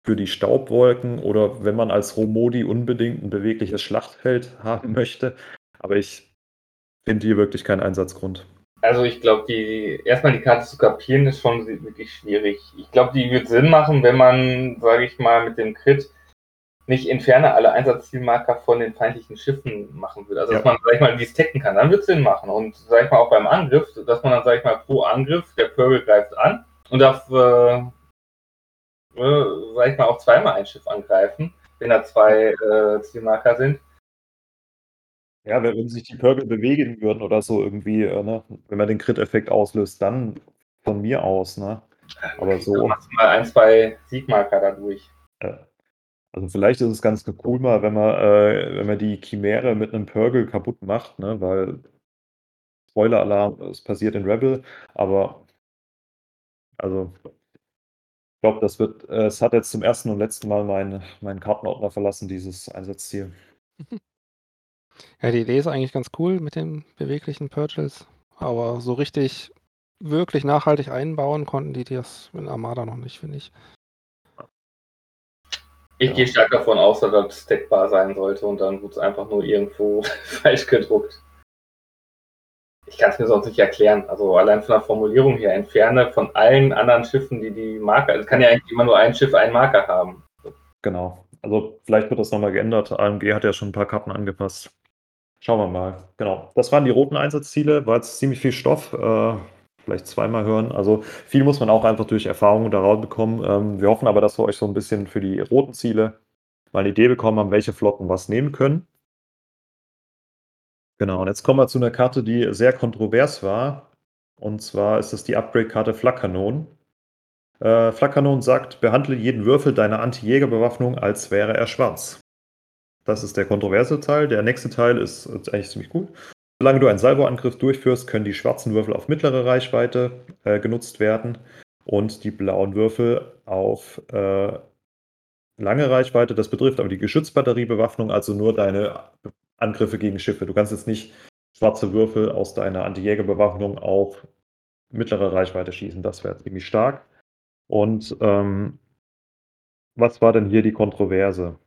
für die Staubwolken oder wenn man als Romodi unbedingt ein bewegliches Schlachtfeld haben möchte. Aber ich finde hier wirklich keinen Einsatzgrund. Also ich glaube, die erstmal die Karte zu kapieren ist schon wirklich schwierig. Ich glaube, die wird Sinn machen, wenn man, sage ich mal, mit dem Crit nicht entferne alle Einsatzzielmarker von den feindlichen Schiffen machen würde. Also ja. dass man, sag ich mal, die stacken kann, dann wird es Sinn machen. Und sag ich mal, auch beim Angriff, dass man dann, sag ich mal, pro Angriff, der Purple greift an und darf, äh, äh, sag ich mal, auch zweimal ein Schiff angreifen, wenn da zwei äh, Zielmarker sind. Ja, wenn sich die Purple bewegen würden oder so irgendwie, äh, ne? Wenn man den Crit-Effekt auslöst, dann von mir aus, ne? Aber so. Dann machst du mal ein, zwei Siegmarker dadurch. Ja. Also vielleicht ist es ganz cool mal, wenn man, äh, wenn man die Chimäre mit einem Purgle kaputt macht, ne? Weil Spoiler-Alarm, es passiert in Rebel, aber also ich glaube, das wird, äh, es hat jetzt zum ersten und letzten Mal meinen mein Kartenordner verlassen, dieses Einsatzziel. Ja, die Idee ist eigentlich ganz cool mit den beweglichen Purchase, aber so richtig wirklich nachhaltig einbauen konnten die das in Armada noch nicht, finde ich. Ich ja. gehe stark davon aus, dass das stackbar sein sollte und dann wird es einfach nur irgendwo falsch gedruckt. Ich kann es mir sonst nicht erklären. Also allein von der Formulierung her entferne von allen anderen Schiffen, die die Marker. Es kann ja eigentlich immer nur ein Schiff einen Marker haben. Genau. Also vielleicht wird das nochmal geändert. AMG hat ja schon ein paar Karten angepasst. Schauen wir mal. Genau. Das waren die roten Einsatzziele. War jetzt ziemlich viel Stoff. Äh, vielleicht zweimal hören. Also viel muss man auch einfach durch Erfahrung daraus bekommen. Ähm, wir hoffen aber, dass wir euch so ein bisschen für die roten Ziele mal eine Idee bekommen haben, welche Flotten was nehmen können. Genau, und jetzt kommen wir zu einer Karte, die sehr kontrovers war. Und zwar ist es die Upgrade-Karte Flakkanon. Äh, Flakkanon sagt, behandle jeden Würfel deiner Anti-Jäger-Bewaffnung, als wäre er schwarz. Das ist der kontroverse Teil. Der nächste Teil ist, eigentlich ziemlich gut. Solange du einen Salvoangriff durchführst, können die schwarzen Würfel auf mittlere Reichweite äh, genutzt werden. und die blauen Würfel auf äh, lange Reichweite. Das betrifft aber die Geschützbatteriebewaffnung, also nur deine Angriffe gegen Schiffe. Du kannst jetzt nicht schwarze Würfel aus deiner Anti-Jäger-Bewaffnung auf mittlere Reichweite schießen. Das wäre ziemlich stark. Und ähm, was war denn hier die Kontroverse?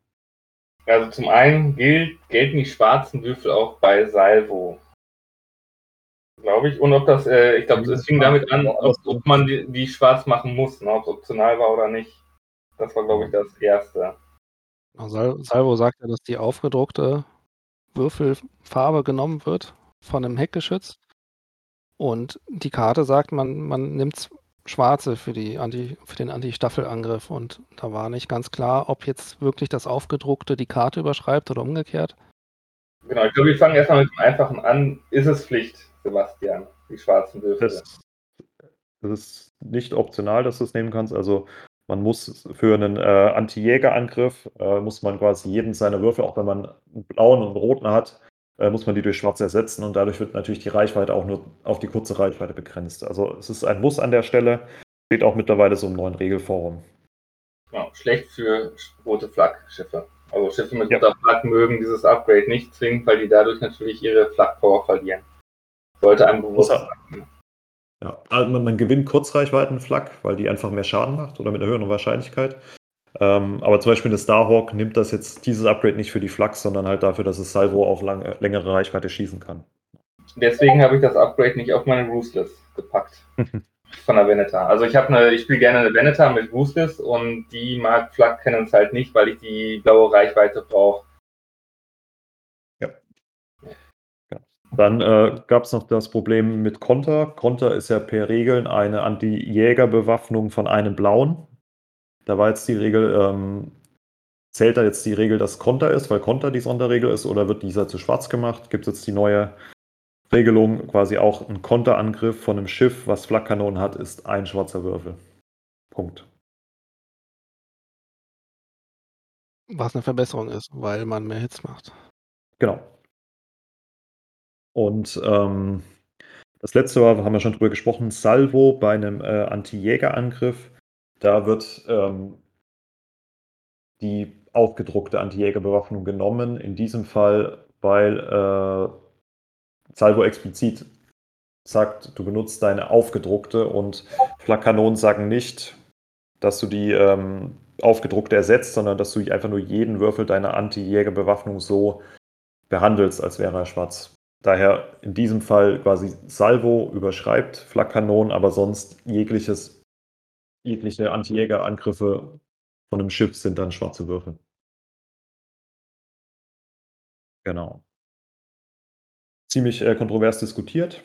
Also zum einen gilt, gelten die schwarzen Würfel auch bei Salvo. Glaube ich. Und ob das, äh, ich glaube, es fing damit an, ob, ob man die, die, schwarz machen muss, ne, ob es optional war oder nicht. Das war, glaube ich, das Erste. Sal Salvo sagt ja, dass die aufgedruckte Würfelfarbe genommen wird von einem Heckgeschütz. Und die Karte sagt, man, man nimmt schwarze für, die Anti, für den Anti-Staffelangriff. Und da war nicht ganz klar, ob jetzt wirklich das Aufgedruckte die Karte überschreibt oder umgekehrt. Genau, ich glaube, wir fangen erstmal mit dem Einfachen an. Ist es Pflicht, Sebastian, die schwarzen Würfel? Das, das ist nicht optional, dass du es nehmen kannst. Also man muss für einen äh, Anti-Jäger-Angriff, äh, muss man quasi jeden seiner Würfel, auch wenn man einen blauen und einen roten hat, äh, muss man die durch schwarz ersetzen und dadurch wird natürlich die Reichweite auch nur auf die kurze Reichweite begrenzt. Also es ist ein Muss an der Stelle, steht auch mittlerweile so im neuen Regelforum. Ja, schlecht für rote Flaggenschiffe. Also Schiffe mit ja. roter Flagge mögen dieses Upgrade nicht zwingen, weil die dadurch natürlich ihre Flak-Power verlieren. Sollte einem bewusst sein. Ja, also man, man gewinnt Kurzreichweiten-Flak, weil die einfach mehr Schaden macht oder mit einer höheren Wahrscheinlichkeit. Ähm, aber zum Beispiel eine Starhawk nimmt das jetzt dieses Upgrade nicht für die Flak, sondern halt dafür, dass es Salvo auf lang, längere Reichweite schießen kann. Deswegen habe ich das Upgrade nicht auf meine Ruthless gepackt. von der Venetar. Also ich habe eine, ich spiele gerne eine Venetar mit Ruthless und die mag Flak Cannons halt nicht, weil ich die blaue Reichweite brauche. Ja. ja. Dann äh, gab es noch das Problem mit Konter. Konter ist ja per Regeln eine Anti-Jäger-Bewaffnung von einem blauen. Da war jetzt die Regel, ähm, zählt da jetzt die Regel, dass Konter ist, weil Konter die Sonderregel ist, oder wird dieser zu schwarz gemacht? Gibt es jetzt die neue Regelung, quasi auch ein Konterangriff von einem Schiff, was Flakkanonen hat, ist ein schwarzer Würfel. Punkt. Was eine Verbesserung ist, weil man mehr Hits macht. Genau. Und ähm, das letzte war, haben wir schon drüber gesprochen, Salvo bei einem äh, Anti-Jäger-Angriff da wird ähm, die aufgedruckte Anti-Jäger-Bewaffnung genommen. In diesem Fall, weil äh, Salvo explizit sagt, du benutzt deine aufgedruckte und Flakkanonen sagen nicht, dass du die ähm, aufgedruckte ersetzt, sondern dass du einfach nur jeden Würfel deiner Anti-Jäger-Bewaffnung so behandelst, als wäre er schwarz. Daher in diesem Fall quasi Salvo überschreibt Flakkanonen, aber sonst jegliches jegliche Anti-Jäger-Angriffe von einem Schiff sind dann schwarze Würfel. Genau. Ziemlich äh, kontrovers diskutiert.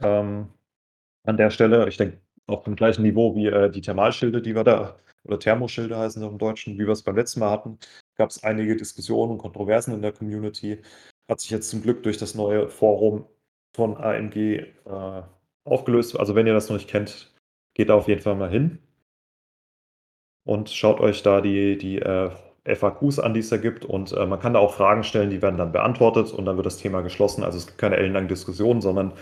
Ähm, an der Stelle, ich denke, auf dem gleichen Niveau wie äh, die Thermalschilde, die wir da, oder Thermoschilde heißen sie im Deutschen, wie wir es beim letzten Mal hatten, gab es einige Diskussionen und Kontroversen in der Community. Hat sich jetzt zum Glück durch das neue Forum von AMG äh, aufgelöst. Also wenn ihr das noch nicht kennt, geht da auf jeden Fall mal hin und schaut euch da die, die äh, FAQs an, die es da gibt. Und äh, man kann da auch Fragen stellen, die werden dann beantwortet und dann wird das Thema geschlossen. Also es gibt keine ellenlangen Diskussionen, sondern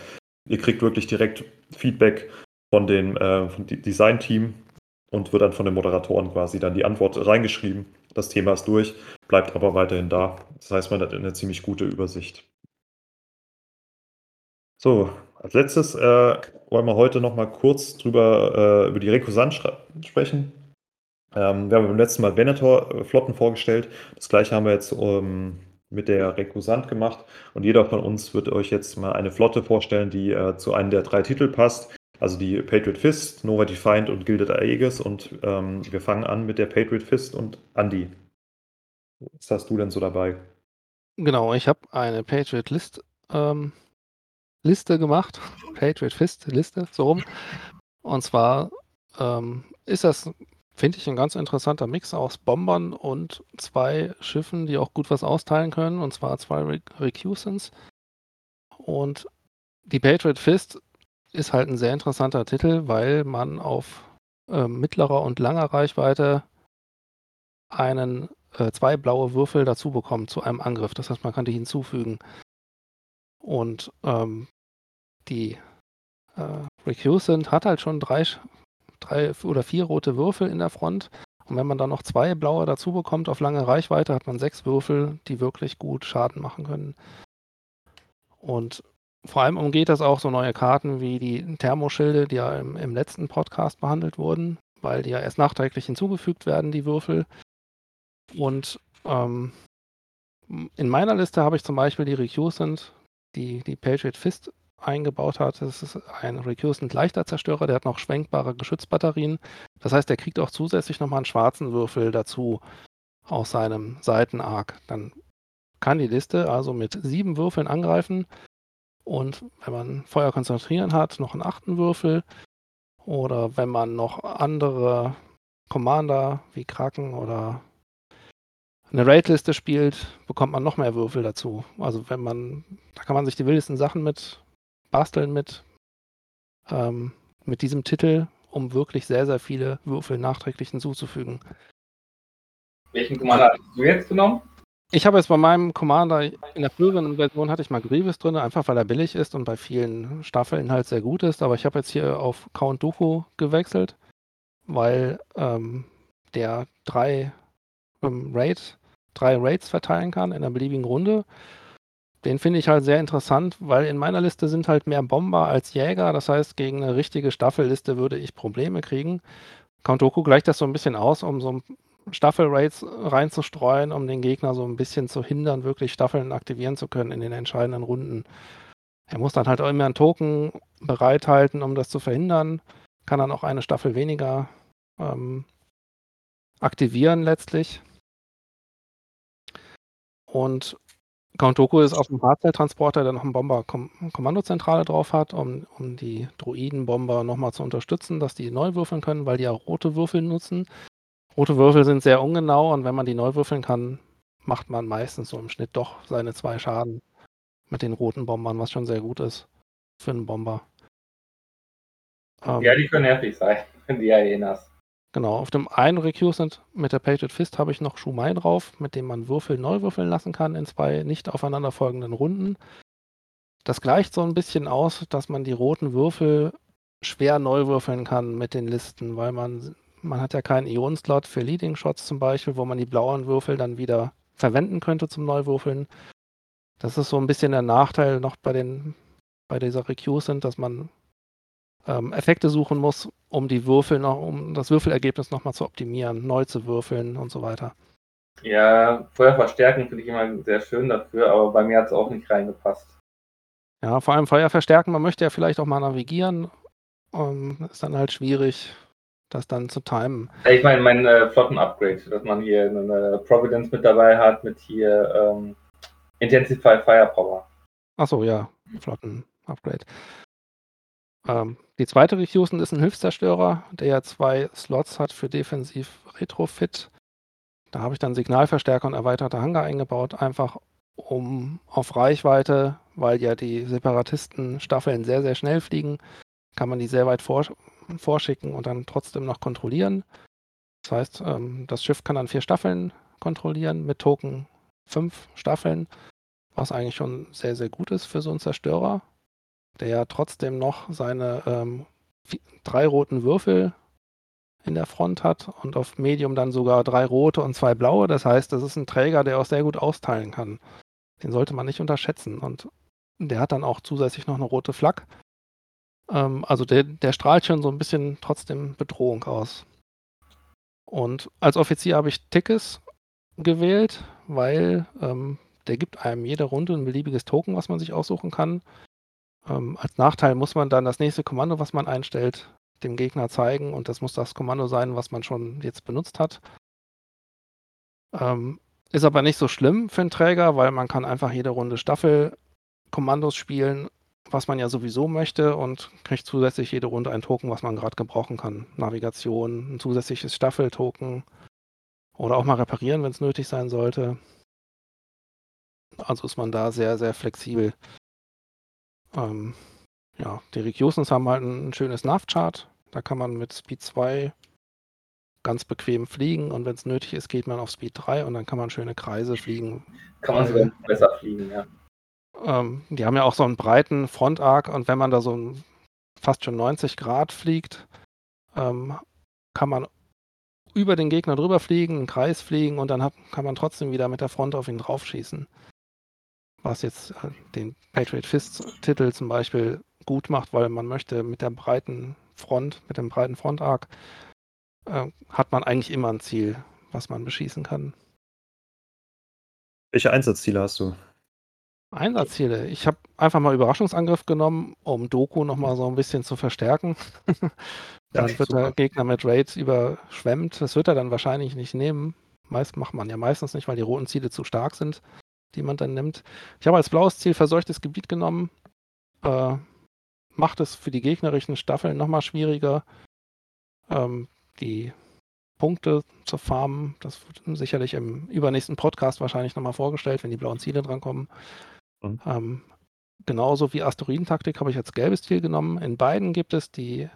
ihr kriegt wirklich direkt Feedback von dem äh, Design-Team und wird dann von den Moderatoren quasi dann die Antwort reingeschrieben. Das Thema ist durch, bleibt aber weiterhin da. Das heißt, man hat eine ziemlich gute Übersicht. So, als letztes äh, wollen wir heute noch mal kurz drüber äh, über die Rekursanz sprechen. Ähm, wir haben beim letzten Mal Venator-Flotten vorgestellt. Das gleiche haben wir jetzt ähm, mit der Rekusant gemacht. Und jeder von uns wird euch jetzt mal eine Flotte vorstellen, die äh, zu einem der drei Titel passt. Also die Patriot Fist, Nova Defiant und Gilded Aegis. Und ähm, wir fangen an mit der Patriot Fist und Andy. Was hast du denn so dabei? Genau, ich habe eine Patriot List ähm, Liste gemacht. Patriot Fist Liste, so rum. Und zwar ähm, ist das Finde ich ein ganz interessanter Mix aus Bombern und zwei Schiffen, die auch gut was austeilen können, und zwar zwei Re Recusants. Und die Patriot Fist ist halt ein sehr interessanter Titel, weil man auf äh, mittlerer und langer Reichweite einen äh, zwei blaue Würfel dazu bekommt zu einem Angriff. Das heißt, man kann die hinzufügen. Und ähm, die äh, Recusant hat halt schon drei drei oder vier rote Würfel in der Front. Und wenn man dann noch zwei blaue dazu bekommt auf lange Reichweite, hat man sechs Würfel, die wirklich gut Schaden machen können. Und vor allem umgeht das auch so neue Karten wie die Thermoschilde, die ja im, im letzten Podcast behandelt wurden, weil die ja erst nachträglich hinzugefügt werden, die Würfel. Und ähm, in meiner Liste habe ich zum Beispiel die Recusant, die die Patriot Fist eingebaut hat. Das ist ein Recusant leichter Zerstörer, der hat noch schwenkbare Geschützbatterien. Das heißt, der kriegt auch zusätzlich nochmal einen schwarzen Würfel dazu aus seinem Seitenarg. Dann kann die Liste also mit sieben Würfeln angreifen und wenn man Feuer konzentrieren hat, noch einen achten Würfel. Oder wenn man noch andere Commander wie Kraken oder eine Raid-Liste spielt, bekommt man noch mehr Würfel dazu. Also wenn man, da kann man sich die wildesten Sachen mit basteln mit, ähm, mit diesem Titel, um wirklich sehr, sehr viele Würfel nachträglich hinzuzufügen. Welchen Commander hast du jetzt genommen? Ich habe jetzt bei meinem Commander in der früheren Version hatte ich mal Grievous drin, einfach weil er billig ist und bei vielen Staffeln halt sehr gut ist. Aber ich habe jetzt hier auf Count Dooku gewechselt, weil ähm, der drei ähm, Raid, drei Raids verteilen kann in einer beliebigen Runde. Den finde ich halt sehr interessant, weil in meiner Liste sind halt mehr Bomber als Jäger. Das heißt, gegen eine richtige Staffelliste würde ich Probleme kriegen. Count gleicht das so ein bisschen aus, um so Staffel-Raids reinzustreuen, um den Gegner so ein bisschen zu hindern, wirklich Staffeln aktivieren zu können in den entscheidenden Runden. Er muss dann halt auch immer einen Token bereithalten, um das zu verhindern. Kann dann auch eine Staffel weniger ähm, aktivieren letztlich. Und Count Doku ist auf dem Hardcell-Transporter, der noch einen Bomber-Kommandozentrale drauf hat, um, um die Druiden-Bomber nochmal zu unterstützen, dass die neu würfeln können, weil die ja rote Würfel nutzen. Rote Würfel sind sehr ungenau und wenn man die neu würfeln kann, macht man meistens so im Schnitt doch seine zwei Schaden mit den roten Bombern, was schon sehr gut ist für einen Bomber. Ähm, ja, die können nervig sein, die Hyenas. Genau, auf dem einen Recusant mit der Painted Fist habe ich noch Shumai drauf, mit dem man Würfel neu würfeln lassen kann in zwei nicht aufeinanderfolgenden Runden. Das gleicht so ein bisschen aus, dass man die roten Würfel schwer neu würfeln kann mit den Listen, weil man man hat ja keinen Ionenslot für Leading Shots zum Beispiel, wo man die blauen Würfel dann wieder verwenden könnte zum Neuwürfeln. Das ist so ein bisschen der Nachteil noch bei den bei dieser Recusant, dass man ähm, Effekte suchen muss, um die Würfel noch, um das Würfelergebnis nochmal zu optimieren, neu zu würfeln und so weiter. Ja, Feuer verstärken finde ich immer sehr schön dafür, aber bei mir hat es auch nicht reingepasst. Ja, vor allem Feuer verstärken, man möchte ja vielleicht auch mal navigieren. Ähm, ist dann halt schwierig, das dann zu timen. Ich meine, mein äh, Flotten-Upgrade, dass man hier eine Providence mit dabei hat, mit hier ähm, Intensify Firepower. Achso, ja, Flotten-Upgrade. Ähm, die zweite Refusen ist ein Hilfszerstörer, der ja zwei Slots hat für Defensiv Retrofit. Da habe ich dann Signalverstärker und erweiterte Hangar eingebaut, einfach um auf Reichweite, weil ja die Separatisten-Staffeln sehr, sehr schnell fliegen, kann man die sehr weit vor vorschicken und dann trotzdem noch kontrollieren. Das heißt, ähm, das Schiff kann dann vier Staffeln kontrollieren mit Token fünf Staffeln, was eigentlich schon sehr, sehr gut ist für so einen Zerstörer, der ja trotzdem noch seine ähm, drei roten Würfel in der Front hat und auf Medium dann sogar drei rote und zwei blaue. Das heißt, das ist ein Träger, der auch sehr gut austeilen kann. Den sollte man nicht unterschätzen. Und der hat dann auch zusätzlich noch eine rote Flak. Ähm, also der, der strahlt schon so ein bisschen trotzdem Bedrohung aus. Und als Offizier habe ich Tickes gewählt, weil ähm, der gibt einem jede Runde ein beliebiges Token, was man sich aussuchen kann. Ähm, als Nachteil muss man dann das nächste Kommando, was man einstellt, dem Gegner zeigen und das muss das Kommando sein, was man schon jetzt benutzt hat. Ähm, ist aber nicht so schlimm für einen Träger, weil man kann einfach jede Runde Staffelkommandos spielen was man ja sowieso möchte und kriegt zusätzlich jede Runde ein Token, was man gerade gebrauchen kann. Navigation, ein zusätzliches Staffeltoken oder auch mal reparieren, wenn es nötig sein sollte. Also ist man da sehr, sehr flexibel. Ähm, ja, die Recusens haben halt ein schönes Nav-Chart. Da kann man mit Speed 2 ganz bequem fliegen und wenn es nötig ist, geht man auf Speed 3 und dann kann man schöne Kreise fliegen. Kann man sogar besser fliegen, ja. Ähm, die haben ja auch so einen breiten Frontarc und wenn man da so ein, fast schon 90 Grad fliegt, ähm, kann man über den Gegner drüber fliegen, einen Kreis fliegen und dann hat, kann man trotzdem wieder mit der Front auf ihn draufschießen. Was jetzt äh, den Patriot Fist-Titel zum Beispiel gut macht, weil man möchte mit der breiten Front, mit dem breiten Frontarc, äh, hat man eigentlich immer ein Ziel, was man beschießen kann. Welche Einsatzziele hast du? Einsatzziele. Ich habe einfach mal Überraschungsangriff genommen, um Doku nochmal so ein bisschen zu verstärken. dann ja, wird super. der Gegner mit Raids überschwemmt. Das wird er dann wahrscheinlich nicht nehmen. Meist macht man ja meistens nicht, weil die roten Ziele zu stark sind, die man dann nimmt. Ich habe als blaues Ziel verseuchtes Gebiet genommen. Äh, macht es für die gegnerischen Staffeln nochmal schwieriger. Ähm, die Punkte zu farmen. Das wird sicherlich im übernächsten Podcast wahrscheinlich nochmal vorgestellt, wenn die blauen Ziele drankommen. Mhm. Ähm, genauso wie Asteroidentaktik habe ich als gelbes Ziel genommen. In beiden gibt es die,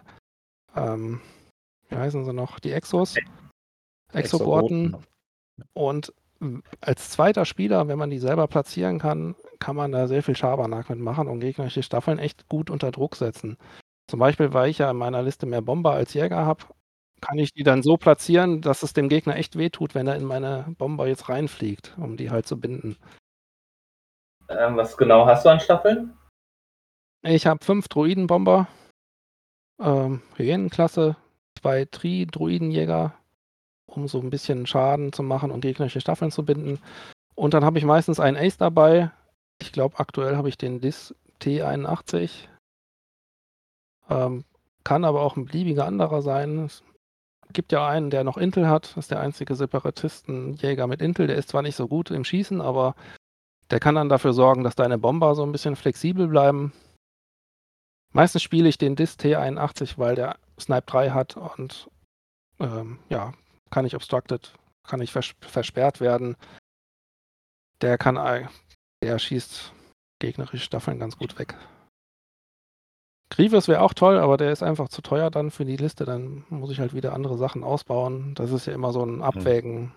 ähm, wie heißen sie noch, die Exos, Exogorten. Und als zweiter Spieler, wenn man die selber platzieren kann, kann man da sehr viel Schabernack mitmachen und gegnerische Staffeln echt gut unter Druck setzen. Zum Beispiel, weil ich ja in meiner Liste mehr Bomber als Jäger habe, kann ich die dann so platzieren, dass es dem Gegner echt wehtut, wenn er in meine Bomber jetzt reinfliegt, um die halt zu binden. Ähm, was genau hast du an Staffeln? Ich habe fünf Druidenbomber, ähm, Hyänenklasse, zwei Tri-Druidenjäger, um so ein bisschen Schaden zu machen und gegnerische Staffeln zu binden. Und dann habe ich meistens einen Ace dabei. Ich glaube, aktuell habe ich den Dis T81. Ähm, kann aber auch ein beliebiger anderer sein. Es gibt ja einen, der noch Intel hat. Das ist der einzige Separatistenjäger mit Intel. Der ist zwar nicht so gut im Schießen, aber der kann dann dafür sorgen, dass deine Bomber so ein bisschen flexibel bleiben. Meistens spiele ich den DIS T81, weil der Snipe 3 hat und ähm, ja, kann nicht obstructed, kann nicht vers versperrt werden. Der kann, der schießt gegnerische Staffeln ganz gut weg. Grievous wäre auch toll, aber der ist einfach zu teuer dann für die Liste. Dann muss ich halt wieder andere Sachen ausbauen. Das ist ja immer so ein hm. Abwägen.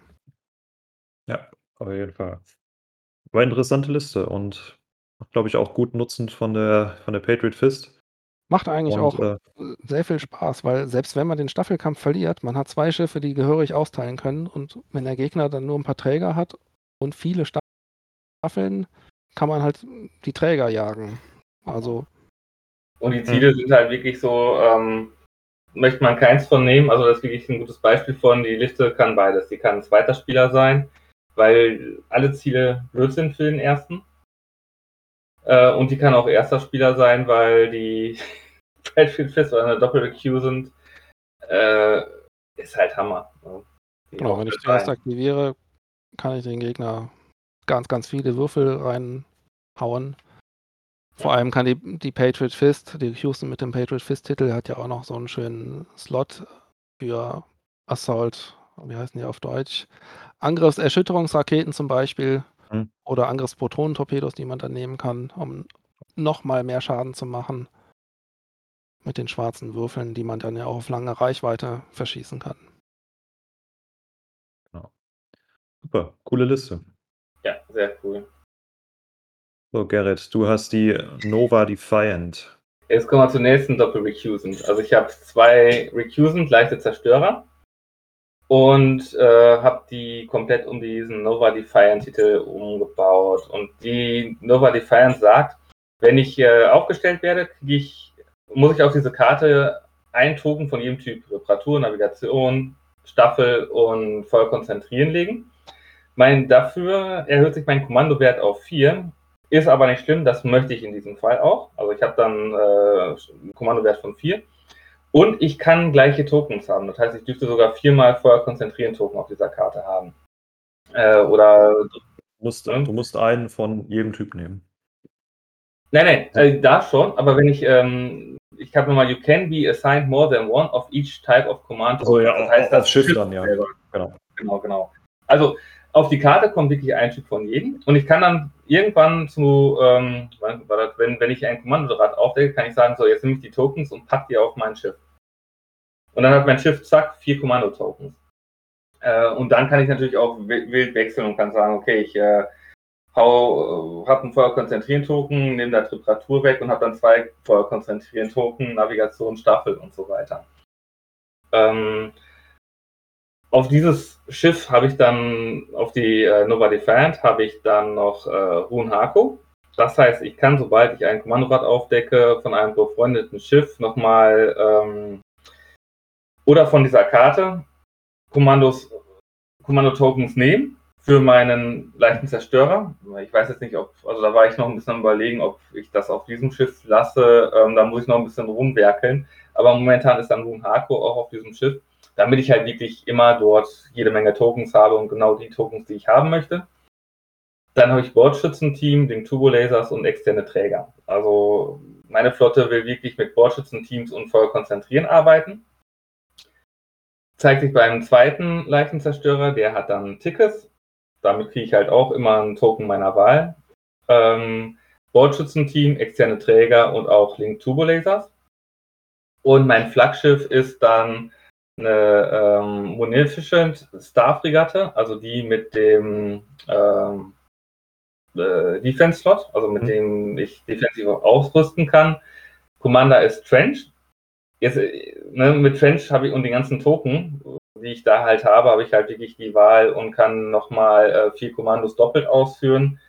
Ja, auf jeden Fall. War eine interessante Liste und glaube ich, auch gut nutzend von der, von der Patriot Fist. Macht eigentlich und, auch äh, sehr viel Spaß, weil selbst wenn man den Staffelkampf verliert, man hat zwei Schiffe, die gehörig austeilen können und wenn der Gegner dann nur ein paar Träger hat und viele Staffeln, kann man halt die Träger jagen. Also. Und die Ziele sind halt wirklich so, ähm, möchte man keins von nehmen, also das ist wirklich ein gutes Beispiel von, die Liste kann beides. Die kann ein zweiter Spieler sein, weil alle Ziele blöd sind für den ersten. Äh, und die kann auch erster Spieler sein, weil die Battlefield Fist oder eine doppelte Queue sind. Äh, ist halt Hammer. Ne? Genau, wenn ich zuerst aktiviere, kann ich den Gegner ganz, ganz viele Würfel reinhauen. Vor allem kann die, die Patriot Fist, die Houston mit dem Patriot Fist-Titel, hat ja auch noch so einen schönen Slot für Assault, wie heißen die auf Deutsch? Angriffserschütterungsraketen zum Beispiel mhm. oder Angriffsprotonentorpedos, die man dann nehmen kann, um nochmal mehr Schaden zu machen mit den schwarzen Würfeln, die man dann ja auch auf lange Reichweite verschießen kann. Genau. Super, coole Liste. Ja, sehr cool. So, Gerrit, du hast die Nova Defiant. Jetzt kommen wir zur nächsten Doppel-Recusant. Also ich habe zwei Recusant, leichte Zerstörer und äh, habe die komplett um diesen Nova Defiant Titel umgebaut. Und die Nova Defiant sagt, wenn ich äh, aufgestellt werde, ich, muss ich auf diese Karte einen Token von jedem Typ Reparatur, Navigation, Staffel und voll konzentrieren legen. Mein, dafür erhöht sich mein Kommandowert auf 4. Ist aber nicht schlimm, das möchte ich in diesem Fall auch. Also ich habe dann äh, einen Kommandowert von 4. Und ich kann gleiche Tokens haben. Das heißt, ich dürfte sogar viermal Feuer konzentrieren Token auf dieser Karte haben. Äh, oder. Du musst, hm? du musst einen von jedem Typ nehmen. Nein, nein, äh, da schon, aber wenn ich, ähm, ich habe nochmal, you can be assigned more than one of each type of command. Also ja, das heißt, das Schiff, dann, ja. Genau. genau, genau. Also auf die Karte kommt wirklich ein Stück von jedem und ich kann dann irgendwann zu, ähm, wenn, wenn ich ein Kommandorad aufdecke, kann ich sagen, so, jetzt nehme ich die Tokens und packe die auf mein Schiff. Und dann hat mein Schiff, zack, vier Kommando-Tokens. Äh, und dann kann ich natürlich auch wild wechseln und kann sagen, okay, ich äh, hau, äh, habe einen Feuerkonzentrieren-Token, nehme da Temperatur weg und habe dann zwei Feuerkonzentrieren-Token, Navigation, Staffel und so weiter. Ähm, auf dieses Schiff habe ich dann, auf die äh, Nova Defiant, habe ich dann noch äh, Run Hako. Das heißt, ich kann, sobald ich ein Kommandorad aufdecke, von einem befreundeten Schiff nochmal ähm, oder von dieser Karte Kommandos, Kommando-Tokens nehmen für meinen leichten Zerstörer. Ich weiß jetzt nicht, ob, also da war ich noch ein bisschen überlegen, ob ich das auf diesem Schiff lasse. Ähm, da muss ich noch ein bisschen rumwerkeln. Aber momentan ist dann Run Hako auch auf diesem Schiff, damit ich halt wirklich immer dort jede Menge Tokens habe und genau die Tokens, die ich haben möchte. Dann habe ich Bordschützenteam, den Turbolasers und externe Träger. Also meine Flotte will wirklich mit Bordschützenteams und Feuer konzentrieren arbeiten. Zeigt sich beim zweiten Leichenzerstörer, der hat dann Tickets. Damit kriege ich halt auch immer einen Token meiner Wahl. Ähm, Bordschützenteam, externe Träger und auch Link Turbolasers. Und mein Flaggschiff ist dann eine ähm, Munificent Star Fregatte, also die mit dem ähm, äh, Defense-Slot, also mit mhm. dem ich defensiv ausrüsten kann. Commander ist Trench. Jetzt, ne, mit Trench habe ich und den ganzen Token, die ich da halt habe, habe ich halt wirklich die Wahl und kann nochmal äh, vier Kommandos doppelt ausführen.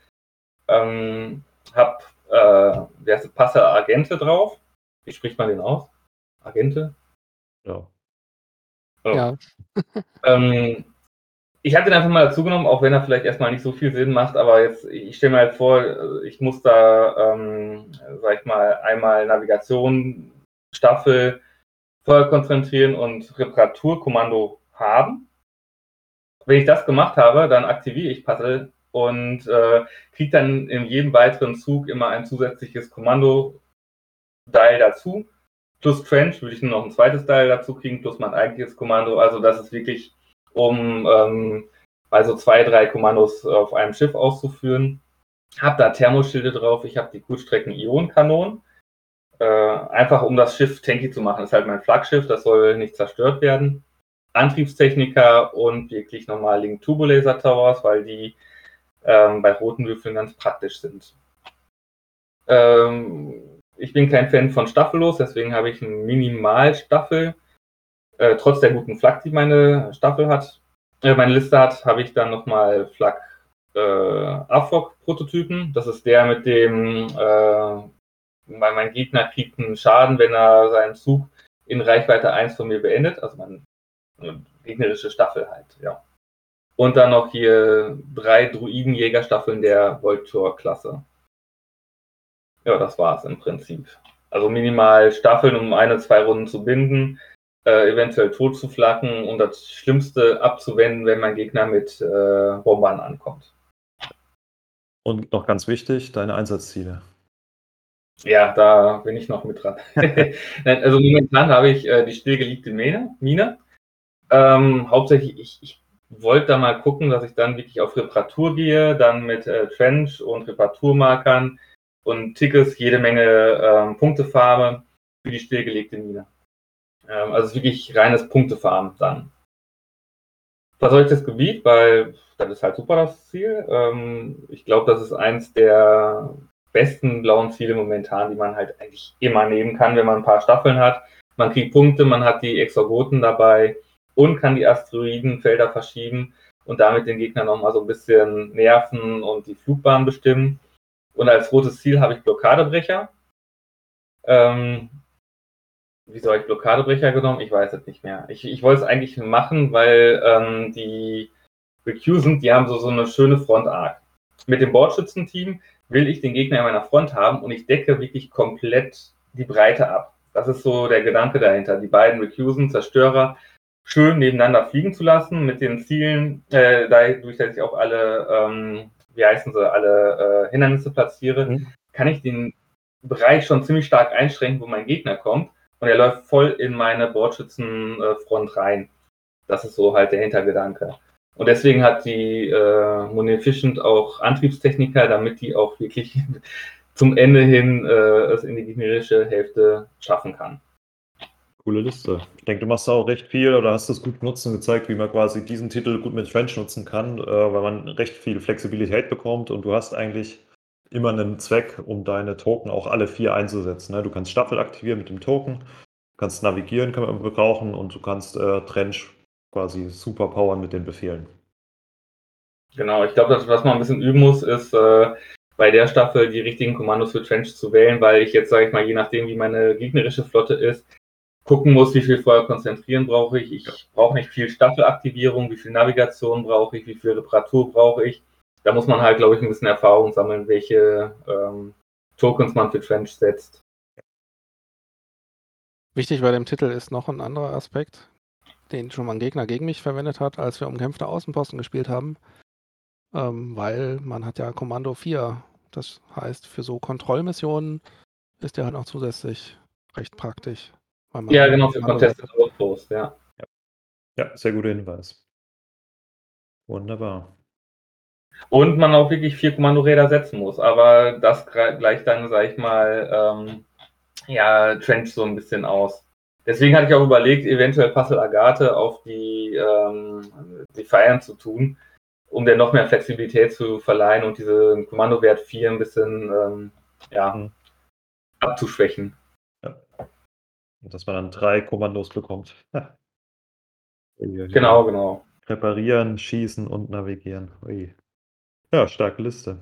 Ähm, hab, äh, der Passer Agente drauf. Wie spricht man den aus? Agente? Ja. Oh. Ja. ähm, ich habe den einfach mal dazu genommen, auch wenn er vielleicht erstmal nicht so viel Sinn macht, aber jetzt, ich stelle mir halt vor, ich muss da, ähm, sag ich mal, einmal Navigation, Staffel, Feuer konzentrieren und Reparaturkommando haben. Wenn ich das gemacht habe, dann aktiviere ich Puzzle und äh, kriege dann in jedem weiteren Zug immer ein zusätzliches Kommando-Dial dazu. Plus Trench würde ich nur noch ein zweites Dial dazu kriegen, plus mein eigentliches Kommando. Also das ist wirklich um ähm, also zwei, drei Kommandos auf einem Schiff auszuführen. Hab da Thermoschilde drauf, ich habe die Kurzstrecken-Ionenkanonen. Äh, einfach um das Schiff tanky zu machen. Das ist halt mein Flaggschiff, das soll nicht zerstört werden. Antriebstechniker und wirklich normal Link Turbolaser Towers, weil die ähm, bei roten Würfeln ganz praktisch sind. Ähm, ich bin kein Fan von Staffellos, deswegen habe ich eine Minimalstaffel äh, trotz der guten Flak, die meine Staffel hat, äh, meine Liste hat, habe ich dann nochmal Flak äh, AFOC-Prototypen. Das ist der mit dem, äh, mein Gegner kriegt einen Schaden, wenn er seinen Zug in Reichweite 1 von mir beendet. Also meine gegnerische Staffel halt, ja. Und dann noch hier drei Druidenjägerstaffeln der Voltor-Klasse. Ja, das war's im Prinzip. Also minimal Staffeln, um eine, zwei Runden zu binden äh, eventuell tot zu flacken und das Schlimmste abzuwenden, wenn mein Gegner mit äh, Bombern ankommt. Und noch ganz wichtig, deine Einsatzziele. Ja, da bin ich noch mit dran. also momentan habe ich äh, die stillgelegte Mine. Mine. Ähm, hauptsächlich, ich, ich wollte da mal gucken, dass ich dann wirklich auf Reparatur gehe, dann mit äh, Trench und Reparaturmarkern und Tickets jede Menge ähm, Punkte farbe für die stillgelegte Mine. Ähm, also wirklich reines Punktefarm dann. Verseuchtes Gebiet, weil das ist halt super das Ziel. Ähm, ich glaube, das ist eins der besten blauen Ziele momentan, die man halt eigentlich immer nehmen kann, wenn man ein paar Staffeln hat. Man kriegt Punkte, man hat die Exogoten dabei und kann die Asteroidenfelder verschieben und damit den Gegner nochmal so ein bisschen nerven und die Flugbahn bestimmen. Und als rotes Ziel habe ich Blockadebrecher. Ähm, wieso habe ich Blockadebrecher genommen? Ich weiß es nicht mehr. Ich, ich wollte es eigentlich machen, weil ähm, die Recusant, die haben so, so eine schöne Front-Arc. Mit dem Bordschützenteam will ich den Gegner in meiner Front haben und ich decke wirklich komplett die Breite ab. Das ist so der Gedanke dahinter. Die beiden Recusant, Zerstörer, schön nebeneinander fliegen zu lassen mit den Zielen, äh, dadurch, dass ich auch alle, ähm, wie heißen sie, alle äh, Hindernisse platziere, mhm. kann ich den Bereich schon ziemlich stark einschränken, wo mein Gegner kommt und er läuft voll in meine Bordschützenfront rein. Das ist so halt der Hintergedanke. Und deswegen hat die äh, Munificent auch Antriebstechniker, damit die auch wirklich zum Ende hin äh, es in die gegnerische Hälfte schaffen kann. Coole Liste. Ich denke, du machst auch recht viel oder hast das gut genutzt und gezeigt, wie man quasi diesen Titel gut mit French nutzen kann, äh, weil man recht viel Flexibilität bekommt und du hast eigentlich immer einen Zweck, um deine Token auch alle vier einzusetzen. Ne? Du kannst Staffel aktivieren mit dem Token, kannst navigieren, kann man gebrauchen und du kannst äh, Trench quasi superpowern mit den Befehlen. Genau, ich glaube, was man ein bisschen üben muss, ist äh, bei der Staffel die richtigen Kommandos für Trench zu wählen, weil ich jetzt, sage ich mal, je nachdem, wie meine gegnerische Flotte ist, gucken muss, wie viel Feuer konzentrieren brauche ich. Ich brauche nicht viel Staffelaktivierung, wie viel Navigation brauche ich, wie viel Reparatur brauche ich. Da muss man halt, glaube ich, ein bisschen Erfahrung sammeln, welche ähm, Tokens man für Trench setzt. Wichtig bei dem Titel ist noch ein anderer Aspekt, den schon mal ein Gegner gegen mich verwendet hat, als wir umkämpfte Außenposten gespielt haben. Ähm, weil man hat ja Kommando 4. Das heißt, für so Kontrollmissionen ist der halt auch zusätzlich recht praktisch. ja, genau, für Contested Outpost, ja. ja. Ja, sehr guter Hinweis. Wunderbar. Und man auch wirklich vier Kommandoräder setzen muss. Aber das gleicht dann, sag ich mal, ähm, ja, Trench so ein bisschen aus. Deswegen hatte ich auch überlegt, eventuell Puzzle Agathe auf die, ähm, die Feiern zu tun, um der noch mehr Flexibilität zu verleihen und diesen Kommandowert 4 ein bisschen ähm, ja, mhm. abzuschwächen. Ja. Und dass man dann drei Kommandos bekommt. genau, genau. Reparieren, schießen und navigieren. Ui. Ja, starke Liste.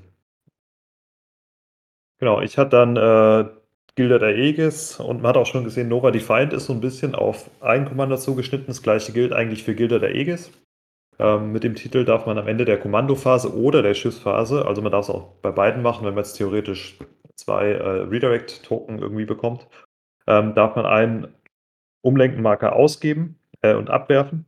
Genau, ich hatte dann äh, Gilda der Aegis und man hat auch schon gesehen, Nova Defiant ist so ein bisschen auf ein Kommando zugeschnitten. Das gleiche gilt eigentlich für Gilda der Aegis. Ähm, mit dem Titel darf man am Ende der Kommandophase oder der Schiffsphase, also man darf es auch bei beiden machen, wenn man jetzt theoretisch zwei äh, Redirect-Token irgendwie bekommt, ähm, darf man einen Umlenkenmarker ausgeben äh, und abwerfen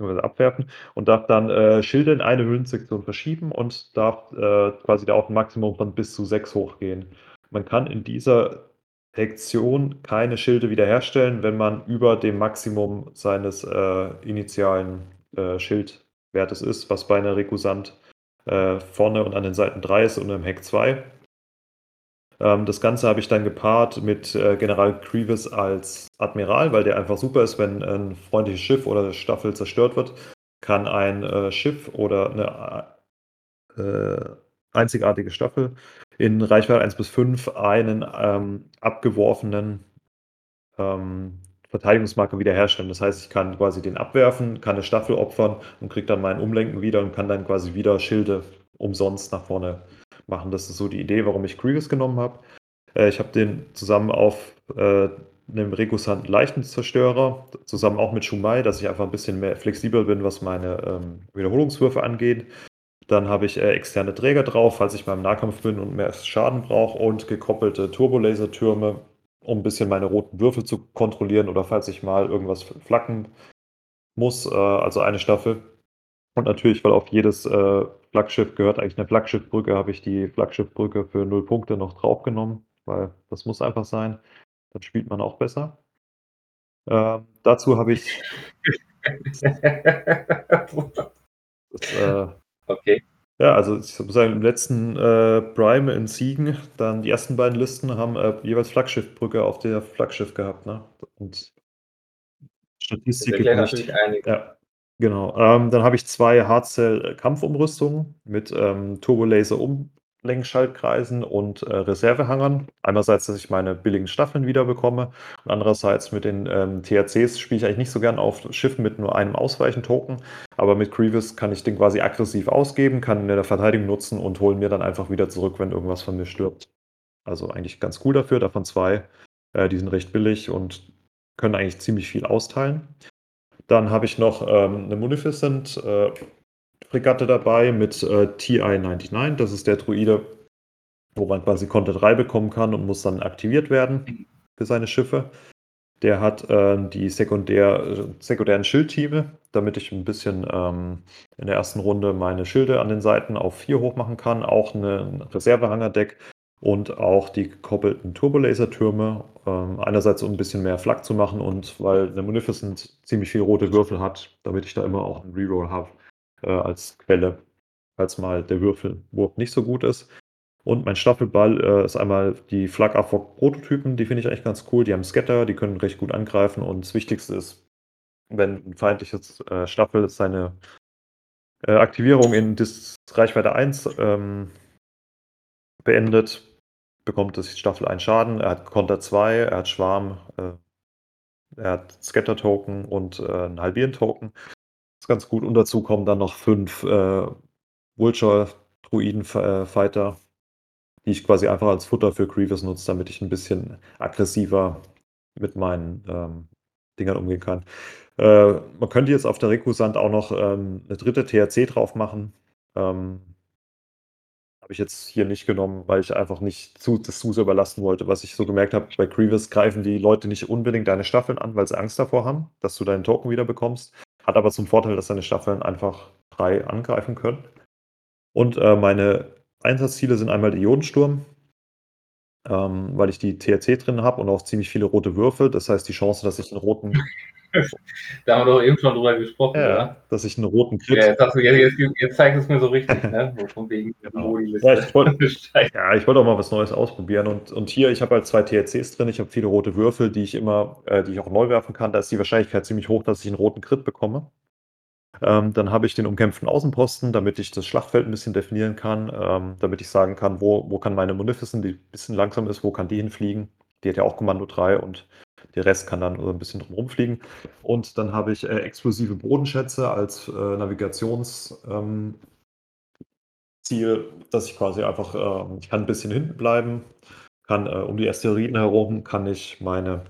abwerfen und darf dann äh, Schilde in eine Höhlensektion verschieben und darf äh, quasi da auf ein Maximum von bis zu 6 hochgehen. Man kann in dieser Sektion keine Schilde wiederherstellen, wenn man über dem Maximum seines äh, initialen äh, Schildwertes ist, was bei einer Rekusant äh, vorne und an den Seiten 3 ist und im Heck 2. Ähm, das Ganze habe ich dann gepaart mit äh, General Grievous als Admiral, weil der einfach super ist, wenn ein freundliches Schiff oder Staffel zerstört wird, kann ein äh, Schiff oder eine äh, einzigartige Staffel in Reichweite 1 bis 5 einen ähm, abgeworfenen ähm, Verteidigungsmarker wiederherstellen. Das heißt, ich kann quasi den abwerfen, kann eine Staffel opfern und kriege dann mein Umlenken wieder und kann dann quasi wieder Schilde umsonst nach vorne machen. Das ist so die Idee, warum ich Grievous genommen habe. Äh, ich habe den zusammen auf äh, einem Rekusant leichten Zerstörer, zusammen auch mit Shumai, dass ich einfach ein bisschen mehr flexibel bin, was meine ähm, Wiederholungswürfe angeht. Dann habe ich äh, externe Träger drauf, falls ich beim Nahkampf bin und mehr Schaden brauche und gekoppelte Turbolasertürme, um ein bisschen meine roten Würfel zu kontrollieren oder falls ich mal irgendwas flacken muss, äh, also eine Staffel. Und natürlich, weil auf jedes äh, Flaggschiff gehört eigentlich eine Flaggschiffbrücke, habe ich die Flaggschiffbrücke für 0 Punkte noch draufgenommen, weil das muss einfach sein. Dann spielt man auch besser. Ähm, dazu habe ich. das, äh, okay. Ja, also ich muss sagen, im letzten äh, Prime in Siegen, dann die ersten beiden Listen haben äh, jeweils Flaggschiffbrücke auf der Flaggschiff gehabt, ne? Und Statistik. Das natürlich einig. Ja. Genau. Ähm, dann habe ich zwei Hardcell-Kampfumrüstungen mit ähm, Turbolaser-Umlenkschaltkreisen und äh, Reservehangern. Einerseits, dass ich meine billigen Staffeln wiederbekomme und andererseits mit den ähm, THCs spiele ich eigentlich nicht so gern auf Schiffen mit nur einem Ausweichen-Token, aber mit Grievous kann ich den quasi aggressiv ausgeben, kann in der Verteidigung nutzen und holen mir dann einfach wieder zurück, wenn irgendwas von mir stirbt. Also eigentlich ganz cool dafür, davon zwei. Äh, die sind recht billig und können eigentlich ziemlich viel austeilen. Dann habe ich noch ähm, eine Munificent äh, Fregatte dabei mit äh, TI-99. Das ist der Druide, wo man quasi Konter 3 bekommen kann und muss dann aktiviert werden für seine Schiffe. Der hat äh, die sekundär, sekundären Schildteame, damit ich ein bisschen ähm, in der ersten Runde meine Schilde an den Seiten auf 4 hoch machen kann. Auch ein Reservehangerdeck und auch die gekoppelten Turbolasertürme. Ähm, einerseits, um ein bisschen mehr Flak zu machen und weil eine Munificent ziemlich viele rote Würfel hat, damit ich da immer auch einen Reroll habe äh, als Quelle, falls mal der Würfelwurf nicht so gut ist. Und mein Staffelball äh, ist einmal die Flak Afok Prototypen, die finde ich eigentlich ganz cool. Die haben Scatter, die können recht gut angreifen und das Wichtigste ist, wenn ein feindliches äh, Staffel seine äh, Aktivierung in Dis Reichweite 1 ähm, beendet, bekommt das Staffel einen Schaden. Er hat Konter 2, er hat Schwarm, äh, Er hat Scatter-Token und äh, einen Halbieren-Token. Ist ganz gut. Und dazu kommen dann noch fünf äh, Vulture-Druiden-Fighter, die ich quasi einfach als Futter für Grievous nutze, damit ich ein bisschen aggressiver mit meinen ähm, Dingern umgehen kann. Äh, man könnte jetzt auf der Rekusand auch noch ähm, eine dritte THC drauf machen. Ähm, habe ich jetzt hier nicht genommen, weil ich einfach nicht zu, das zu sehr überlasten wollte. Was ich so gemerkt habe, bei Grievous greifen die Leute nicht unbedingt deine Staffeln an, weil sie Angst davor haben, dass du deinen Token wieder bekommst. Hat aber zum Vorteil, dass deine Staffeln einfach frei angreifen können. Und äh, meine Einsatzziele sind einmal der Ionensturm, ähm, weil ich die THC drin habe und auch ziemlich viele rote Würfel. Das heißt, die Chance, dass ich einen roten da haben wir doch eben schon drüber gesprochen, ja, oder? Dass ich einen roten Crit. Ja, jetzt, jetzt, jetzt, jetzt zeigt es mir so richtig, ne? Von wegen genau. ja, ich wollte ja, ich wollt auch mal was Neues ausprobieren. Und, und hier, ich habe halt zwei THCs drin, ich habe viele rote Würfel, die ich immer, äh, die ich auch neu werfen kann. Da ist die Wahrscheinlichkeit ziemlich hoch, dass ich einen roten Crit bekomme. Ähm, dann habe ich den umkämpften Außenposten, damit ich das Schlachtfeld ein bisschen definieren kann, ähm, damit ich sagen kann, wo, wo kann meine Munificent, die ein bisschen langsam ist, wo kann die hinfliegen. Die hat ja auch Kommando 3 und der Rest kann dann ein bisschen drum rumfliegen. Und dann habe ich äh, explosive Bodenschätze als äh, Navigationsziel, ähm, dass ich quasi einfach, äh, ich kann ein bisschen hinten bleiben, kann äh, um die Asteroiden herum, kann ich meine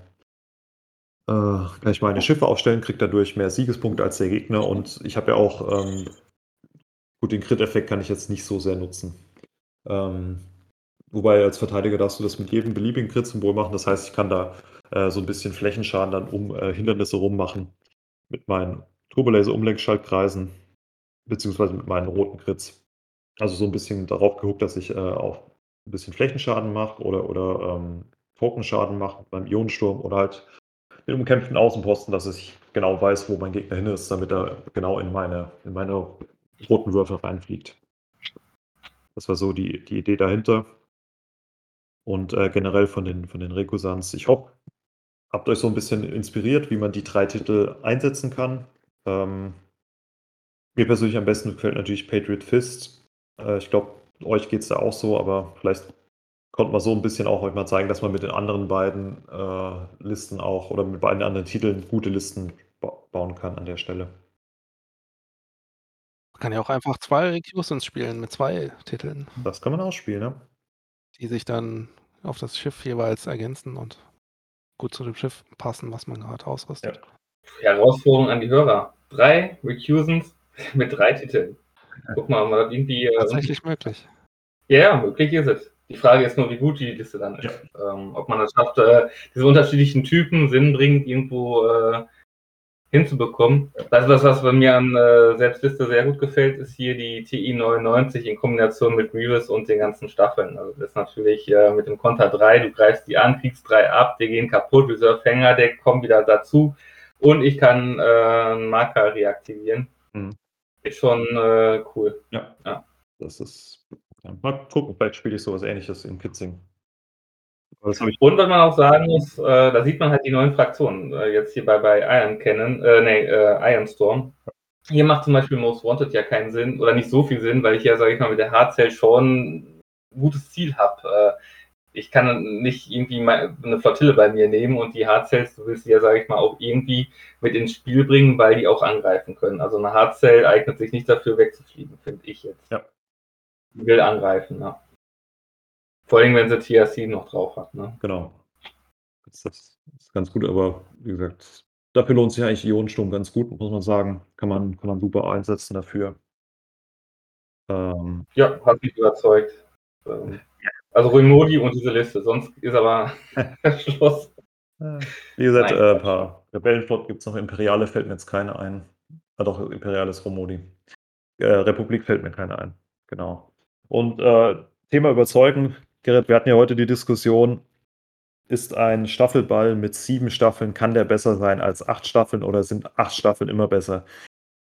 äh, kann ich meine Schiffe aufstellen, kriege dadurch mehr Siegespunkte als der Gegner und ich habe ja auch, ähm, gut, den Crit-Effekt kann ich jetzt nicht so sehr nutzen. Ähm, wobei als Verteidiger darfst du das mit jedem beliebigen Crit-Symbol machen, das heißt, ich kann da äh, so ein bisschen Flächenschaden dann um äh, Hindernisse rummachen mit meinen Turbolaser-Umlenkschaltkreisen, beziehungsweise mit meinen roten Crits. Also so ein bisschen darauf geguckt, dass ich äh, auch ein bisschen Flächenschaden mache oder, oder ähm, Tokenschaden mache beim Ionensturm oder halt mit umkämpften Außenposten, dass ich genau weiß, wo mein Gegner hin ist, damit er genau in meine, in meine roten Würfel reinfliegt. Das war so die, die Idee dahinter. Und äh, generell von den, von den Rekusans. Ich hoffe, habt euch so ein bisschen inspiriert, wie man die drei Titel einsetzen kann. Ähm, mir persönlich am besten gefällt natürlich Patriot Fist. Äh, ich glaube, euch geht es da auch so, aber vielleicht konnte man so ein bisschen auch euch mal zeigen, dass man mit den anderen beiden äh, Listen auch oder mit beiden anderen Titeln gute Listen ba bauen kann an der Stelle. Man kann ja auch einfach zwei Recusants spielen mit zwei Titeln. Das kann man auch spielen, ja. Die sich dann auf das Schiff jeweils ergänzen und gut zu dem Schiff passen, was man gerade ausrüstet. Ja. Herausforderung an die Hörer. Drei Recusants mit drei Titeln. Guck mal, man hat irgendwie. Äh, Tatsächlich möglich. Ja, ja, möglich ist es. Die Frage ist nur, wie gut die Liste dann ist. Ja. Ähm, ob man es schafft, äh, diese unterschiedlichen Typen sinnbringend irgendwo äh, hinzubekommen. Das, was, was bei mir an äh, Selbstliste sehr gut gefällt, ist hier die TI 99 in Kombination mit Grievous und den ganzen Staffeln. Also das ist natürlich äh, mit dem Konter 3, du greifst die an, kriegst drei ab, die gehen kaputt, Reserve-Hänger-Deck kommen wieder dazu und ich kann äh, einen Marker reaktivieren. Mhm. Ist schon äh, cool. Ja. ja. Das ist. Ja. Mal gucken, vielleicht spiele ich sowas ähnliches in Kitzing. Und was man auch sagen muss, äh, da sieht man halt die neuen Fraktionen. Äh, jetzt hier bei, bei Iron Cannon, äh, nee, äh, Iron Storm. Hier macht zum Beispiel Most Wanted ja keinen Sinn oder nicht so viel Sinn, weil ich ja, sage ich mal, mit der Hardcell schon ein gutes Ziel habe. Äh, ich kann nicht irgendwie eine Flottille bei mir nehmen und die Hardcells, du willst die ja, sage ich mal, auch irgendwie mit ins Spiel bringen, weil die auch angreifen können. Also eine Hardcell eignet sich nicht dafür wegzufliegen, finde ich jetzt. Ja. Die will angreifen, ja. Vor allem, wenn sie TRC noch drauf hat. Ne? Genau. Das, ist ganz gut, aber wie gesagt, dafür lohnt sich eigentlich Ionensturm ganz gut, muss man sagen. Kann man, kann man super einsetzen dafür. Ähm, ja, hat mich überzeugt. Ähm, also Ruimodi und diese Liste, sonst ist aber Schluss. Wie gesagt, äh, ein paar Rebellenflot gibt es noch. Imperiale fällt mir jetzt keine ein. Ah, doch, Imperiales Romodi. Äh, Republik fällt mir keine ein. Genau. Und äh, Thema überzeugen Gerrit, wir hatten ja heute die Diskussion, ist ein Staffelball mit sieben Staffeln, kann der besser sein als acht Staffeln oder sind acht Staffeln immer besser?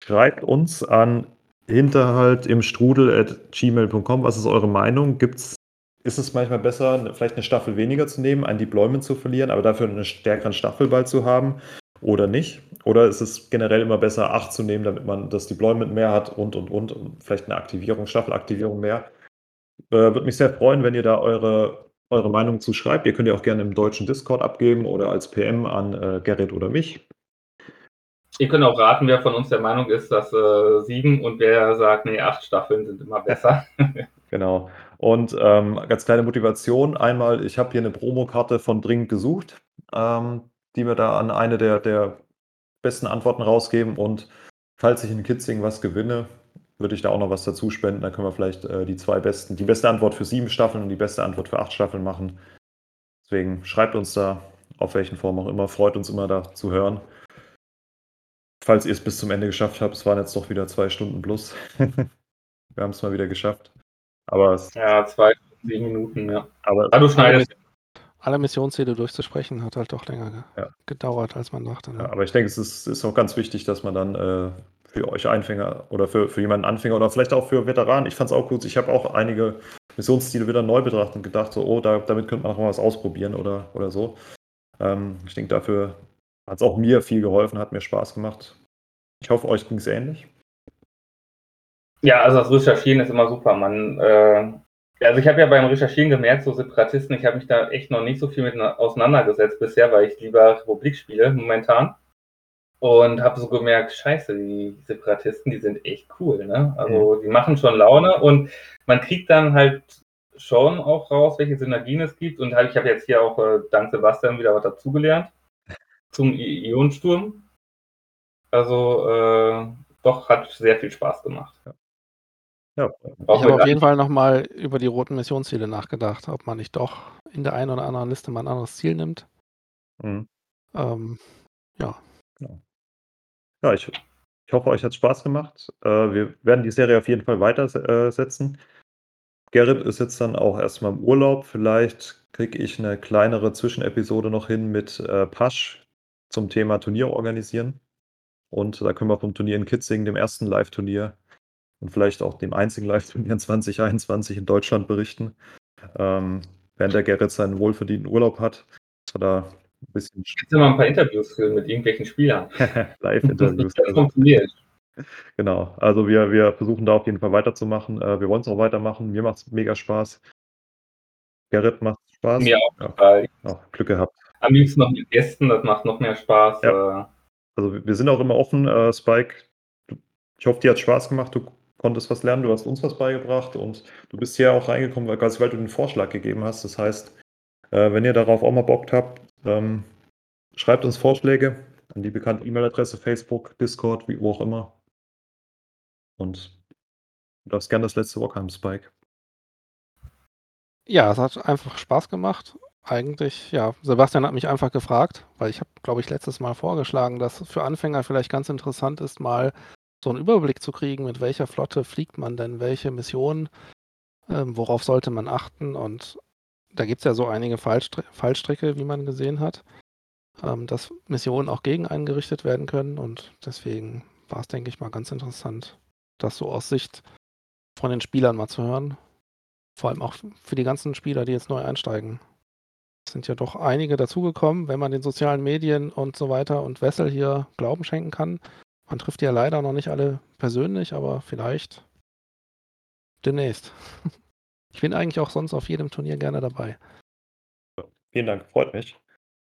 Schreibt uns an hinterhalt im Strudel at gmail.com. Was ist eure Meinung? Gibt's, ist es manchmal besser, vielleicht eine Staffel weniger zu nehmen, ein Deployment zu verlieren, aber dafür einen stärkeren Staffelball zu haben oder nicht? Oder ist es generell immer besser, acht zu nehmen, damit man das Deployment mehr hat und und und und vielleicht eine Aktivierung, Staffelaktivierung mehr? Äh, Würde mich sehr freuen, wenn ihr da eure, eure Meinung zu schreibt. Ihr könnt ja auch gerne im deutschen Discord abgeben oder als PM an äh, Gerrit oder mich. Ihr könnt auch raten, wer von uns der Meinung ist, dass äh, sieben und wer sagt, nee, acht Staffeln sind immer besser. genau. Und ähm, ganz kleine Motivation. Einmal, ich habe hier eine Promokarte von Dringend gesucht, ähm, die wir da an eine der, der besten Antworten rausgeben. Und falls ich in Kitzing was gewinne, würde ich da auch noch was dazu spenden. Dann können wir vielleicht äh, die zwei besten, die beste Antwort für sieben Staffeln und die beste Antwort für acht Staffeln machen. Deswegen schreibt uns da, auf welchen Form auch immer. Freut uns immer da zu hören falls ihr es bis zum Ende geschafft habt, es waren jetzt doch wieder zwei Stunden plus. Wir haben es mal wieder geschafft. Aber es, ja, zwei, sieben Minuten, ja. Aber du schneidest. Alle Missionsziele durchzusprechen hat halt doch länger ge ja. gedauert, als man dachte. Ne? Ja, aber ich denke, es ist, ist, auch ganz wichtig, dass man dann äh, für euch Einfänger oder für, für jemanden Anfänger oder vielleicht auch für Veteranen, ich fand es auch gut, ich habe auch einige Missionsziele wieder neu betrachtet und gedacht, so, oh, da, damit könnte man auch mal was ausprobieren oder, oder so. Ähm, ich denke, dafür hat es auch mir viel geholfen, hat mir Spaß gemacht. Ich hoffe, euch ging es ähnlich. Ja, also das Recherchieren ist immer super. Man, äh, also ich habe ja beim Recherchieren gemerkt, so Separatisten, ich habe mich da echt noch nicht so viel mit auseinandergesetzt bisher, weil ich lieber Republik spiele momentan. Und habe so gemerkt, scheiße, die Separatisten, die sind echt cool, ne? Also die machen schon Laune und man kriegt dann halt schon auch raus, welche Synergien es gibt. Und halt, ich habe jetzt hier auch äh, dank Sebastian wieder was dazugelernt zum Ionensturm. Also äh, doch, hat sehr viel Spaß gemacht. Ja. Ja. Ich habe auf jeden Fall nochmal über die roten Missionsziele nachgedacht, ob man nicht doch in der einen oder anderen Liste mal ein anderes Ziel nimmt. Mhm. Ähm, ja. ja. Ja, ich, ich hoffe, euch hat Spaß gemacht. Äh, wir werden die Serie auf jeden Fall weitersetzen. Gerrit ist jetzt dann auch erstmal im Urlaub. Vielleicht kriege ich eine kleinere Zwischenepisode noch hin mit äh, Pasch zum Thema Turnier organisieren. Und da können wir vom Turnier in Kitzingen, dem ersten Live-Turnier und vielleicht auch dem einzigen Live-Turnier in 2021 in Deutschland berichten. Ähm, während der Gerrit seinen wohlverdienten Urlaub hat, dass er da ein bisschen. Jetzt mal ein paar Interviews führen mit irgendwelchen Spielern. Live-Interviews. das funktioniert. Genau, also wir, wir versuchen da auf jeden Fall weiterzumachen. Äh, wir wollen es auch weitermachen. Mir macht es mega Spaß. Gerrit macht Spaß. Mir auch. Ja, auch Glück gehabt. Am liebsten noch mit Gästen, das macht noch mehr Spaß. Ja. Äh. Also wir sind auch immer offen, äh, Spike. Ich hoffe, dir hat Spaß gemacht. Du konntest was lernen, du hast uns was beigebracht und du bist hier auch reingekommen, weil, weil du den Vorschlag gegeben hast. Das heißt, wenn ihr darauf auch mal Bock habt, ähm, schreibt uns Vorschläge an die bekannte E-Mail-Adresse, Facebook, Discord, wie wo auch immer. Und du darfst gerne das letzte Wort haben, Spike. Ja, es hat einfach Spaß gemacht eigentlich, ja, Sebastian hat mich einfach gefragt, weil ich habe, glaube ich, letztes Mal vorgeschlagen, dass für Anfänger vielleicht ganz interessant ist, mal so einen Überblick zu kriegen, mit welcher Flotte fliegt man denn, welche Missionen, ähm, worauf sollte man achten. Und da gibt es ja so einige Fallstr Fallstricke, wie man gesehen hat, ähm, dass Missionen auch gegen eingerichtet werden können. Und deswegen war es, denke ich mal, ganz interessant, das so aus Sicht von den Spielern mal zu hören. Vor allem auch für die ganzen Spieler, die jetzt neu einsteigen. Es sind ja doch einige dazugekommen, wenn man den sozialen Medien und so weiter und Wessel hier Glauben schenken kann. Man trifft die ja leider noch nicht alle persönlich, aber vielleicht demnächst. Ich bin eigentlich auch sonst auf jedem Turnier gerne dabei. Vielen Dank, freut mich.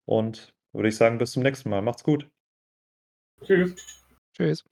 Und würde ich sagen, bis zum nächsten Mal. Macht's gut. Tschüss. Tschüss.